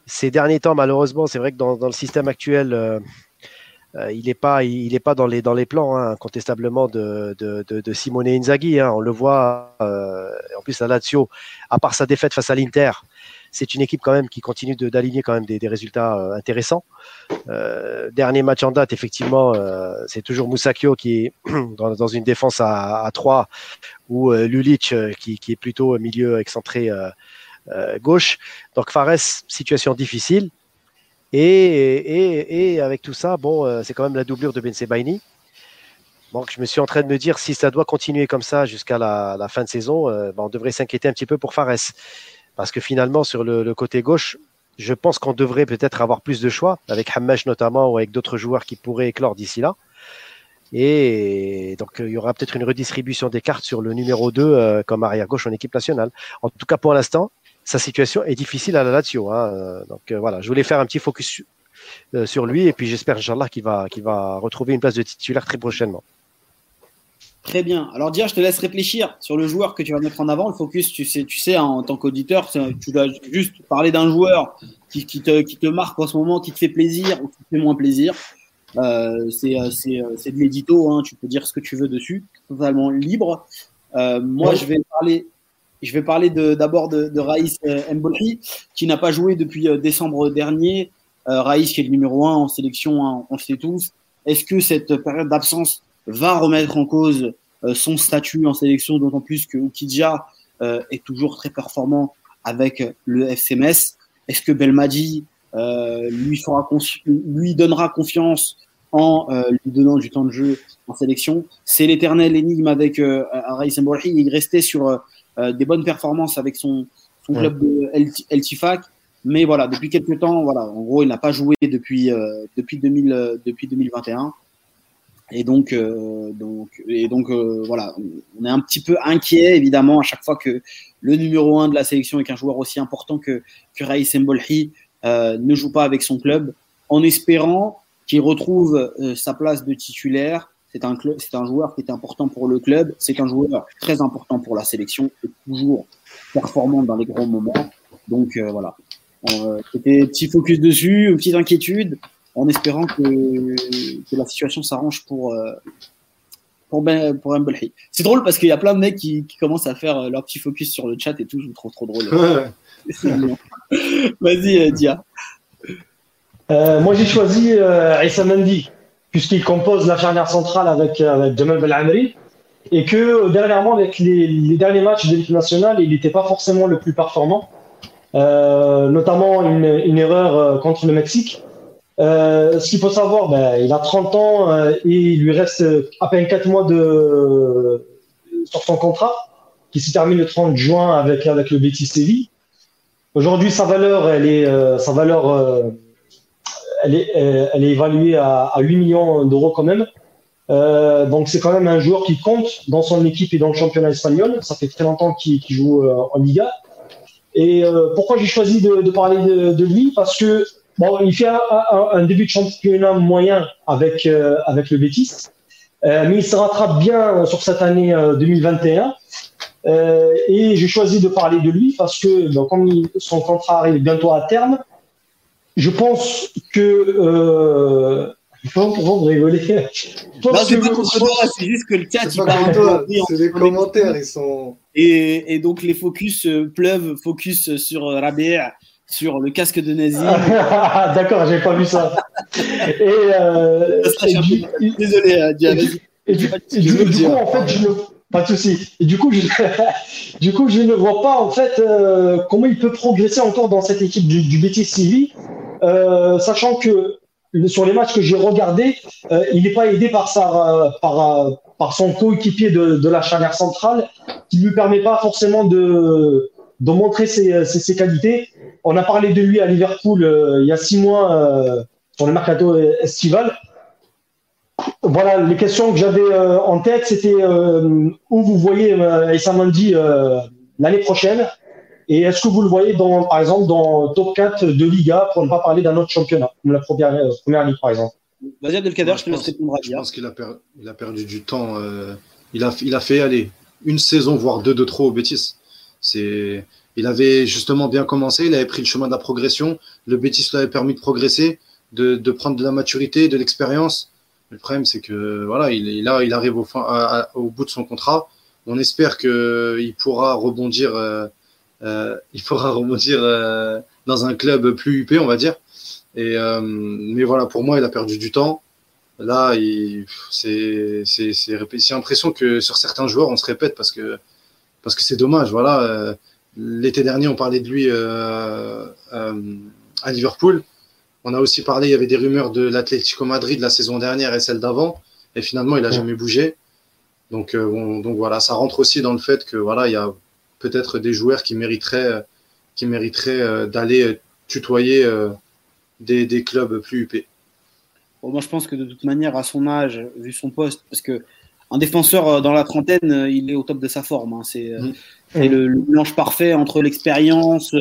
Ces derniers temps, malheureusement, c'est vrai que dans, le système actuel, il n'est pas, il pas dans les plans hein, incontestablement de, de, de, Simone Inzaghi. Hein. on le voit. en plus, la Lazio, à part sa défaite face à l'Inter, c'est une équipe quand même qui continue d'aligner quand même des, résultats euh, intéressants. Euh, dernier match en date, effectivement, euh, c'est toujours Moussakio qui est dans, une défense à, à 3 ou Lulic qui, est plutôt milieu excentré gauche. Donc Fares, situation difficile. Et, avec tout ça, bon, c'est quand même la doublure de Ben Sebaini. Donc, je me suis en train de me dire si ça doit continuer comme ça jusqu'à la, la, fin de saison, ben, on devrait s'inquiéter un petit peu pour Fares. Parce que finalement, sur le, côté gauche, je pense qu'on devrait peut-être avoir plus de choix, avec Hamesh notamment ou avec d'autres joueurs qui pourraient éclore d'ici là. Et donc, il y aura peut-être une redistribution des cartes sur le numéro 2 euh, comme arrière-gauche en équipe nationale. En tout cas, pour l'instant, sa situation est difficile à la Lazio. Hein. Donc euh, voilà, je voulais faire un petit focus euh, sur lui et puis j'espère, Inch'Allah, qu'il va retrouver une place de titulaire très prochainement. Très bien. Alors, Dia, je te laisse réfléchir sur le joueur que tu vas mettre en avant. Le focus, tu sais, tu sais en tant qu'auditeur, tu dois juste parler d'un joueur qui, qui, te, qui te marque en ce moment, qui te fait plaisir ou qui te fait moins plaisir. Euh, c'est euh, de l'édito, hein, tu peux dire ce que tu veux dessus, totalement libre. Euh, moi, je vais parler, je vais parler d'abord de, de, de, Raïs euh, Mbolhi, qui n'a pas joué depuis euh, décembre dernier. Euh, Raïs, qui est le numéro un en sélection, hein, on le sait tous. Est-ce que cette période d'absence va remettre en cause euh, son statut en sélection, d'autant plus que Ukidja euh, est toujours très performant avec le FCMS. Est-ce que Belmadi euh, lui, fera lui donnera confiance en lui donnant du temps de jeu en sélection? C'est l'éternel énigme avec euh, Raïs Il restait sur des bonnes performances avec son, son club de El, Tifak. Mais voilà, depuis quelques temps, voilà, en gros, il n'a pas joué depuis, depuis, 2000, depuis 2021. Et donc, euh, donc, et donc euh, voilà, on est un petit peu inquiet évidemment à chaque fois que le numéro un de la sélection est un joueur aussi important que, que Raïs Mbolhi euh, ne joue pas avec son club, en espérant qu'il retrouve sa place de titulaire C'est un, c'est un joueur qui était important pour le club. C'est un joueur très important pour la sélection et toujours performant dans les grands moments. Donc euh, voilà. Euh, c'était petit focus dessus, petite inquiétude, en espérant que, que la situation s'arrange pour, euh, pour, ben, pour C'est drôle parce qu'il y a plein de mecs qui, qui, commencent à faire leur petit focus sur le chat et tout. Je trouve trop, trop drôle. Vas-y, Dia. moi, j'ai choisi euh, Issa Mendy puisqu'il compose la charnière centrale avec, euh, avec Jamal Belhamri, et que euh, dernièrement, avec les, les derniers matchs de l'équipe nationale, il n'était pas forcément le plus performant, euh, notamment une, une erreur euh, contre le Mexique. Euh, ce qu'il faut savoir, ben, il a 30 ans euh, et il lui reste à peine 4 mois de, sur son contrat, qui se termine le 30 juin avec, le Betis Séville. Aujourd'hui, sa valeur, elle est, sa valeur elle est, euh, elle est évaluée à, à 8 millions d'euros quand même. Euh, donc c'est quand même un joueur qui compte dans son équipe et dans le championnat espagnol. Ça fait très longtemps qu'il joue euh, en Liga. Et euh, pourquoi j'ai choisi de, parler de, lui? Parce que bon, il fait un, un, un, début de championnat moyen avec euh, avec le Betis, mais il se rattrape bien sur cette année 2021. et j'ai choisi de parler de lui parce que donc, comme il, son contrat arrive bientôt à terme, je pense que. Euh, vous rigoler. Non, c'est pas contre toi, c'est juste que le chat, il parle. C'est les commentaires, ils sont. Et, et donc, les focus euh, pleuvent, focus sur Rabia, sur le casque de Nazi. D'accord, j'ai pas vu ça. et, euh, et du, Désolé, euh, Diane. Et, du, et du, du coup, en fait, je ne. Pas de souci. Et du coup, je, du coup, je ne vois pas en fait euh, comment il peut progresser encore dans cette équipe du, du Betis euh, sachant que sur les matchs que j'ai regardés, euh, il n'est pas aidé par, sa, par, par son coéquipier de, de, la charnière centrale, qui ne lui permet pas forcément de, de montrer ses, ses, ses, qualités. On a parlé de lui à Liverpool euh, il y a six mois euh, sur le mercato estival. Voilà, les questions que j'avais euh, en tête, c'était où vous voyez euh, Issa Mandi l'année prochaine? Et est-ce que vous le voyez, dans, par exemple, dans le top 4 de Liga, pour ne pas parler d'un autre championnat, comme la première, euh, première ligue, par exemple? Vas-y, Abdelkader, je te laisse répondre à Je pense qu'il a, per... a perdu du temps. Euh... il, a, il a fait aller une saison, voire deux de trop au Bétis. C'est... Il avait justement bien commencé, il avait pris le chemin de la progression. Le Bétis lui avait permis de progresser, de, de prendre de la maturité, de l'expérience. Le problème, c'est que voilà, il, il, arrive au, fin, au bout de son contrat. On espère qu'il pourra rebondir. Euh, euh, il faudra rebondir euh, dans un club plus huppé, on va dire. Et, euh, mais voilà, pour moi, il a perdu du temps. Là, c'est l'impression que sur certains joueurs, on se répète parce que parce que c'est dommage. Voilà, euh, l'été dernier, on parlait de lui euh, euh, à Liverpool. On a aussi parlé, il y avait des rumeurs de l'Atlético Madrid la saison dernière et celle d'avant, et finalement, il a jamais bougé. Donc, bon, donc voilà, ça rentre aussi dans le fait que voilà, il y a peut-être des joueurs qui mériteraient, euh, qui mériteraient euh, d'aller euh, tutoyer des, des, clubs plus huppés. Bon, moi, je pense que de toute manière, à son âge, vu son poste, parce que un défenseur dans la trentaine, il est au top de sa forme. Hein. C'est mmh. le, le, mélange parfait entre l'expérience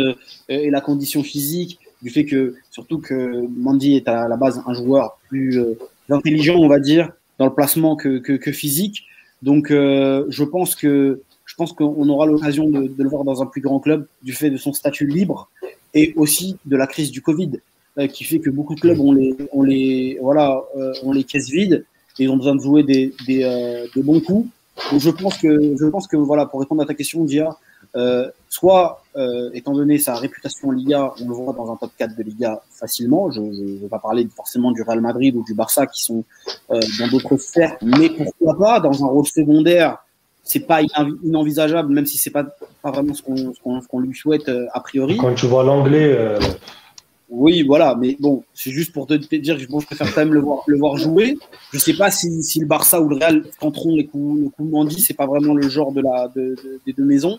et la condition physique, du fait que, surtout que Mandy est à la base un joueur plus euh, intelligent, on va dire, dans le placement que, que, que physique. Donc, euh, je pense que je pense qu'on aura l'occasion de, de, le voir dans un plus grand club du fait de son statut libre et aussi de la crise du Covid euh, qui fait que beaucoup de clubs ont les, ont les, voilà, euh, ont les caisses vides et ont besoin de jouer des, euh, bons coups. Donc je pense que, je pense que voilà, pour répondre à ta question, Dia, euh, soit euh, étant donné sa réputation en Liga, on le voit dans un top 4 de Liga facilement. Je ne vais pas parler forcément du Real Madrid ou du Barça qui sont euh, dans d'autres sphères, mais pourquoi pas dans un rôle secondaire c'est pas inenvisageable, même si c'est pas, pas vraiment ce qu'on qu qu lui souhaite a priori. Quand tu vois l'anglais. Euh... Oui, voilà, mais bon, c'est juste pour te, te dire que bon, je préfère quand même le voir, le voir jouer. Je sais pas si, si le Barça ou le Real tenteront les coups, le coup Mandy, c'est pas vraiment le genre de la, de, de, des deux maisons.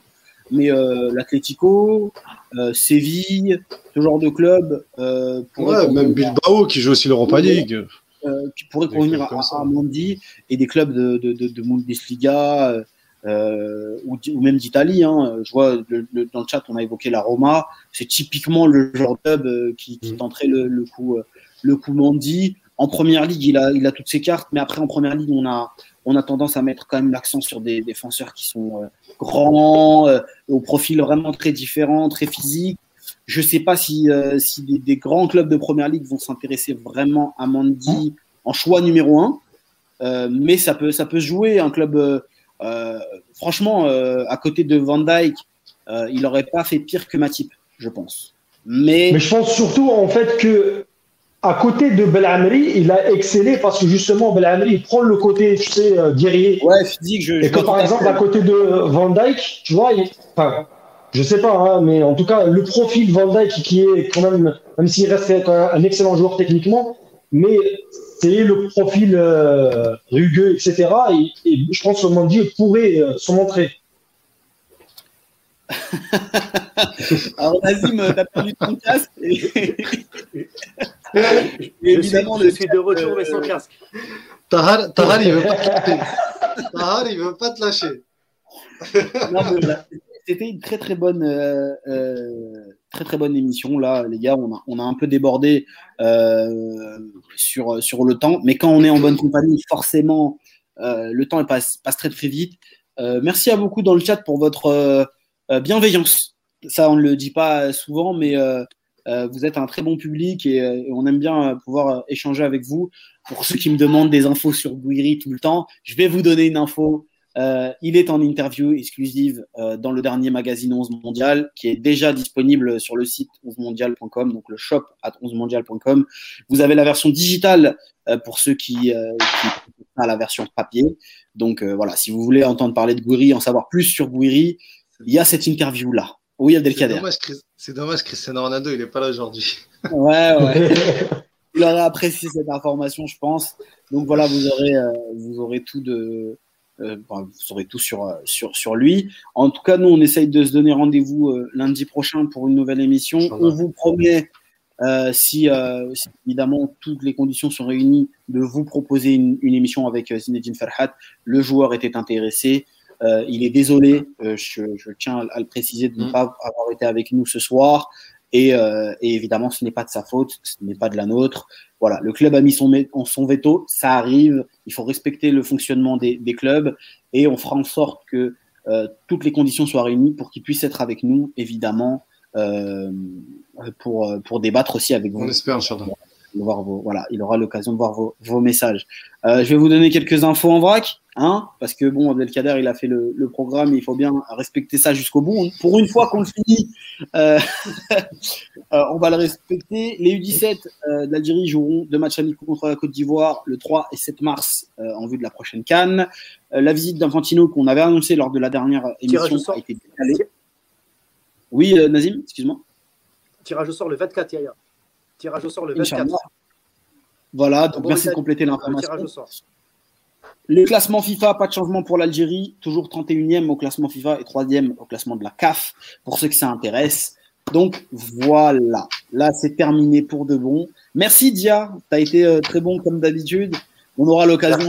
Mais euh, l'Atlético, euh, Séville, ce genre de club. Euh, ouais, même Bilbao qui joue aussi l'Europa League. Euh, qui pourrait convenir à, à Mandy et des clubs de, de, de, de Bundesliga euh, ou, ou, même d'Italie. Hein. Je vois le, le, dans le chat, on a évoqué la Roma. C'est typiquement le genre de club euh, qui, qui, tenterait le, le coup, euh, le coup Mandy en première ligue, il a, il a toutes ses cartes, mais après en première ligue, on a, on a tendance à mettre quand même l'accent sur des défenseurs qui sont grands, au profil vraiment très différent, très physique. Je ne sais pas si, si des, grands clubs de première ligue vont s'intéresser vraiment à Mandy en choix numéro un, mais ça peut, ça peut jouer un club. Franchement, à côté de Van Dyke, il n'aurait pas fait pire que Matip, je pense. Mais... Mais je pense surtout en fait que à côté de Belamri, il a excellé parce que justement Belamri il prend le côté tu sais euh, guerrier. Ouais, physique. Je, et que par exemple à côté de Van Dyke, tu vois, il, enfin, je sais pas, hein, mais en tout cas le profil Van Dyke qui est quand même, même s'il reste un, excellent joueur techniquement, mais c'est le profil euh, rugueux, etc. Et, je pense que Mandy pourrait euh, se montrer. Alors, Nazim, t'as perdu ton casque. Et... évidemment, je suis de retour, mais sans casque. Tahar, Tahar, il veut pas te lâcher. Tahar, il veut pas te lâcher. c'était une très très bonne, euh, euh, très très bonne émission là, les gars. On a, on a un peu débordé euh, sur sur le temps, mais quand on est en bonne compagnie, forcément, le temps passe, passe très très vite. merci à beaucoup dans le chat pour votre euh, bienveillance. Ça, on ne le dit pas souvent, mais euh, euh, vous êtes un très bon public et, on aime bien pouvoir échanger avec vous. Pour ceux qui me demandent des infos sur Bouiri tout le temps, je vais vous donner une info. Il est en interview exclusive dans le dernier magazine 11 mondial qui est déjà disponible sur le site 11mondial.com, donc le shop à 11mondial.com. Vous avez la version digitale pour ceux qui, qui la version papier. Donc voilà, si vous voulez entendre parler de Bouiri, en savoir plus sur Bouiri, il y a cette interview-là. Oui, Abdelkader. C'est dommage, Cristiano Ronaldo, il n'est pas là aujourd'hui. Ouais, ouais. il aurait apprécié cette information, je pense. Donc voilà, vous aurez, euh, vous aurez tout de. Euh, vous aurez tout sur, euh, sur, sur lui. En tout cas, nous, on essaye de se donner rendez-vous lundi prochain pour une nouvelle émission. On vous promet, si, si, évidemment toutes les conditions sont réunies, de vous proposer une, une émission avec Zinedine Farhat. Le joueur était intéressé. Euh, il est désolé, euh, je, tiens à, le préciser, de ne mm. pas avoir été avec nous ce soir. Euh, et, évidemment, ce n'est pas de sa faute, ce n'est pas de la nôtre. Voilà, le club a mis son, son veto, ça arrive. Il faut respecter le fonctionnement des, clubs et on fera en sorte que toutes les conditions soient réunies pour qu'il puisse être avec nous, évidemment, pour, pour débattre aussi avec vous. On espère, voir vos, voilà, il aura l'occasion de voir vos, vos messages. Euh, je vais vous donner quelques infos en vrac, hein, parce que bon, Abdelkader, il a fait le, le programme, il faut bien respecter ça jusqu'au bout. Pour une fois qu'on le finit, euh, euh, on va le respecter. Les U17 euh, d'Algérie joueront deux matchs amicaux contre la Côte d'Ivoire le 3 et 7 mars en vue de la prochaine Cannes. la visite d'Infantino qu'on avait annoncée lors de la dernière émission a été décalée. Oui, Nazim, excuse-moi. Tirage au sort le 24, Yaya. Tirage au sort le 24. Voilà, donc merci de compléter l'information. Le classement FIFA, pas de changement pour l'Algérie, toujours 31e au classement FIFA et 3e au classement de la CAF, pour ceux que ça intéresse. Donc voilà, là c'est terminé pour de bon. Merci Dia, tu as été euh, très bon comme d'habitude. On aura l'occasion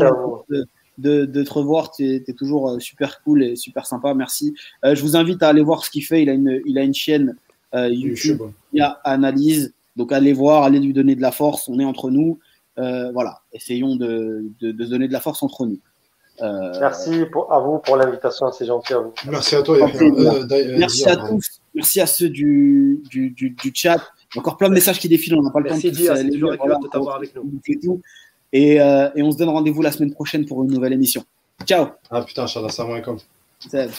de, de, te revoir, tu es, toujours euh, super cool et super sympa, merci. Euh, je vous invite à aller voir ce qu'il fait, il a une, il a une chaîne YouTube, il y a Analyse, donc allez voir, allez lui donner de la force, on est entre nous. Euh, voilà, essayons de, de, de, donner de la force entre nous. Euh, merci pour, à vous pour l'invitation, c'est gentil à vous. Merci à toi. Euh, merci à tous, merci à ceux du, du, du, du, chat. Encore plein de messages qui défilent, on n'a pas le temps de, dire, de t'avoir avec nous. Et, euh, et on se donne rendez-vous la semaine prochaine pour une nouvelle émission. Ciao. Ah putain, Inch'Allah, salam alaikum.